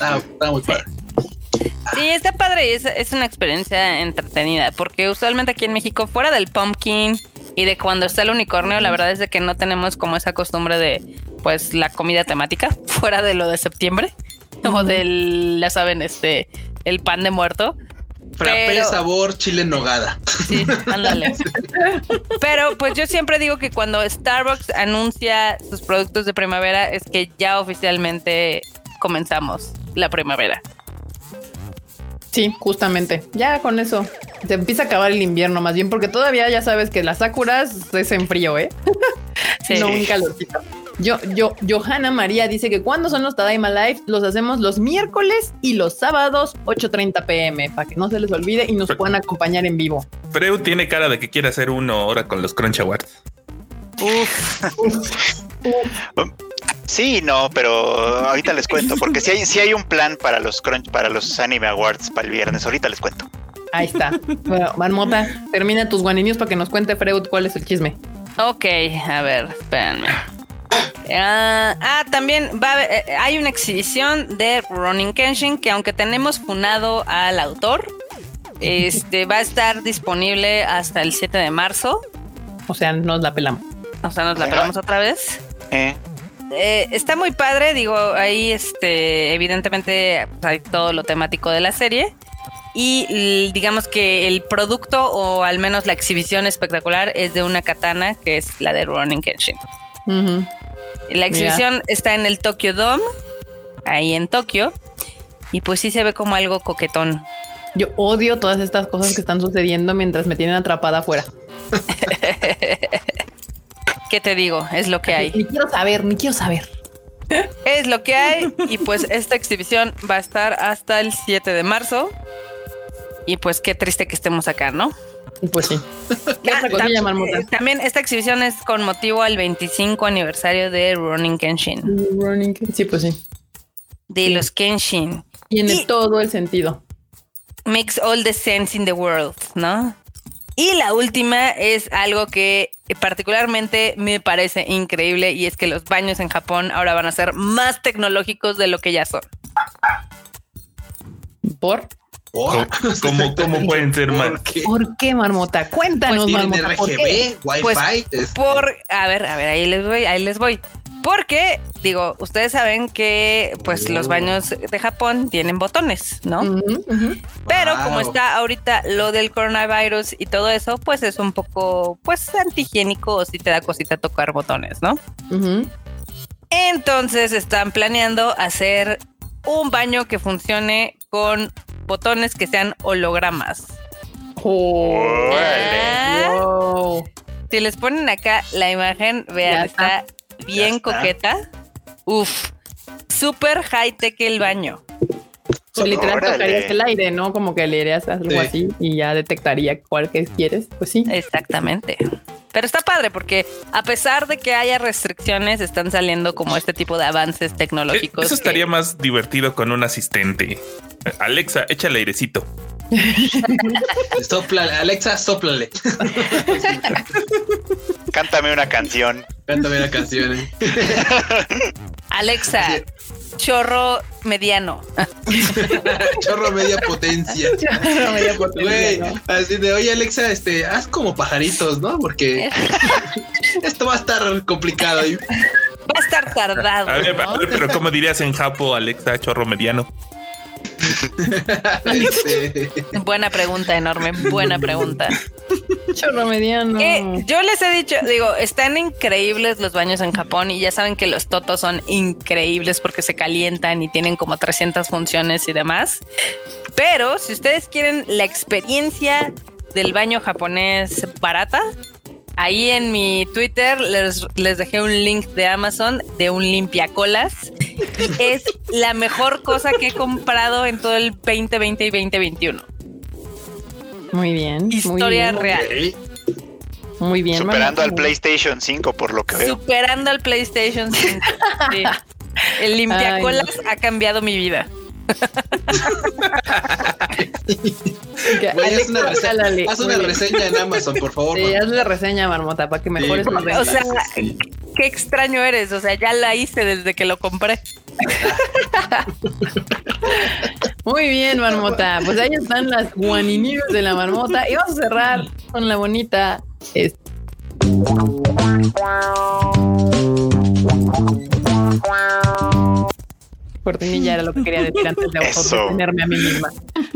Ah, estaba muy padre. Sí, está padre y es, es una experiencia entretenida. Porque usualmente aquí en México, fuera del pumpkin y de cuando está el unicornio, la verdad es de que no tenemos como esa costumbre de pues la comida temática, fuera de lo de septiembre. O del, ya saben, este, el pan de muerto. Frappé Pero- sabor chile en nogada. Sí, ándale. Pero pues yo siempre digo que cuando Starbucks anuncia sus productos de primavera es que ya oficialmente comenzamos la primavera. Sí, justamente. Ya con eso. Se empieza a acabar el invierno, más bien, porque todavía ya sabes que las Sakuras es en frío, ¿eh? Sí. No un calorcito. Yo, yo, Johanna María dice que cuando son los Tadaima Live, los hacemos los miércoles y los sábados, 8:30 pm, para que no se les olvide y nos puedan acompañar en vivo. Freud tiene cara de que quiere hacer uno ahora con los Crunch Awards. Sí, no, pero ahorita les cuento, porque si hay, sí hay un plan para los crunch, para los Anime Awards para el viernes. Ahorita les cuento. Ahí está. Bueno, Marmota, termina tus guaninios para que nos cuente Freud cuál es el chisme. Ok, a ver, espérenme. Ah, ah, también va a haber- eh, hay una exhibición de Ronin Kenshin que aunque tenemos funado al autor, este va a estar disponible hasta el 7 de marzo. O sea, nos la pelamos. O sea, nos la pelamos otra vez. Eh, Eh, está muy padre, digo, ahí este, evidentemente pues, hay todo lo temático de la serie. y digamos que el producto o al menos la exhibición espectacular es de una katana que es la de Ronin Kenshin. Ujú. La exhibición está en el Tokyo Dome, ahí en Tokio, y pues sí se ve como algo coquetón. Yo odio todas estas cosas que están sucediendo mientras me tienen atrapada afuera. ¿Qué te digo? Es lo que hay. Ni quiero saber, ni quiero saber. Es lo que hay y pues esta exhibición va a estar hasta el 7 de marzo. Y pues qué triste que estemos acá, ¿no? Pues sí. ¿Qué Ah, otra cosilla, tam- marmota? También esta exhibición es con motivo al 25 aniversario de Ronin Kenshin, Running King. Sí, pues sí. de los Kenshin. Tiene Y- todo el sentido. Makes all the sense in the world, ¿no? Y la última es algo que particularmente me parece increíble y es que los baños en Japón ahora van a ser más tecnológicos de lo que ya son. ¿Por? ¿Por? ¿Cómo, cómo pueden ser más? ¿Por qué? ¿Por qué, marmota? Cuéntanos, Pues marmota. ¿por qué? Wi-Fi. Pues, es- Por, a ver, a ver, ahí les voy, ahí les voy. Porque, digo, ustedes saben que pues los baños de Japón tienen botones, ¿no? Pero Wow. como está ahorita lo del coronavirus y todo eso, pues es un poco, pues, antihigiénico o si te da cosita tocar botones, ¿no? Entonces están planeando hacer un baño que funcione con botones que sean hologramas. Ah, Wow. Si les ponen acá la imagen, vean, está, bien está. coqueta. Uf, súper high tech el baño. Pues literal Órale. tocarías el aire, ¿no? Como que le harías algo Sí. así y ya detectaría cuál que quieres. Pues sí. Exactamente. Pero está padre porque a pesar de que haya restricciones, están saliendo como este tipo de avances tecnológicos. Eso que- estaría más divertido con un asistente. Alexa, échale airecito. Sopla, Alexa, soplale. Cántame una canción. Cántame la canción. eh. Alexa, chorro mediano. Chorro media potencia. Dio potencia, Güey, ¿no? así de, oye Alexa, este, haz como pajaritos, ¿no? Porque esto va a estar complicado. Y, Va a estar tardado. A ver, ¿no? a ver, pero ¿cómo dirías en Japo, Alexa, chorro mediano? Buena pregunta, enorme. Buena pregunta. Chorro mediano. Que yo les he dicho, digo, están increíbles los baños en Japón y ya saben que los totos son increíbles porque se calientan y tienen como 300 funciones y demás. Pero si ustedes quieren la experiencia del baño japonés barata, ahí en mi Twitter les, les dejé un link de Amazon de un limpiacolas. Es la mejor cosa que he comprado en todo el 2020 y 2021. Muy bien. muy Historia bien, real. Muy bien. Superando al PlayStation 5, por lo que veo. Superando al PlayStation 5. Sí. El limpiacolas ha cambiado mi vida. Güey, haz una, reseña, haz una en Amazon, por favor. Sí, haz la reseña, marmota, para que mejores Sí. O sea, qué extraño eres. O sea, ya la hice desde que lo compré. Muy bien, marmota. Pues ahí están las guaninidos de la marmota. Y vamos a cerrar con la bonita. este, Cortinilla era lo que quería decir antes de Eso. tenerme a mí misma.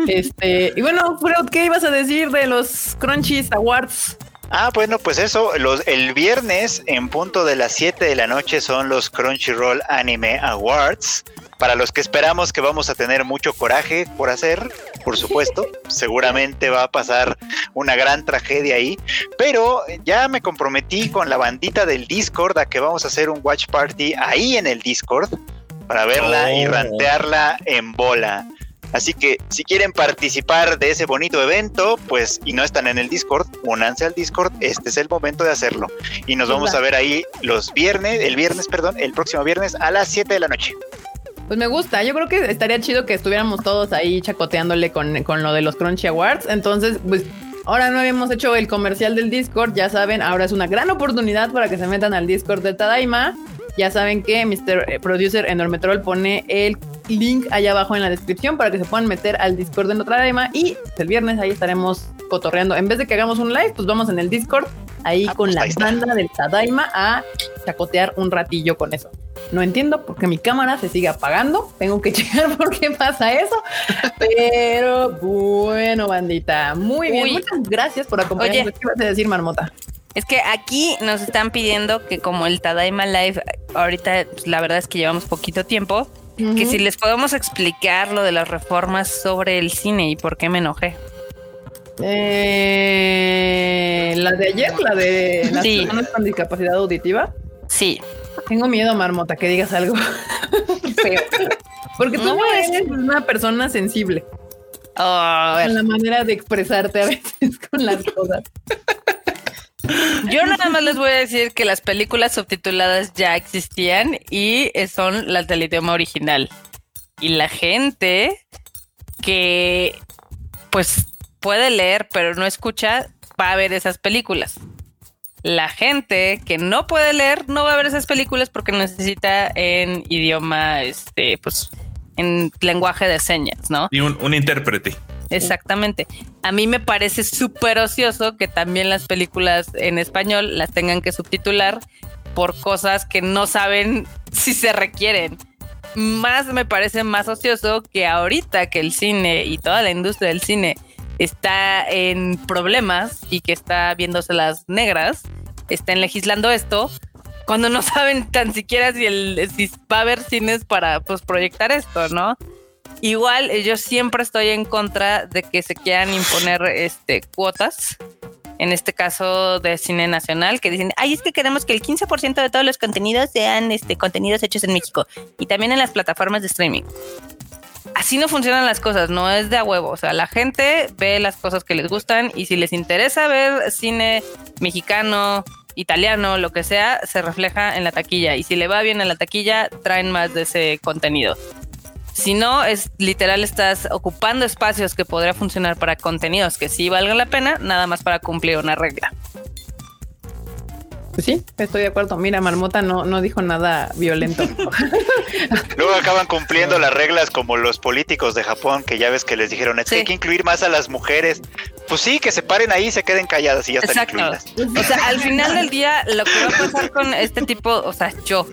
Este, y bueno, Freud, ¿qué ibas a decir de los Crunchies Awards? Ah, bueno, pues eso, los, el viernes en punto de las 7 de la noche son los Crunchyroll Anime Awards. Para los que esperamos que vamos a tener mucho coraje por hacer, por supuesto, seguramente va a pasar una gran tragedia ahí, pero ya me comprometí con la bandita del Discord a que vamos a hacer un watch party ahí en el Discord para verla y Oh. rantearla en bola. Así que si quieren participar de ese bonito evento, pues y no están en el Discord, únanse al Discord, este es el momento de hacerlo. Y nos vamos a ver ahí los viernes, el viernes, perdón, el próximo viernes a las 7 de la noche. Pues me gusta. Yo creo que estaría chido que estuviéramos todos ahí chacoteándole con, con lo de los Crunchy Awards. Entonces, pues ahora no habíamos hecho el comercial del Discord. Ya saben, ahora es una gran oportunidad para que se metan al Discord de Tadaima. Ya saben que Mr. Producer Enormetrol pone el link allá abajo en la descripción para que se puedan meter al Discord de Tadaima. Y el viernes ahí estaremos cotorreando. En vez de que hagamos un live, pues vamos en el Discord ahí Ah, con pues la ahí banda del Tadaima a chacotear un ratillo con eso. No entiendo por qué mi cámara se sigue apagando. Tengo que checar por qué pasa eso. Pero bueno, bandita. Muy bien. Muchas gracias por acompañarnos. ¿Qué ibas a decir, Marmota? Es que aquí nos están pidiendo que como el Tadaima Live, ahorita pues, la verdad es que llevamos poquito tiempo, que si les podemos explicar lo de las reformas sobre el cine y por qué me enojé. Eh, la de ayer, la de las personas con discapacidad auditiva. Sí. Tengo miedo, Marmota, que digas algo feo. Porque tú no, eres una persona sensible. Oh, en la manera de expresarte a veces con las cosas. Yo nada más les voy a decir que las películas subtituladas ya existían y son las del idioma original. Y la gente que pues puede leer pero no escucha va a ver esas películas. La gente que no puede leer no va a ver esas películas porque necesita en idioma, este, pues, en lenguaje de señas, ¿no? Y un, un intérprete. Exactamente. A mí me parece súper ocioso que también las películas en español las tengan que subtitular por cosas que no saben si se requieren. Más me parece más ocioso que ahorita que el cine y toda la industria del cine está en problemas y que está viéndose las negras, estén legislando esto, cuando no saben tan siquiera si, el, si va a haber cines para pues, proyectar esto, ¿no? Igual eh, yo siempre estoy en contra de que se quieran imponer este, cuotas, en este caso de cine nacional, que dicen, ay, es que queremos que el 15% de todos los contenidos sean este, contenidos hechos en México y también en las plataformas de streaming. Así no funcionan las cosas, no es de a huevo. O sea, la gente ve las cosas que les gustan y si les interesa ver cine mexicano, italiano, lo que sea, se refleja en la taquilla. Y si le va bien en la taquilla, traen más de ese contenido. Si no, es literal, estás ocupando espacios que podría funcionar para contenidos que sí valgan la pena, nada más para cumplir una regla. Pues sí, estoy de acuerdo. Mira, Marmota no, no dijo nada violento. Luego acaban cumpliendo las reglas como los políticos de Japón, que ya ves que les dijeron, es que hay que incluir más a las mujeres. Pues sí, que se paren ahí y se queden calladas y ya están incluidas. O sea, al final del día, lo que va a pasar con este tipo, o sea, yo,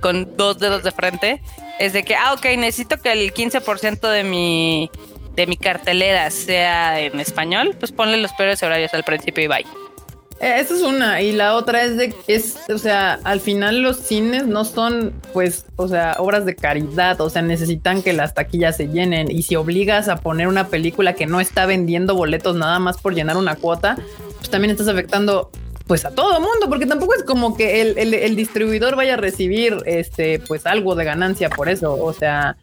con dos dedos de frente, es de que, ah, ok, necesito que el 15% de mi, de mi cartelera sea en español, pues ponle los peores horarios al principio y bye. Eh, esa es una. Y la otra es de, es, o sea, al final los cines no son, pues, o sea, obras de caridad. O sea, necesitan que las taquillas se llenen. Y si obligas a poner una película que no está vendiendo boletos nada más por llenar una cuota, pues también estás afectando pues a todo mundo, porque tampoco es como que el, el, distribuidor vaya a recibir este pues algo de ganancia por eso. O sea,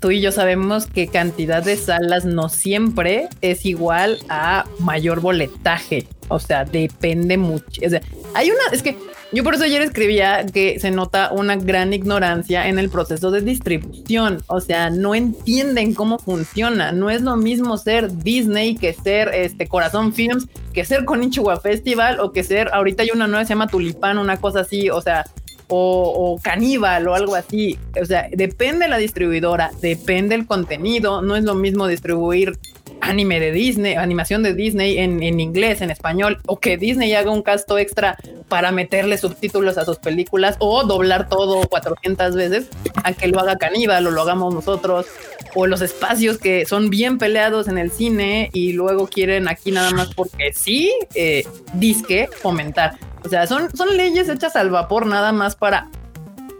tú y yo sabemos que cantidad de salas no siempre es igual a mayor boletaje. O sea, depende mucho. O sea, hay una, es que yo por eso ayer escribía que se nota una gran ignorancia en el proceso de distribución. O sea, no entienden cómo funciona. No es lo mismo ser Disney que ser este Corazón Films, que ser Konichiwa Festival o que ser, ahorita hay una nueva se llama Tulipán, una cosa así. O sea, o, caníbal o algo así. O sea, depende la distribuidora, depende el contenido. No es lo mismo distribuir anime de Disney, animación de Disney en, inglés, en español, o que Disney haga un casto extra para meterle subtítulos a sus películas o doblar todo 400 veces a que lo haga caníbal o lo hagamos nosotros o los espacios que son bien peleados en el cine y luego quieren aquí nada más porque sí, eh, disque fomentar. O sea, son, son leyes hechas al vapor nada más para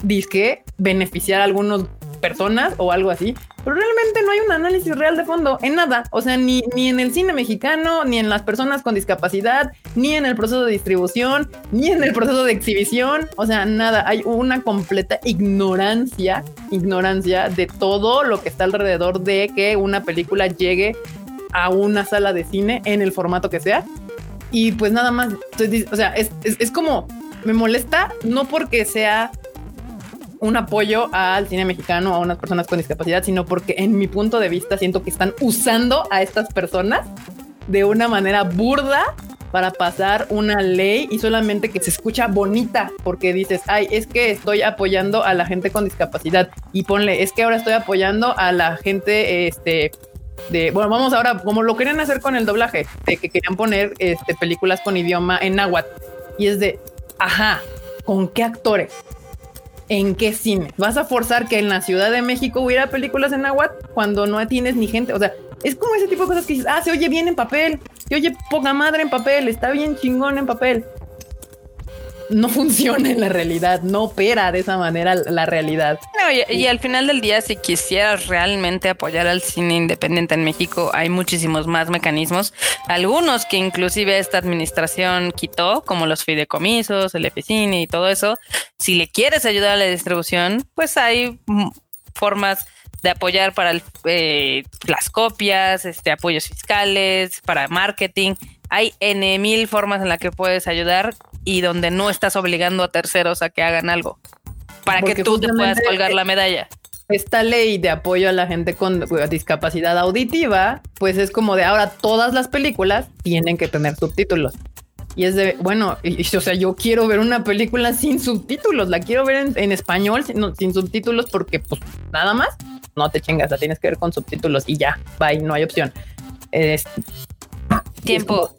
disque beneficiar a algunas personas o algo así, pero realmente no hay un análisis real de fondo en nada. O sea, ni, ni en el cine mexicano, ni en las personas con discapacidad, ni en el proceso de distribución, ni en el proceso de exhibición. O sea, nada. Hay una completa ignorancia, ignorancia de todo lo que está alrededor de que una película llegue a una sala de cine en el formato que sea y pues nada más, o sea, es, es, como, me molesta, no porque sea un apoyo al cine mexicano, a unas personas con discapacidad, sino porque en mi punto de vista siento que están usando a estas personas de una manera burda para pasar una ley y solamente que se escucha bonita porque dices, ay, es que estoy apoyando a la gente con discapacidad y ponle, es que ahora estoy apoyando a la gente, este, bueno, vamos ahora, como lo querían hacer con el doblaje, de que querían poner este, películas con idioma en náhuatl. Y es de, ajá, ¿con qué actores? ¿En qué cine? ¿Vas a forzar que en la Ciudad de México hubiera películas en náhuatl cuando no tienes ni gente? O sea, es como ese tipo de cosas que dices, ah, se oye bien en papel, se oye poca madre en papel, está bien chingón en papel no funciona en la realidad, no opera de esa manera la realidad. Y, al final del día, si quisieras realmente apoyar al cine independiente en México, hay muchísimos más mecanismos, algunos que inclusive esta administración quitó, como los fideicomisos, el Eficine y todo eso. Si le quieres ayudar a la distribución, pues hay formas de apoyar para eh, las copias, este, apoyos fiscales, para marketing. Hay N mil formas en las que puedes ayudar y donde no estás obligando a terceros a que hagan algo para que tú te puedas colgar la medalla. Esta ley de apoyo a la gente con discapacidad auditiva, pues es como de ahora todas las películas tienen que tener subtítulos. Y es de, bueno, o sea, yo quiero ver una película sin subtítulos, la quiero ver en, español sin, sin, subtítulos porque pues nada más, no te chingas, la tienes que ver con subtítulos y ya, bye, no hay opción. Tiempo.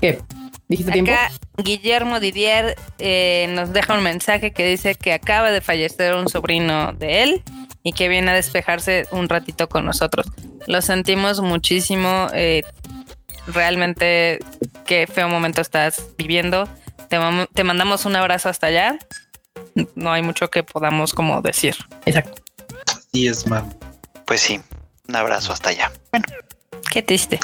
¿Qué? Acá Guillermo Didier eh, nos deja un mensaje que dice que acaba de fallecer un sobrino de él y que viene a despejarse un ratito con nosotros. Lo sentimos muchísimo. Eh, realmente qué feo momento estás viviendo. Te, te mandamos un abrazo hasta allá. No hay mucho que podamos como decir. Exacto. Así es, man. Pues sí, un abrazo hasta allá. Bueno. Qué triste.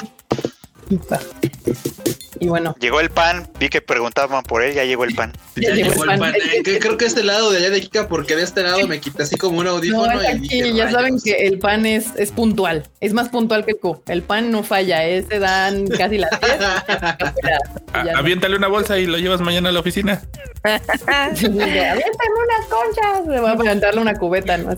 Y bueno. Llegó el pan, vi que preguntaban por él, ya llegó el pan. Ya, llegó, el pan. Eh, creo que este lado de allá de Kika, porque de este lado me quita así como un audífono. y ya saben que el pan es, es puntual, es más puntual que el Q. El pan no falla, ese dan casi las 10. Aviéntale una bolsa y lo llevas mañana a la oficina. Aviéntale unas conchas. Le voy a plantarle una cubeta, ¿no?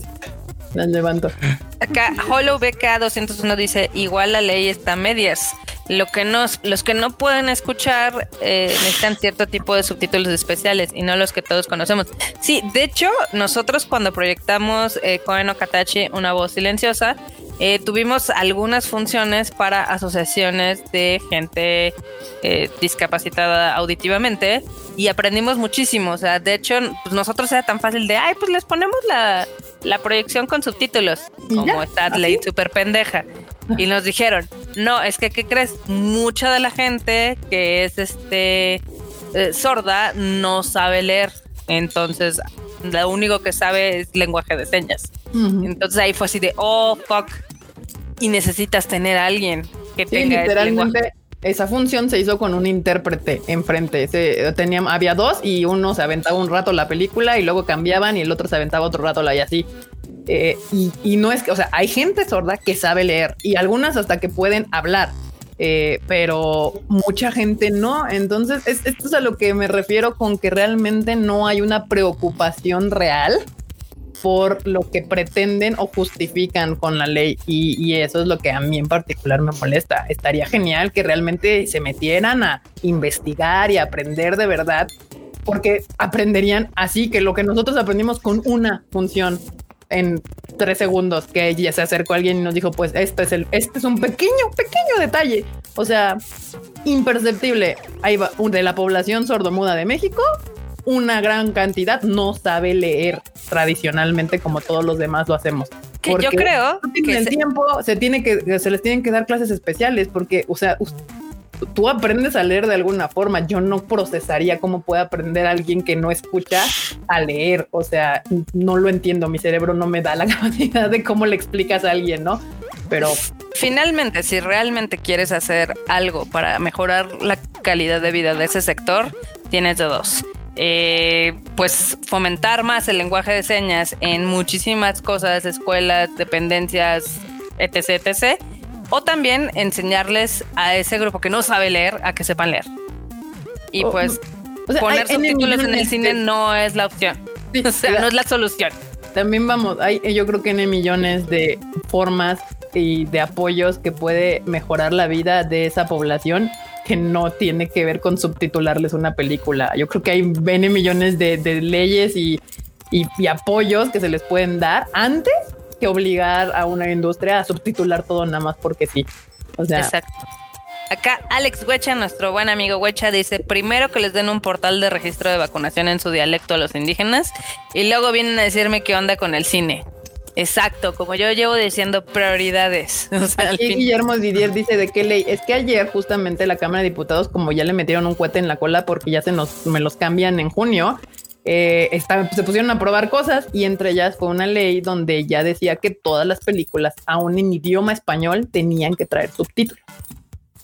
Las levanto. Acá, Hollow BK 201 dice: Igual la ley está a medias. Lo que nos, los que no pueden escuchar eh, necesitan cierto tipo de subtítulos especiales y no los que todos conocemos. Sí, de hecho, nosotros cuando proyectamos eh, Koen Katachi, una voz silenciosa, eh, tuvimos algunas funciones para asociaciones de gente eh, discapacitada auditivamente y aprendimos muchísimo. O sea, de hecho, pues nosotros era tan fácil de, ay, pues les ponemos la, la proyección con subtítulos, como está ley súper pendeja. Y nos dijeron, no, es que, ¿qué crees? Mucha de la gente que es este eh, sorda no sabe leer. Entonces, lo único que sabe es lenguaje de señas. Entonces ahí fue así de, oh, fuck. Y necesitas tener a alguien que tenga literalmente esa función se hizo con un intérprete enfrente. Se, tenía, había dos y uno se aventaba un rato la película y luego cambiaban y el otro se aventaba otro rato la y así. Eh, y, no es que, o sea, hay gente sorda que sabe leer y algunas hasta que pueden hablar, eh, pero mucha gente no. Entonces, esto es a lo que me refiero con que realmente no hay una preocupación real por lo que pretenden o justifican con la ley y, y, eso es lo que a mí en particular me molesta. Estaría genial que realmente se metieran a investigar y aprender de verdad porque aprenderían así que lo que nosotros aprendimos con una función en tres segundos que ya se acercó alguien y nos dijo, pues este es el, este es un pequeño, pequeño detalle. O sea, imperceptible. Ahí va, de la población sordomuda de México, una gran cantidad no sabe leer tradicionalmente como todos los demás lo hacemos. Que yo creo que el tiempo se tiene que se les tienen que dar clases especiales porque, o sea, tú aprendes a leer de alguna forma. Yo no procesaría cómo puede aprender alguien que no escucha a leer. O sea, no lo entiendo. Mi cerebro no me da la capacidad de cómo le explicas a alguien, ¿no? Pero finalmente, si realmente quieres hacer algo para mejorar la calidad de vida de ese sector, tienes de dos. Eh, pues fomentar más el lenguaje de señas en muchísimas cosas, escuelas, dependencias, etc, etc o también enseñarles a ese grupo que no sabe leer a que sepan leer. Y pues poner subtítulos en el cine no es la opción. o sea, no es la solución. También vamos, hay, yo creo que hay millones de formas y de apoyos que puede mejorar la vida de esa población que no tiene que ver con subtitularles una película. Yo creo que hay N millones de, leyes y, y, apoyos que se les pueden dar antes obligar a una industria a subtitular todo nada más porque sí. O sea, Acá Alex Huecha, nuestro buen amigo Huecha, dice primero que les den un portal de registro de vacunación en su dialecto a los indígenas y luego vienen a decirme qué onda con el cine. Exacto, como yo llevo diciendo prioridades. O sea, al Aquí Guillermo Didier dice de qué ley. Es que ayer justamente la Cámara de Diputados, como ya le metieron un cohete en la cola porque ya se nos me los cambian en junio, eh, está- se pusieron a probar cosas y entre ellas fue una ley donde ya decía que todas las películas, aún en idioma español, tenían que traer subtítulos.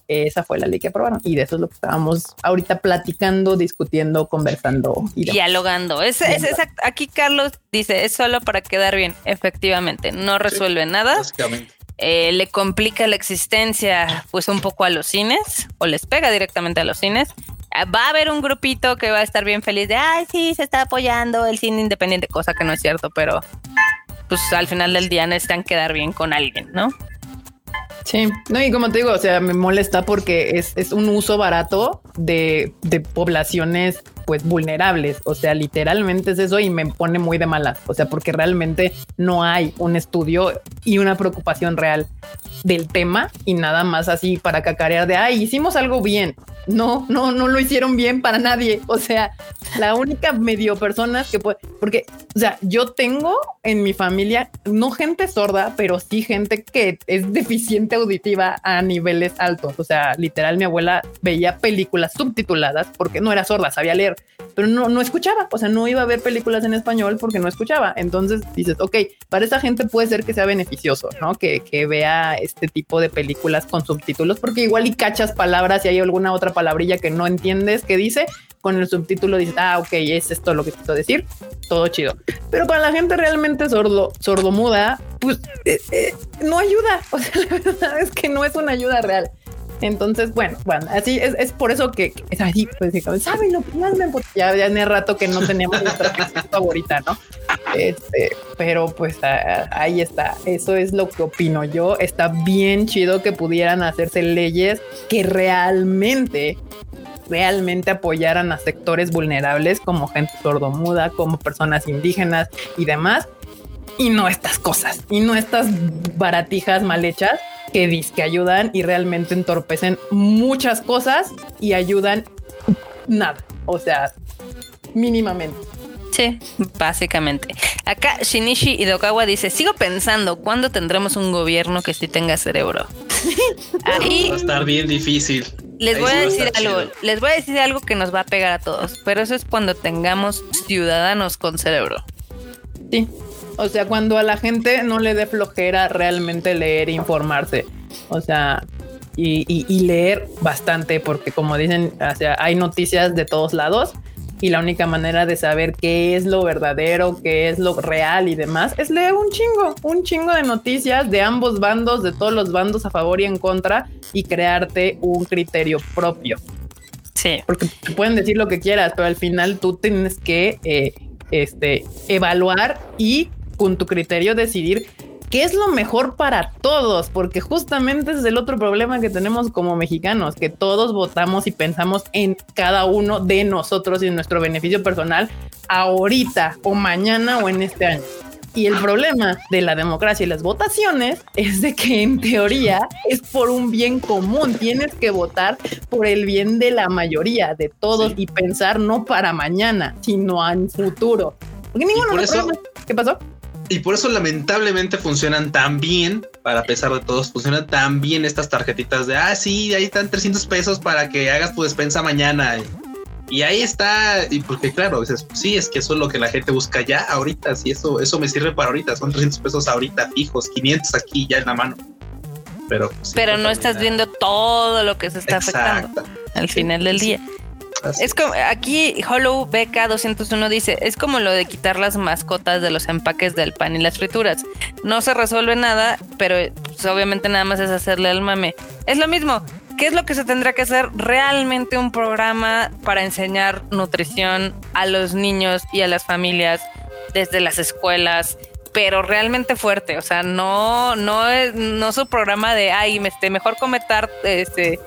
Esa fue la ley que aprobaron y de eso es lo que estábamos ahorita platicando, discutiendo, conversando y demás. dialogando. Es, es exacto. Aquí Carlos dice, es solo para quedar bien. Efectivamente, no resuelve nada. Básicamente. Eh, le complica la existencia pues un poco a los cines o les pega directamente a los cines. Ah, Va a haber un grupito que va a estar bien feliz de, ay, sí, se está apoyando el cine independiente, cosa que no es cierto, pero pues al final del día necesitan quedar bien con alguien, ¿no? Sí, no, y como te digo, o sea, me molesta porque es, es un uso barato de, de poblaciones pues vulnerables, o sea, literalmente es eso y me pone muy de malas, o sea, porque realmente no hay un estudio y una preocupación real del tema y nada más así para cacarear de, ay, hicimos algo bien. No, no, no lo hicieron bien para nadie. O sea, la única medio personas que puede, porque, o sea, yo tengo en mi familia no gente sorda, pero sí gente que es deficiente auditiva a niveles altos. O sea, literal, mi abuela veía películas subtituladas porque no era sorda, sabía leer, pero no, no escuchaba. O sea, no iba a ver películas en español porque no escuchaba. Entonces dices, ok, para esa gente puede ser que sea beneficioso, ¿no? Que, que vea este tipo de películas con subtítulos, porque igual y cachas palabras y hay alguna otra palabrilla que no entiendes que dice, con el subtítulo dices, ah, ok, es esto lo que quiso decir, todo chido. Pero para la gente realmente sordo, sordomuda, pues eh, eh, no ayuda. O sea, la verdad es que no es una ayuda real. Entonces, bueno, bueno, así es, es por eso que, que es así, pues, ¿saben lo que más me emputa? Ya, ya en el rato que no teníamos nuestra favorita, ¿no? Este, pero pues ahí está, eso es lo que opino yo. Está bien chido que pudieran hacerse leyes que realmente realmente apoyaran a sectores vulnerables como gente sordomuda, como personas indígenas y demás, y no estas cosas, y no estas baratijas mal hechas que dis que ayudan y realmente entorpecen muchas cosas y ayudan nada, o sea, mínimamente. Sí, básicamente. Acá Shinichi Hidokawa dice, sigo pensando, ¿cuándo tendremos un gobierno que sí tenga cerebro? Ahí Va a estar bien difícil. les ahí voy sí a decir algo, chido. les voy a decir algo que nos va a pegar a todos, pero eso es cuando tengamos ciudadanos con cerebro. Sí. O sea, cuando a la gente no le dé flojera realmente leer e informarse. O sea, y, y- y leer bastante, porque como dicen, o sea, hay noticias de todos lados y la única manera de saber qué es lo verdadero, qué es lo real y demás es leer un chingo, un chingo de noticias de ambos bandos, de todos los bandos a favor y en contra y crearte un criterio propio Sí. porque te pueden decir lo que quieras, pero al final tú tienes que eh, este, evaluar y con tu criterio decidir qué es lo mejor para todos, porque justamente ese es el otro problema que tenemos como mexicanos, que todos votamos y pensamos en cada uno de nosotros y en nuestro beneficio personal ahorita o mañana o en este año. Y el problema de la democracia y las votaciones es de que en teoría es por un bien común. Tienes que votar por el bien de la mayoría, de todos, y pensar no para mañana, sino en futuro. Porque ninguno por nos eso- problema. ¿Qué pasó? Y por eso lamentablemente funcionan tan bien, para pesar de todos, funcionan tan bien estas tarjetitas de, ah, sí, ahí están 300 pesos para que hagas tu despensa mañana. Y ahí está, y porque claro, dices, sí, es que eso es lo que la gente busca ya ahorita, sí, eso, eso me sirve para ahorita, son 300 pesos ahorita fijos, 500 aquí ya en la mano. Pero, sí, Pero no estás viendo todo lo que se está afectando Exacto. al final del día. Así Es como aquí Hollow BK 201 dice, es como lo de quitar las mascotas de los empaques del pan y las frituras. No se resuelve nada, pero pues, obviamente nada más es hacerle al mame. Es lo mismo. ¿Qué es lo que se tendrá que hacer? Realmente un programa para enseñar nutrición a los niños y a las familias desde las escuelas, pero realmente fuerte. O sea, no, no es, no su programa de ay, este, mejor cometar este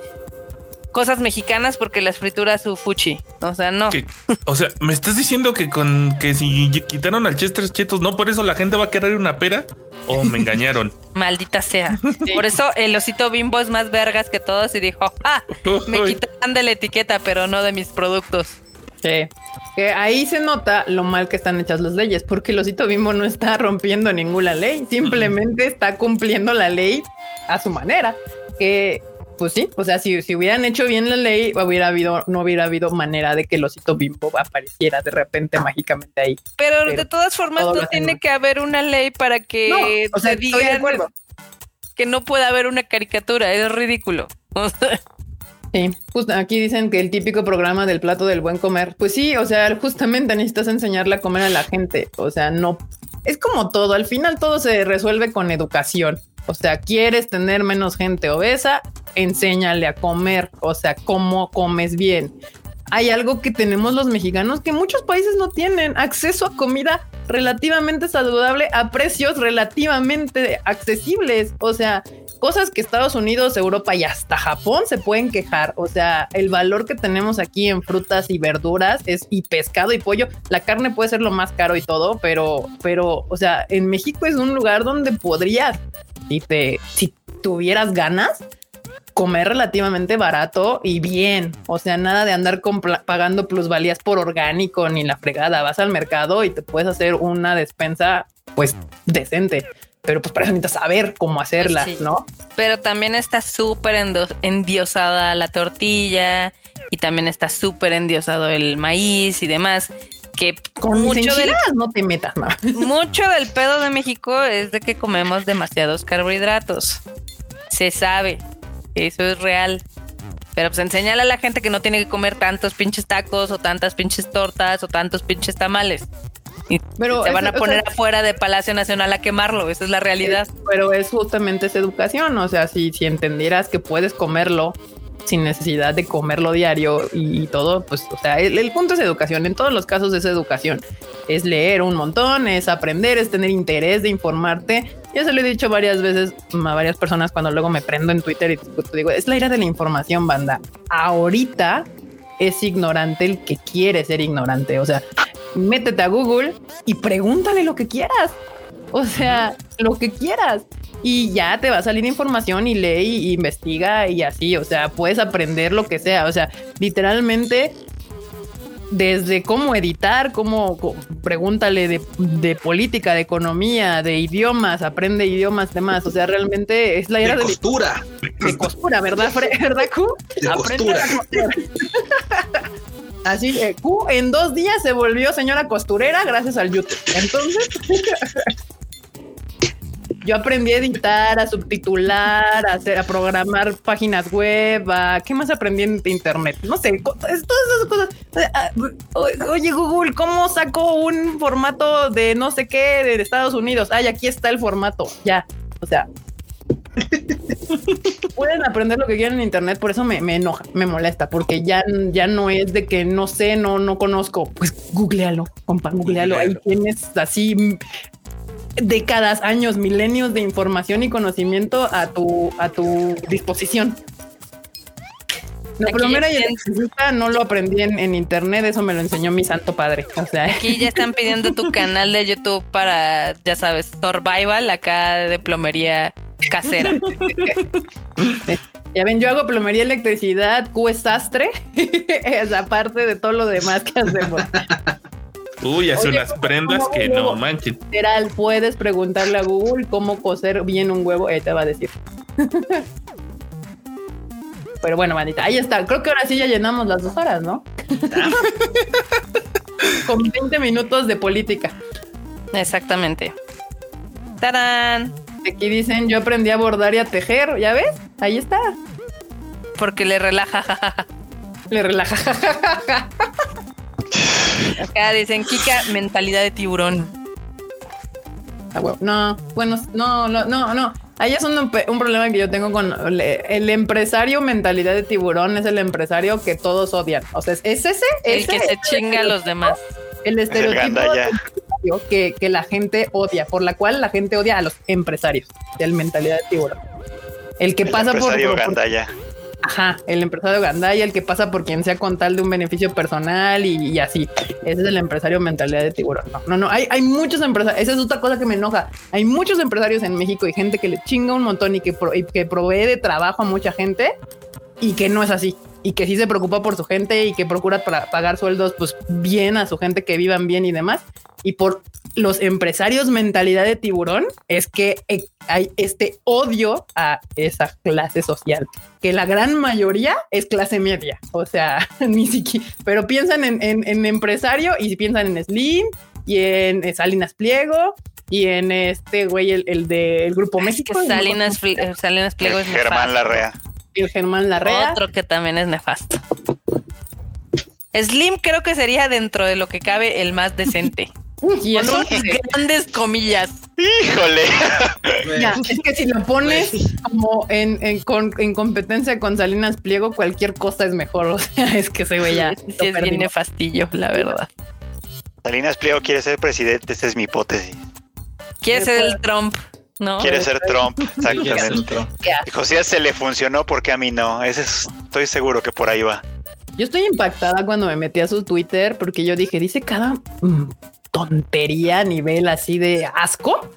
cosas mexicanas porque las fritura su fuchi. O sea, no. Que- o sea, ¿me estás diciendo que con que si quitaron al Chester Chetos, no por eso la gente va a querer una pera? ¿O me engañaron? Maldita sea. Por eso el osito bimbo es más vergas que todos y dijo, ah, me quitan de la etiqueta, pero no de mis productos. Sí. Que ahí se nota lo mal que están hechas las leyes, porque el osito bimbo no está rompiendo ninguna ley, simplemente está cumpliendo la ley a su manera. Que, pues sí, o sea, si, si hubieran hecho bien la ley, hubiera habido, no hubiera habido manera de que el osito bimbo apareciera de repente mágicamente ahí. Pero, Pero de todas formas no tiene que haber una ley para que No, o sea, se acuerdo. que no pueda haber una caricatura. Es ridículo. Sí, justo aquí dicen que el típico programa del plato del buen comer. Pues sí, o sea, justamente necesitas enseñarle a comer a la gente. O sea, no es como todo. Al final todo se resuelve con educación. O sea, quieres tener menos gente obesa, enséñale a comer. O sea, cómo comes bien. Hay algo que tenemos los mexicanos que muchos países no tienen acceso a comida relativamente saludable a precios relativamente accesibles. O sea, cosas que Estados Unidos, Europa y hasta Japón se pueden quejar. O sea, el valor que tenemos aquí en frutas y verduras es y pescado y pollo. La carne puede ser lo más caro y todo, pero, pero, o sea, en México es un lugar donde podrías, si te, si tuvieras ganas, comer relativamente barato y bien. O sea, nada de andar pagando plusvalías por orgánico ni la fregada. Vas al mercado y te puedes hacer una despensa, pues decente. Pero pues para eso necesitas saber cómo hacerla, Sí. ¿no? pero también está súper endiosada la tortilla y también está súper endiosado el maíz y demás. Que Con mucho del, no te metas, no. mucho del pedo de México es de que comemos demasiados carbohidratos. Se sabe, eso es real. Pero pues enseñale a la gente que no tiene que comer tantos pinches tacos o tantas pinches tortas o tantos pinches tamales. Y Pero se van a o poner sea, afuera de Palacio Nacional a quemarlo. Esa es la realidad. Pero es justamente esa educación. O sea, si, si entendieras que puedes comerlo sin necesidad de comerlo diario y, todo, pues, o sea, el, punto es educación. En todos los casos es educación. Es leer un montón, es aprender, es tener interés de informarte. Ya se lo he dicho varias veces a varias personas cuando luego me prendo en Twitter y te digo, es la era de la información, banda. Ahorita es ignorante el que quiere ser ignorante. O sea, métete a Google y pregúntale lo que quieras. O sea, lo que quieras. Y ya te va a salir información y lee y investiga y así. O sea, puedes aprender lo que sea. O sea, literalmente desde cómo editar, cómo pregúntale de, de política, de economía, de idiomas, aprende idiomas, demás. O sea, realmente es la era De de, costura. de costura, ¿verdad, ¿verdad, Q? De Aprende costura. Así que Q en dos días se volvió señora costurera gracias al YouTube. Entonces, yo aprendí a editar, a subtitular, a, hacer, a programar páginas web, a qué más aprendí en internet. No sé, co- es- todas esas cosas. Ah, Oye, Google, ¿cómo saco un formato de no sé qué de Estados Unidos? Ay, aquí está el formato. Ya. O sea, pueden aprender lo que quieran en internet, por eso me, me enoja, me molesta, porque ya, ya no es de que no sé, no, no conozco. Pues googlealo, compa, googlealo. Ahí tienes así décadas, años, milenios de información y conocimiento a tu, a tu disposición. La Aquí primera y electricista no lo aprendí en, en internet, eso me lo enseñó mi santo padre. O sea, Aquí ya están pidiendo tu canal de YouTube para, ya sabes, survival acá de plomería casera. Ya ven, yo hago plomería, electricidad, Q es sastre, es aparte de todo lo demás que hacemos. Uy, hace Oye, unas ¿cómo- prendas que no manchen. Literal, puedes preguntarle a Google cómo coser bien un huevo, ahí te va a decir. Pero bueno, bandita, ahí está. Creo que ahora sí ya llenamos las dos horas, ¿no? Con 20 minutos de política. Exactamente. ¡Tarán! Aquí dicen, yo aprendí a bordar y a tejer, ¿ya ves? Ahí está. Porque le relaja. Le relaja. Acá dicen Kika, mentalidad de tiburón. No, bueno, no, no, no, no. Ahí es un, un problema que yo tengo con le- el empresario mentalidad de tiburón, es el empresario que todos odian. O sea, es es ese, El ese que se chinga a los demás. el Es el estereotipo que, que la gente odia, por la cual la gente odia a los empresarios del mentalidad de tiburón. El que El pasa por, empresario por- gandaya. Ajá, el empresario gandaya, el que pasa por quien sea con tal de un beneficio personal y, así. Ese es el empresario mentalidad de tiburón. No, no, no. Hay, hay muchos empresarios. Esa es otra cosa que me enoja. Hay muchos empresarios en México y gente que le chinga un montón y que, que provee trabajo a mucha gente y que no es así. Y que sí se preocupa por su gente y que procura para pagar sueldos pues bien a su gente que vivan bien y demás. Y por los empresarios mentalidad de tiburón es que eh, hay este odio a esa clase social, que la gran mayoría es clase media. O sea, ni siquiera, pero piensan en, en- en empresario y si piensan en Slim y en, Salinas Pliego y en este güey, el, el del Grupo Es México. que Salinas, Salinas Pliego es Germán nefasto. Larrea. El Germán Larrea. Otro que también es nefasto. Slim creo que sería dentro de lo que cabe el más decente. Y Con unas grandes comillas. Híjole. ya, es que si lo pones como en, en, con- en competencia con Salinas Pliego, cualquier cosa es mejor. O sea, es que ese güey ya. Sí, es bien nefastillo, la verdad. Salinas Pliego quiere ser presidente, esa es mi hipótesis. Quiere ser el Trump, ¿no? Quiere ser Trump, exactamente. Y José se le funcionó porque a mí no. Ese es- estoy seguro que por ahí va. Yo estoy impactada cuando me metí a su Twitter porque yo dije, dice cada mm, tontería a nivel así de asco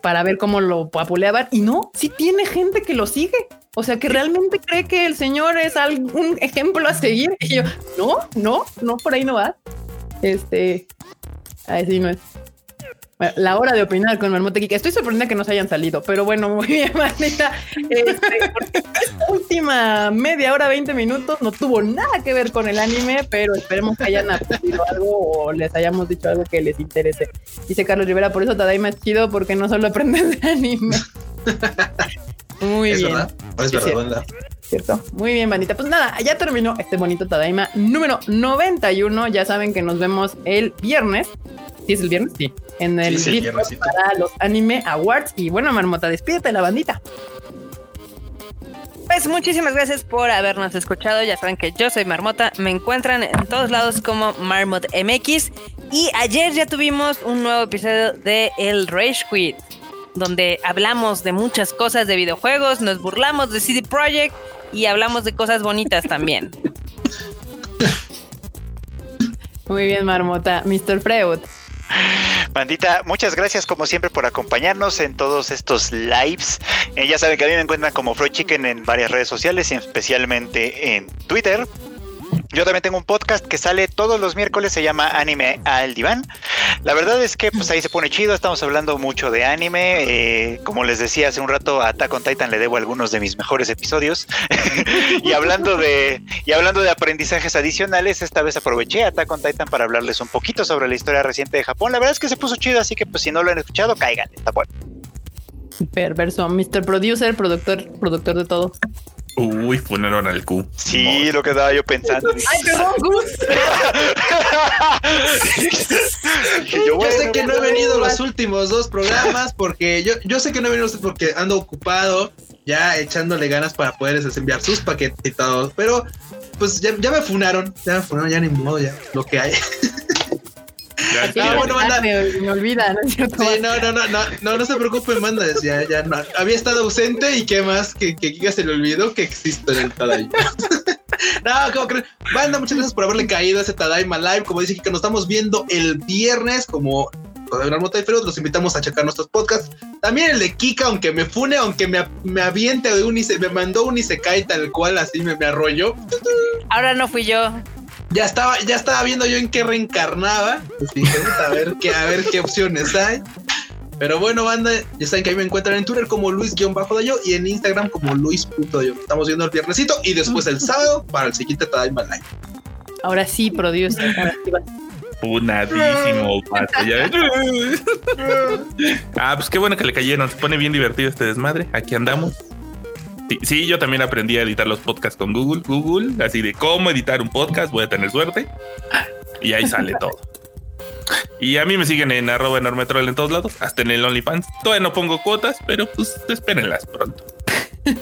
para ver cómo lo papuleaban. Y no, sí tiene gente que lo sigue. O sea, que realmente cree que el señor es algún ejemplo a seguir. Y yo, no, no, no, por ahí no va. Este, así no es. La hora de opinar con Marmota Kika. Estoy sorprendida que no se hayan salido, pero bueno, muy bien, Marmita. Este, porque esta última media hora, 20 minutos, no tuvo nada que ver con el anime, pero esperemos que hayan aprendido algo o les hayamos dicho algo que les interese. Dice Carlos Rivera, por eso Tadaima es chido, porque no solo aprendes de anime. Muy ¿Es bien. verdad? Es Sí, verdad. ¿cierto? Muy bien, bandita. Pues nada, ya terminó este bonito Tadaima número 91. Ya saben que nos vemos el viernes. ¿Sí es el viernes? Sí. En el Sí, Discord para los Anime Awards. Y bueno, Marmota, despídete de la bandita. Pues muchísimas gracias por habernos escuchado. Ya saben que yo soy Marmota. Me encuentran en todos lados como Marmot MX. Y ayer ya tuvimos un nuevo episodio de El Rage Quit, donde hablamos de muchas cosas de videojuegos, nos burlamos de CD Projekt y hablamos de cosas bonitas también. Muy bien, Marmota. Mr. Freud. Bandita, muchas gracias como siempre por acompañarnos en todos estos lives. Eh, ya saben que a mí me encuentran como Freud Chicken en varias redes sociales y especialmente en Twitter. Yo también tengo un podcast que sale todos los miércoles, se llama Anime al Diván. La verdad es que pues ahí se pone chido, estamos hablando mucho de anime. eh, como les decía hace un rato, a Attack on Titan le debo algunos de mis mejores episodios. y hablando de y hablando de aprendizajes adicionales, esta vez aproveché a Attack on Titan para hablarles un poquito sobre la historia reciente de Japón. La verdad es que se puso chido, así que pues si no lo han escuchado, caigan, está bueno. Perverso. Mr. Producer, productor, productor de todo. Uy, funaron al Q. Sí, lo que estaba yo pensando. Ay, perdón, Gus. Yo, Yo sé que no he venido los últimos dos programas porque yo, yo sé que no he venido porque ando ocupado ya echándole ganas para poder enviar sus paquetes y todo, pero pues ya, ya me funaron, ya me funaron, ya ni modo, ya lo que hay. Ya, Sí, ya. bueno, banda. me, me olvida, ¿no es cierto? Sí, no, no, no, no, no, no se preocupen, manda, ya, ya no. Había estado ausente y qué más, que, que Kika se le olvidó que existe en el Tadaima. no, ¿cómo creen? Banda, muchas gracias por haberle caído a ese Tadaima Live. Como dice Kika, nos estamos viendo el viernes como los invitamos a checar nuestros podcasts. También el de Kika, aunque me fune, aunque me, me aviente de un y se, me mandó un y se cae tal cual, así me, me arrolló. Ahora no fui yo. Ya estaba, ya estaba viendo yo en qué reencarnaba. Pues dije, "Puta, a ver qué, a ver qué opciones hay. Pero bueno, banda, ya saben que ahí me encuentran en Twitter como Luis-Dayo y en Instagram como Luis.dayo. Estamos viendo el viernesito y después el sábado para el siguiente Tadaima Live. Ahora sí, producer. Ahora sí. Funadísimo, pato, ya ves. Ah, pues qué bueno que le cayeron. Se pone bien divertido este desmadre. Aquí andamos. Sí, sí, yo también aprendí a editar los podcasts con Google. Google, así de cómo editar un podcast. Voy a tener suerte. Y ahí sale todo. Y a mí me siguen en arroba enormetrol en todos lados, hasta en el OnlyFans. Todavía no pongo cuotas, pero pues espérenlas pronto.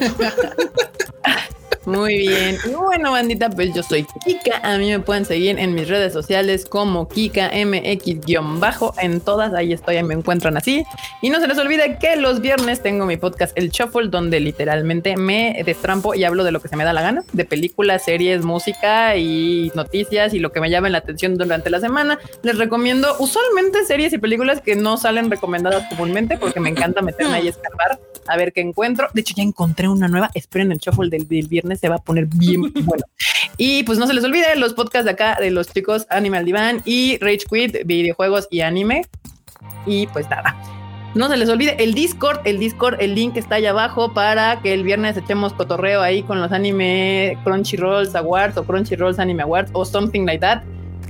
Muy bien. Y bueno, bandita, pues yo soy Kika. A mí me pueden seguir en mis redes sociales como KikaMX-bajo. En todas, ahí estoy, ahí me encuentran así. Y no se les olvide que los viernes tengo mi podcast El Shuffle, donde literalmente me destrampo y hablo de lo que se me da la gana, de películas, series, música y noticias y lo que me llame la atención durante la semana. Les recomiendo usualmente series y películas que no salen recomendadas comúnmente porque me encanta meterme ahí a escarbar a ver qué encuentro. De hecho, ya encontré una nueva. Esperen el shuffle del, del viernes, se va a poner bien bueno. Y pues no se les olvide los podcasts de acá de los chicos Animal Divan y Rage Quit, videojuegos y anime. Y pues nada. No se les olvide el Discord, el Discord, el link está allá abajo para que el viernes echemos cotorreo ahí con los anime Crunchyrolls Awards o Crunchyrolls Anime Awards o something like that.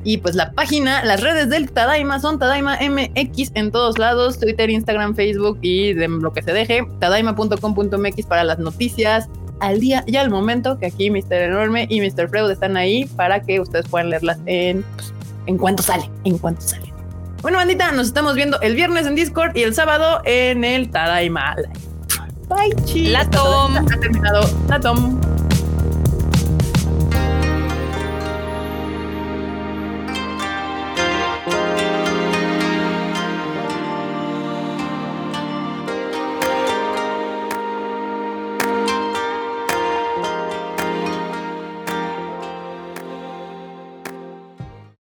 Y pues la página, las redes del Tadaima son Tadaima MX en todos lados, Twitter, Instagram, Facebook y de lo que se deje, tadaima.com.mx para las noticias al día y al momento, que aquí Mr. Enorme y Mr. Freud están ahí para que ustedes puedan leerlas en, pues, en cuanto sale, en cuanto sale. Bueno, bandita, nos estamos viendo el viernes en Discord y el sábado en el Tadaima Live. Bye, chicos. La Tom. Ha terminado. La Tom.